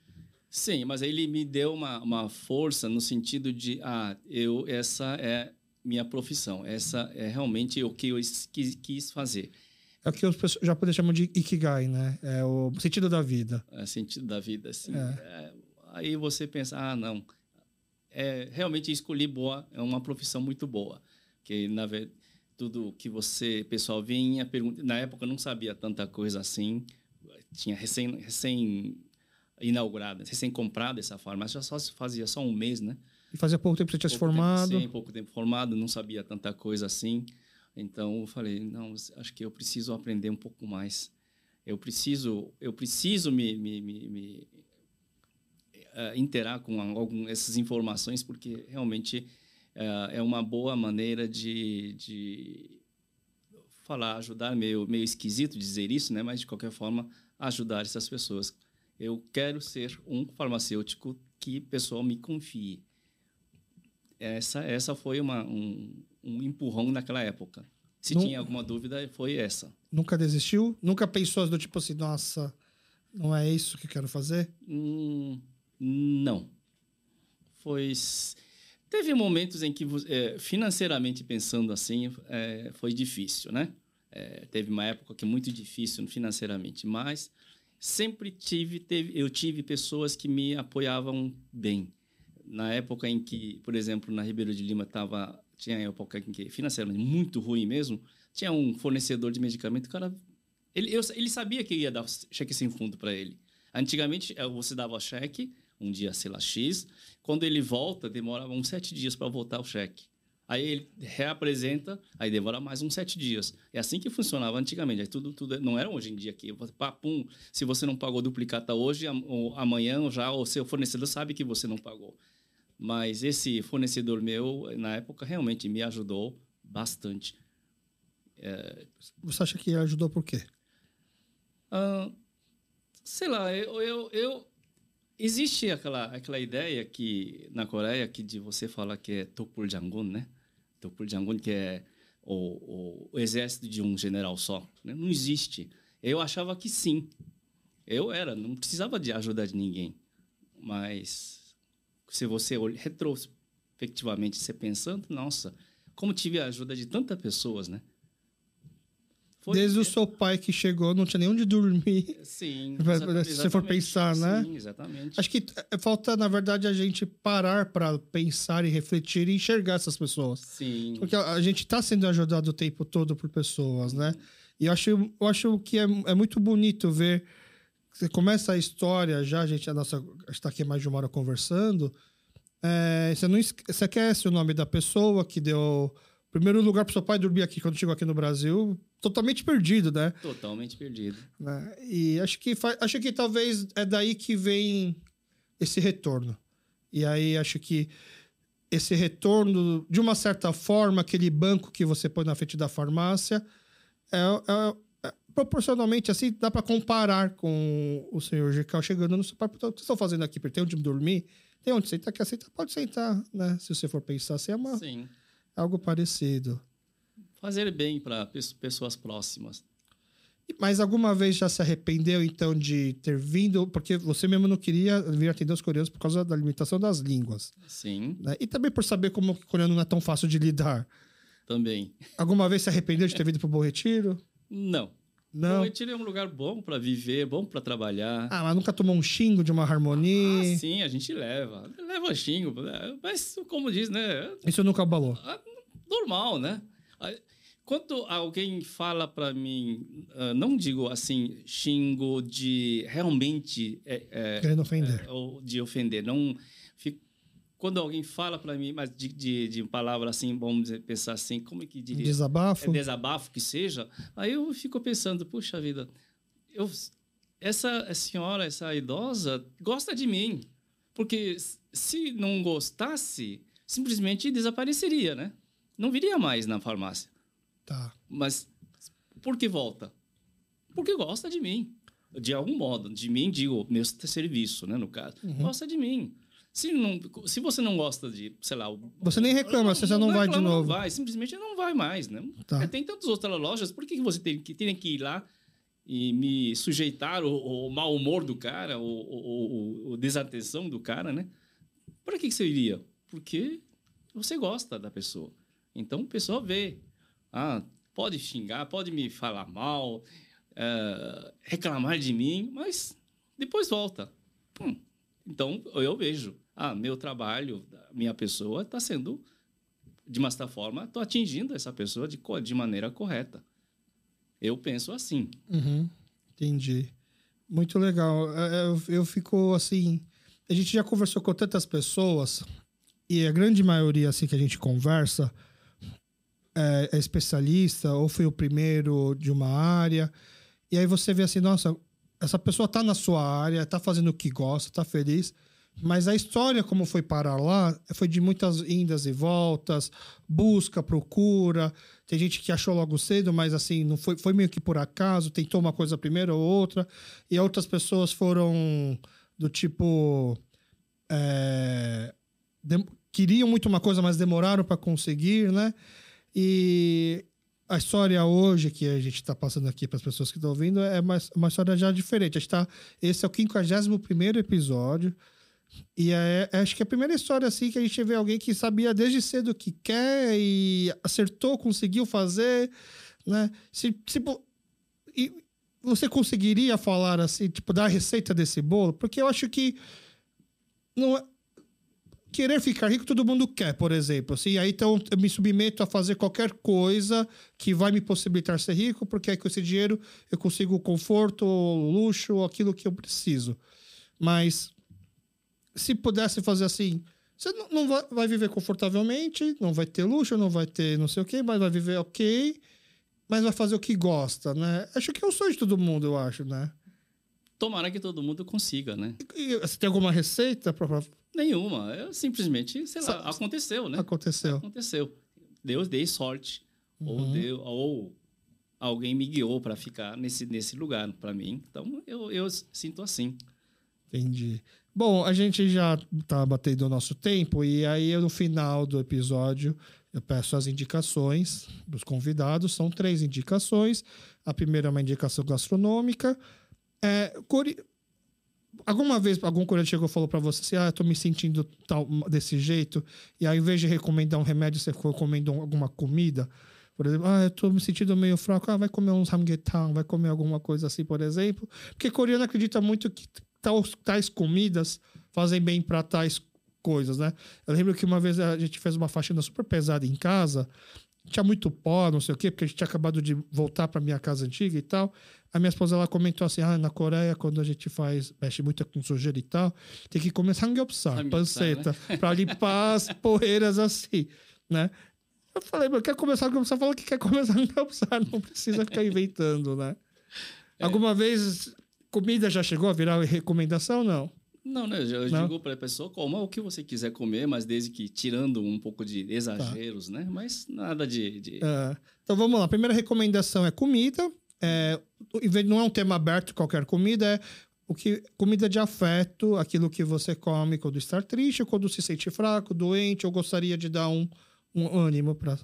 Sim, mas ele me deu uma, uma força no sentido de, ah, eu, essa é minha profissão. Essa é realmente o que eu quis, quis fazer. É o que os japoneses chamam de Ikigai, né? É o sentido da vida. É o sentido da vida, assim. É. É, aí você pensa, ah, não, é, realmente escolhi boa, é uma profissão muito boa. Que, na verdade, tudo que você, pessoal, vinha, pergunta, na época eu não sabia tanta coisa assim, tinha recém, recém inaugurada, recém comprada essa farmácia, só se fazia só um mês, né? E fazia pouco tempo que você tinha se Pouco tempo- formado. sim, pouco tempo formado, não sabia tanta coisa assim. Então eu falei, não, acho que eu preciso aprender um pouco mais. Eu preciso, eu preciso me, me, me, me eh, interar com algum, essas informações porque realmente é uma boa maneira de, de falar, ajudar meio meio esquisito dizer isso, né? Mas de qualquer forma ajudar essas pessoas. Eu quero ser um farmacêutico que o pessoal me confie essa essa foi uma, um, um empurrão naquela época. Se Não- tinha alguma dúvida, foi essa. Nunca desistiu? Nunca pensou do tipo assim, nossa, não é isso que quero fazer? Hum, não. Foi. Teve momentos em que, eh, financeiramente pensando assim, eh, foi difícil, né? Eh, teve uma época que é muito difícil financeiramente, mas sempre tive, teve, eu tive pessoas que me apoiavam bem. Na época em que, por exemplo, na Ribeiro de Lima tava, tinha época em que financeiramente muito ruim mesmo, tinha um fornecedor de medicamento, o cara ele, eu- ele sabia que ia dar cheque sem fundo para ele. Antigamente, você dava cheque, um dia, sei lá, X. Quando ele volta, demorava uns sete dias para voltar o cheque. Aí ele reapresenta, aí demora mais uns sete dias. É assim que funcionava antigamente. Aí tudo, tudo não era hoje em dia que papum, se você não pagou duplicata hoje, amanhã já o seu fornecedor sabe que você não pagou. Mas esse fornecedor meu, na época, realmente me ajudou bastante. Você acha que ajudou por quê? Ah, sei lá, eu, eu, eu- existe aquela aquela ideia que na Coreia que de você falar que é Tokpul Jangun, né? Tokpul Jangun que é o, o, o exército de um general só, né? Não existe. Eu achava que sim. Eu era, não precisava de ajuda de ninguém. Mas se você olha retrospectivamente, você pensando, nossa, como tive a ajuda de tantas pessoas, né? Foi- Desde o seu pai que chegou, não tinha nem onde dormir. Sim. Se você for pensar, né? Sim, exatamente. Acho que eh, falta, na verdade, a gente parar para pensar e refletir e enxergar essas pessoas. Sim. Porque a gente está sendo ajudado o tempo todo por pessoas, né? E eu acho, eu acho que é, é muito bonito ver você começa a história já, a gente está aqui mais de uma hora conversando. É, você não você esquece o nome da pessoa que deu primeiro lugar para seu pai dormir aqui quando chegou aqui no Brasil, totalmente perdido, né? Totalmente perdido. né? E acho que acho que talvez é daí que vem esse retorno. E aí acho que esse retorno, de uma certa forma, aquele banco que você põe na frente da farmácia, é, é- é- proporcionalmente assim, dá para comparar com o senhor Gical chegando no seu pai. "Então, O que vocês estão fazendo aqui? Tem onde dormir? Tem onde sentar? Quer sentar? Pode sentar, né? Se você for pensar assim, é uma, Sim. Algo parecido. Fazer bem para pessoas próximas. Mas alguma vez já se arrependeu, então, de ter vindo? Porque você mesmo não queria vir atender os coreanos por causa da limitação das línguas. Sim, né? E também por saber como o coreano não é tão fácil de lidar. também. Alguma vez se arrependeu de ter vindo para o Bom Retiro? Não. Não. Retiro é um lugar bom para viver, bom para trabalhar. Ah, mas nunca tomou um xingo de uma harmonia? Ah, sim, a gente leva. Leva xingo. né? Mas, como diz, né? Isso nunca abalou. Ah, Normal, né? Ah, Quando alguém fala para mim, ah, não digo assim, xingo de realmente é, é, Querendo ofender. é, ou de ofender, não quando alguém fala para mim, mas de, de, de palavra assim, vamos dizer, pensar assim, como é que diria? Desabafo? é desabafo que seja, aí eu fico pensando, puxa vida, eu, essa senhora, essa idosa, gosta de mim. Porque se não gostasse, simplesmente desapareceria, né? Não viria mais na farmácia. Tá. Mas por que volta? Porque gosta de mim. De algum modo. De mim, digo, meu serviço, né, no caso. Gosta de mim. Se, não, se você não gosta de, sei lá... Você nem reclama, você já não vai de reclama, novo. Não vai, simplesmente não vai mais, né? Tá. É, Tem tantas outras lojas, por que que você tem que, tem que ir lá e me sujeitar o, o mau humor do cara, o, o, o- o desatenção do cara, né? Para que, que você iria? Porque você gosta da pessoa. Então, a pessoa vê. Ah, pode xingar, pode me falar mal, eh, reclamar de mim, mas depois volta. Hum, então, eu vejo. Ah, meu trabalho, minha pessoa está sendo, de uma certa forma, estou atingindo essa pessoa de, de maneira correta. Eu penso assim. Uhum. Entendi. Muito legal. É, é, Eu, eu fico assim. A gente já conversou com tantas pessoas e a grande maioria assim que a gente conversa é, é especialista ou foi o primeiro de uma área. E aí você vê assim, nossa, essa pessoa tá na sua área, tá fazendo o que gosta, tá feliz. Mas a história, como foi parar lá, foi de muitas indas e voltas, busca, procura. Tem gente que achou logo cedo, mas assim, não foi, foi meio que por acaso, tentou uma coisa primeiro ou outra. E outras pessoas foram do tipo. é, dem- queriam muito uma coisa, mas demoraram para conseguir, né? E a história hoje que a gente está passando aqui para as pessoas que estão ouvindo é uma, uma história já diferente. A gente tá, esse é o 51 episódio. E é, é- acho que é a primeira história assim que a gente vê alguém que sabia desde cedo o que quer e acertou, conseguiu fazer, né? Se, se po- e você conseguiria falar assim, tipo, dar a receita desse bolo? Porque eu acho que não é, querer ficar rico todo mundo quer, por exemplo. Assim, aí então eu me submeto a fazer qualquer coisa que vai me possibilitar ser rico, porque aí com esse dinheiro eu consigo o conforto, o luxo, aquilo que eu preciso. Mas se pudesse fazer assim, você não, não vai, vai viver confortavelmente, não vai ter luxo, não vai ter não sei o quê, mas vai viver ok, mas vai fazer o que gosta, né? Acho que é o sonho de todo mundo, eu acho, né? Tomara que todo mundo consiga, né? E você tem alguma receita para Nenhuma. Eu simplesmente, sei lá, Sa- aconteceu, né? aconteceu? Aconteceu. Deus dei sorte. Ou, Uhum. deu, ou alguém me guiou para ficar nesse, nesse lugar para mim. Então, eu, eu sinto assim. Entendi. Bom, a gente já tá batendo o nosso tempo e aí no final do episódio eu peço as indicações dos convidados. São três indicações. A primeira é uma indicação gastronômica. É, core- Alguma vez algum coreano chegou e falou para você assim, ah, eu me sentindo tal, desse jeito, e aí, ao invés de recomendar um remédio, você recomenda um- alguma comida? Por exemplo, ah, eu tô me sentindo meio fraco, ah, vai comer um samgyetang, vai comer alguma coisa assim, por exemplo. Porque coreano acredita muito que tais, tais comidas fazem bem para tais coisas, né? Eu lembro que uma vez a gente fez uma faxina super pesada em casa tinha muito pó, não sei o quê, porque a gente tinha acabado de voltar para minha casa antiga e tal. A minha esposa ela comentou assim: ah, na Coreia, quando a gente faz, mexe muito com sujeira e tal, tem que comer Samgyeopsal, panceta, para limpar as poeiras assim, né? Eu falei, mas quer começar a Fala que quer começar a não precisa ficar inventando, né? É. Alguma vez comida já chegou a virar recomendação? Não. Não, né? Eu Não? digo para a pessoa, coma o que você quiser comer, mas desde que tirando um pouco de exageros, né? Mas nada de. de- É. Então vamos lá. A primeira recomendação é comida. É, não é um tema aberto qualquer comida, é o que comida de afeto, aquilo que você come quando está triste, quando se sente fraco, doente, ou gostaria de dar um, um ânimo para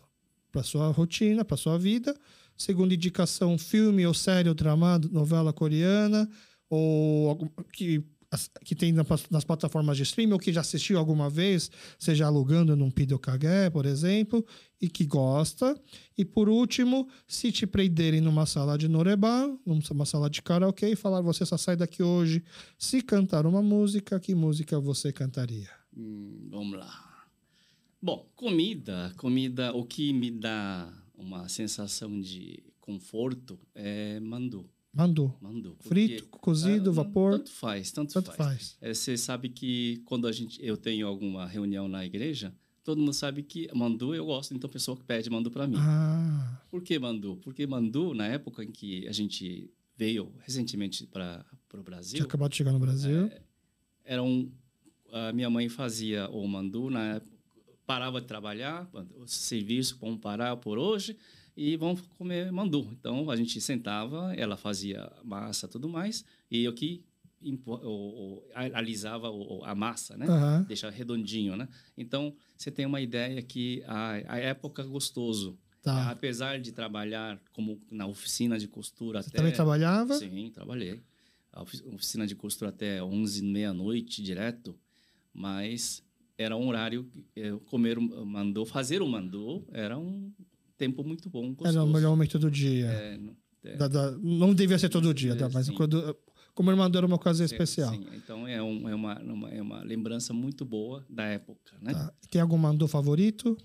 para sua rotina, para sua vida. Segunda indicação, filme ou série ou drama, novela coreana, ou que que tem na- nas plataformas de streaming ou que já assistiu alguma vez, seja alugando num Pidokage, por exemplo, e que gosta. E por último, se te prenderem numa sala de Noreba, numa sala de karaokê, e falar você só sai daqui hoje se cantar uma música, que música você cantaria? Hum, vamos lá. Bom, comida, comida, o que me dá uma sensação de conforto é mandu. Mandu. porque- Frito, cozido, Ah, vapor, Tanto faz, tanto, tanto faz. faz. É, Você sabe que quando a gente, eu tenho alguma reunião na igreja, todo mundo sabe que mandu eu gosto, então a pessoa que pede mandu para mim. Ah, Por que mandu? Porque mandu, na época em que a gente veio recentemente para o tinha Brasil, acabado de chegar no Brasil. era um, a minha mãe fazia o mandu, na época, parava de trabalhar, o serviço, vamos parar por hoje e vamos comer mandu. Então a gente sentava, ela fazia massa tudo mais, e eu que impo- o- o- a- alisava a massa, né? Aham. Deixar redondinho, né? Então você tem uma ideia que a, a época gostoso, Tá. apesar de trabalhar como na oficina de costura Você até também trabalhava? Sim, trabalhei. A ofi- oficina de costura até 11, meia-noite direto, mas era um horário que eu comer mandou, fazer o mandou, era um tempo muito bom, gostoso. Era o melhor momento do dia. É, não- é, Da- da- não devia ser todo dia, É, tá? mas sim. quando, como irmão era uma ocasião sim, especial. sim. Então é, um- é uma, uma- é uma lembrança muito boa da época, né? Tá. Tem algum mandou favorito?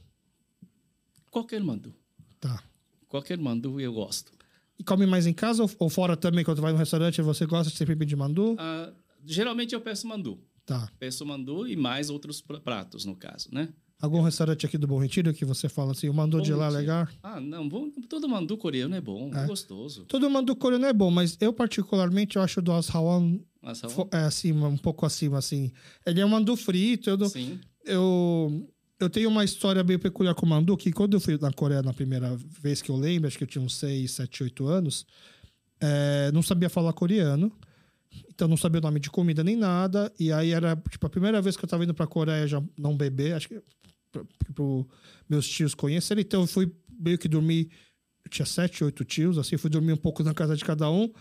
Qualquer mandu, Tá. qualquer mandu eu gosto. E come mais em casa ou, ou fora também? Quando vai no restaurante, você gosta de sempre pedir mandu? Ah, geralmente eu peço mandu, Tá. peço mandu e mais outros pra- pratos no caso, né? Algum restaurante aqui do Bom Retiro que você fala assim, o mandu Bom de lá é legal? Ah, não, bom, todo mandu coreano é bom, é, gostoso. Todo mandu coreano é bom, mas eu particularmente eu acho o do Ashawan é, acima, um pouco acima, assim. Ele é um mandu frito. Eu, não- sim. eu, eu tenho uma história bem peculiar com o mandu, que quando eu fui na Coreia na primeira vez que eu lembro, acho que eu tinha uns 6, 7, 8 anos, é, não sabia falar coreano. Então não sabia o nome de comida nem nada. E aí era tipo a primeira vez que eu tava indo pra Coreia já não beber, acho que para meus tios conhecerem. Então eu fui meio que dormir. Eu tinha sete, oito tios, assim, fui dormir um pouco na casa de cada um.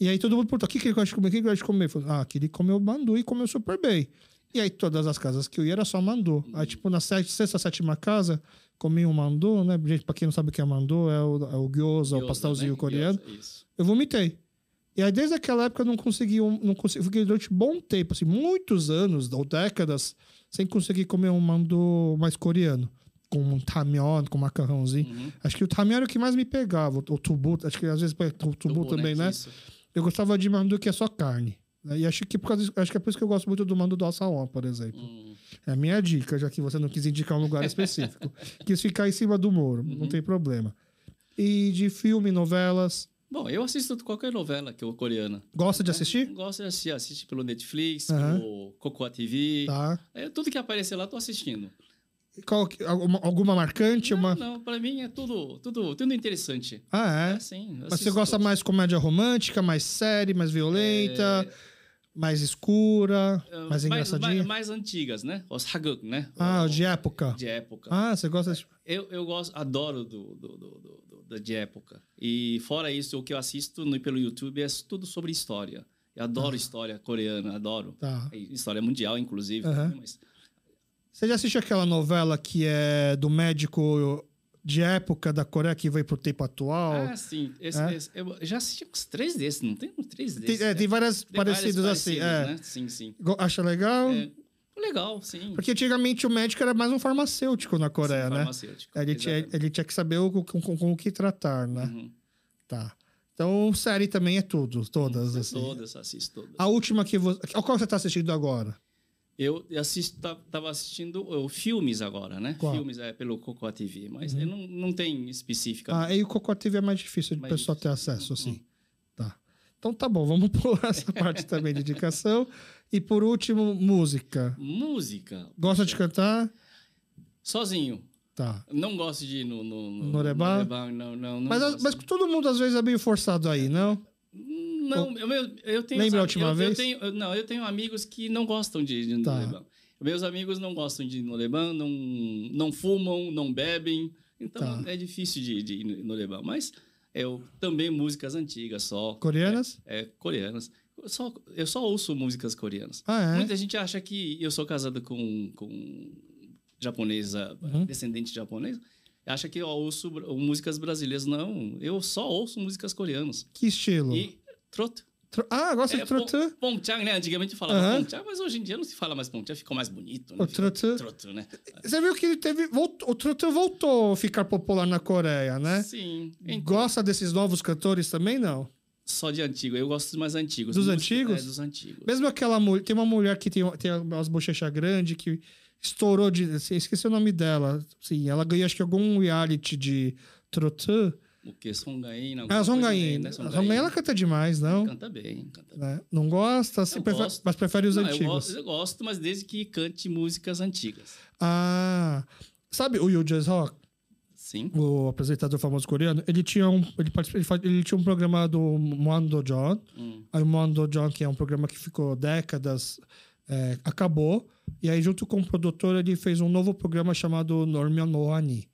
E aí todo mundo perguntou: o que, que ele gosta de comer? O que ele gosta de comer? Eu falei, ah, que ele comeu mandu e comeu super bem. E aí todas as casas que eu ia era só mandu. Aí, tipo, na sete, sexta, sétima casa, comi um mandu, né? Gente, pra quem não sabe o que é mandu, é o, é o gyoza, o Gyoza, pastelzinho né? coreano. Gyoza. Eu vomitei. E aí, desde aquela época, eu não consegui, um- não consegui, fiquei durante um bom tempo, assim, muitos anos ou décadas, sem conseguir comer um mandu mais coreano. Com um tamyeon, com macarrãozinho. Uhum. Acho que o tamyeon era o que mais me pegava, o, tubu, acho que às vezes o tubu, Tubu, também, né? Isso. Eu gostava de mandu que é só carne. né? E acho que, por causa disso- acho que é por isso que eu gosto muito do mandu do Assaon, por exemplo. Hum, É a minha dica, já que você não quis indicar um lugar específico. quis ficar em cima do muro, Uhum. não tem problema. E de filme, novelas, Bom, eu assisto qualquer novela que é coreana. gosta de assistir? Gosto de assistir, assiste pelo Netflix, Aham. pelo Cocoa TV. Tá. É, tudo que aparecer lá, tô assistindo. Qual, alguma, alguma marcante? Não, uma... não, pra mim é tudo, tudo, tudo interessante. Ah, é? É, sim. eu Mas você assisto gosta todos. mais de comédia romântica, mais série, mais violenta, mais escura, É, mais engraçadinha? Mais, mais antigas, né? Os haguk, né? Ah, O- de época. de época. Ah, você gosta de... Eu, eu gosto, adoro do, do, do, do- de época. E fora isso, o que eu assisto no, pelo YouTube é tudo sobre história. Eu adoro história coreana, adoro. Tá. E História mundial, inclusive. Aham. né? Mas, Você já assistiu aquela novela que é do médico de época da Coreia que veio pro tempo atual? ah, sim. Esse, É? esse- eu já assisti uns três desses, não tem uns três tem, desses? é, né? tem várias Tem vários parecidos assim. É. né? Sim, sim. Acha legal? É, Legal, sim. Porque antigamente o médico era mais um farmacêutico na Coreia, Sim, né? farmacêutico, Ele tinha, ele tinha que saber o, com, com- com o que tratar, né? Uhum. Tá. Então, série também é tudo, todas, assim. Todas, assisto todas. A última que você... Qual você tá assistindo agora? Eu assisto, tá- tava assistindo uh, filmes agora, né? Qual? Uhum. Filmes é pelo Cocoa TV, mas eu não, não tem específica. Ah, e o Cocó TV é mais difícil de pessoa ter difícil. acesso, assim. Tá. Então tá bom, vamos pôr essa parte também de indicação. E por último, música. Música. Gosta de cantar? Sozinho. Tá. Não gosto de ir no... No, no, Norebá? Norebá, não, não, não Mas, gosto. mas todo mundo às vezes é meio forçado aí, não? Não, eu, eu, tenho... Lembra a última eu, vez? Eu tenho, não, eu tenho amigos que não gostam de ir no Tá. Norebá. Meus amigos não gostam de ir no Norebá, não, não fumam, não bebem. Então Tá. é difícil de, de ir no Norebá. Mas eu também músicas antigas só. Coreanas? É, coreanas. Eu só, eu só ouço músicas coreanas. Ah, é? Muita gente acha que eu sou casado com, com japonesa, Uhum. descendente de japonês. Acha que eu ouço músicas brasileiras. Não, eu só ouço músicas coreanas. Que estilo? E trot. Tro- Ah, gosta de É, trotã? pon- Pongchang, né? Antigamente falava Aham. Pongchang, mas hoje em dia não se fala mais Pongchang, ficou mais bonito, né? O trotã. Trotã, né? Você viu que ele teve. voltou- o trotã voltou a ficar popular na Coreia, né? Sim. Então, Gosta desses novos cantores também, não? Só de antigo. Eu gosto dos mais antigos. Dos antigos? É, dos antigos. Mesmo aquela mulher. Tem uma mulher que tem, tem umas bochechas grandes que estourou de. assim, esqueci o nome dela. Sim, ela ganhou acho que algum reality de trotã. O que? Songain? Ah, a Zongain. Né? A Zongain ela canta demais, não? Canta bem, canta bem. Né? Não gosta, assim, gosto. mas prefere os Não, eu, antigos. gosto, eu gosto, mas desde que cante músicas antigas. Ah. Sabe o Yoo Jae-seok? Sim. o apresentador famoso coreano, ele tinha um, ele, ele, ele tinha um programa do Mondo John. Hum. Aí o Mondo John, que é um programa que ficou décadas, é, acabou. E aí, junto com o produtor, ele fez um novo programa chamado Normion Noani.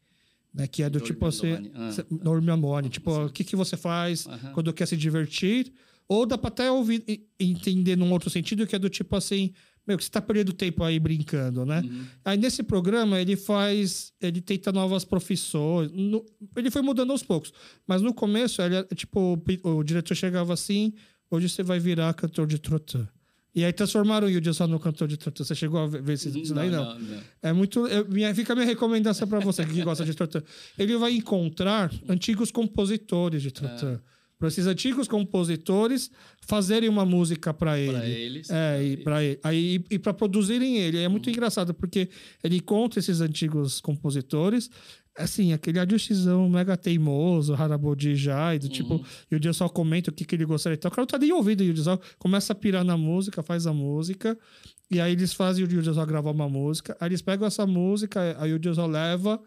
Né, que é do tipo assim. Ah. cê- Normion Noani. Tipo, o que, que você faz Aham. quando quer se divertir? Ou dá pra até ouvir, entender num outro sentido, que é do tipo assim. Meu, que você tá perdendo tempo aí brincando, né? Uhum. Aí nesse programa ele faz, ele tenta novas profissões. No- ele foi mudando aos poucos, mas no começo ele, era, tipo o, o diretor chegava assim, hoje você vai virar cantor de trotã. E aí transformaram o Yuji só no cantor de trotã. Você chegou a ver isso, isso daí não? não. É muito, eu- minha, fica a minha recomendação para você que gosta de trotã. Ele vai encontrar antigos compositores de trotã. Para esses antigos compositores fazerem uma música para ele. Pra eles. É, e para aí e para produzirem ele. É muito engraçado porque ele encontra esses antigos compositores, assim, aquele adjuxizão mega teimoso, Harabodi Jai, do tipo, e o dia só comenta o que, que ele gostaria e tal. O cara não tá nem ouvindo o só começa a pirar na música, faz a música, e aí eles fazem o Yuji só gravar uma música, aí eles pegam essa música, aí o Yuji só leva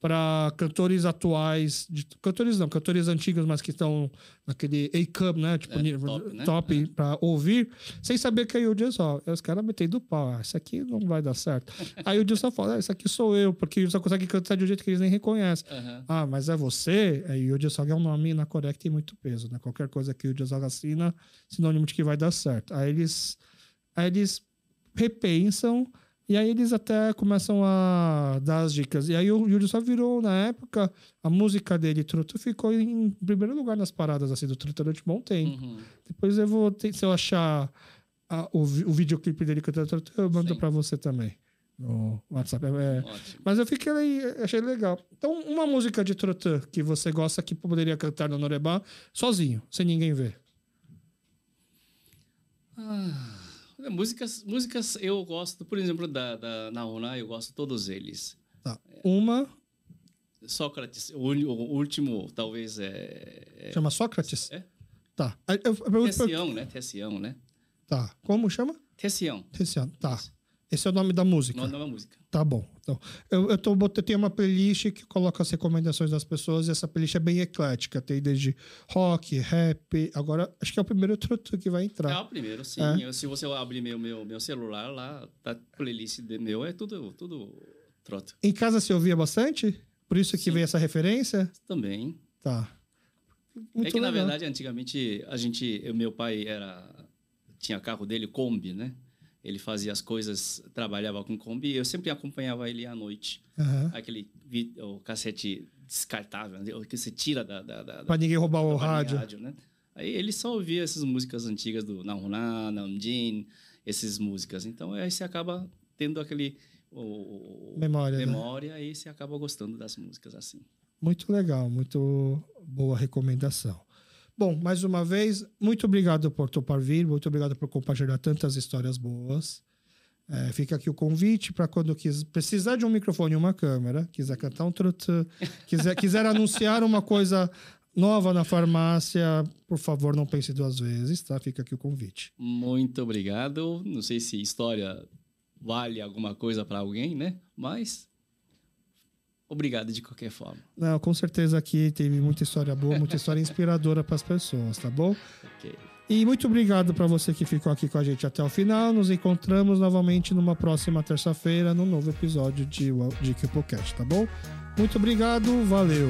para cantores atuais, de- cantores não, cantores antigos, mas que estão naquele A-Cup, né? Tipo, É, top, né? top pra ouvir, sem saber que é o Yuji só. Aí os caras metendo pau, ah, isso aqui não vai dar certo. aí o Yuji só fala, ah, isso aqui sou eu, porque ele só consegue cantar de um jeito que eles nem reconhecem. Aham. Ah, mas é você? Aí o Sog é um nome na Coreia que tem muito peso, né? Qualquer coisa que o Sog assina, sinônimo de que vai dar certo. Aí eles, aí eles repensam e aí eles até começam a dar as dicas. E aí o Yuji só virou, na época, a música dele, Truto, ficou em primeiro lugar nas paradas assim, do Truto durante um bom tempo. Uhum. Depois eu vou, se eu achar a- o, o videoclipe dele cantando Truto, eu mando pra você também. No WhatsApp. É, Ótimo. mas eu fiquei, achei legal. Então, uma música de Trotã que você gosta que poderia cantar no Norebá sozinho, sem ninguém ver. É, Músicas, músicas eu gosto, por exemplo, da, da Naona, eu gosto de todos eles. Tá. Uma Sócrates, o, o último, talvez, é. chama Sócrates? É? Tá. Eu- eu- eu- Tessião, né? Tessião, né? Tá. Como chama? Tessião. Ano. Tá. Esse é o nome da música. Nome da música. Tá bom. Então, eu, eu, tô, eu tenho uma playlist que coloca as recomendações das pessoas e essa playlist é bem eclética. Tem desde rock, rap. Agora, acho que é o primeiro Trotã que vai É entrar. o primeiro, sim. É. Eu- se você abrir meu, meu, meu celular lá, tá playlist de meu, é tudo, tudo troto. Em casa você ouvia bastante? Por isso que Sim. veio essa referência? Também. Tá. Muito é que, na legal. verdade, antigamente, a gente, meu pai era tinha carro dele, Kombi, né? Ele fazia as coisas, trabalhava com Kombi, eu sempre acompanhava ele à noite. Aham. Aquele o cassete descartável, né? o que você tira da, da, da, Pra ninguém roubar o da rádio. né? Aí ele só ouvia essas músicas antigas do Nahuna, Namjin, essas músicas. Então aí você acaba tendo aquele o, memória, né? memória né? e você acaba gostando das músicas assim. Muito legal, muito boa recomendação. Bom, mais uma vez, muito obrigado por topar vir, muito obrigado por compartilhar tantas histórias boas. É, fica aqui o convite para quando quiser, precisar de um microfone e uma câmera, quiser cantar um trutã, quiser, quiser anunciar uma coisa nova na farmácia, por favor, não pense duas vezes, tá? Fica aqui o convite. Muito obrigado. Não sei se história vale alguma coisa para alguém, né? Mas obrigado de qualquer forma. Não, com certeza aqui teve muita história boa, muita história inspiradora para as pessoas, tá bom? Ok. E muito obrigado para você que ficou aqui com a gente até o final. Nos encontramos novamente numa próxima terça-feira, no novo episódio de, de Podcast, tá bom? Muito obrigado, valeu!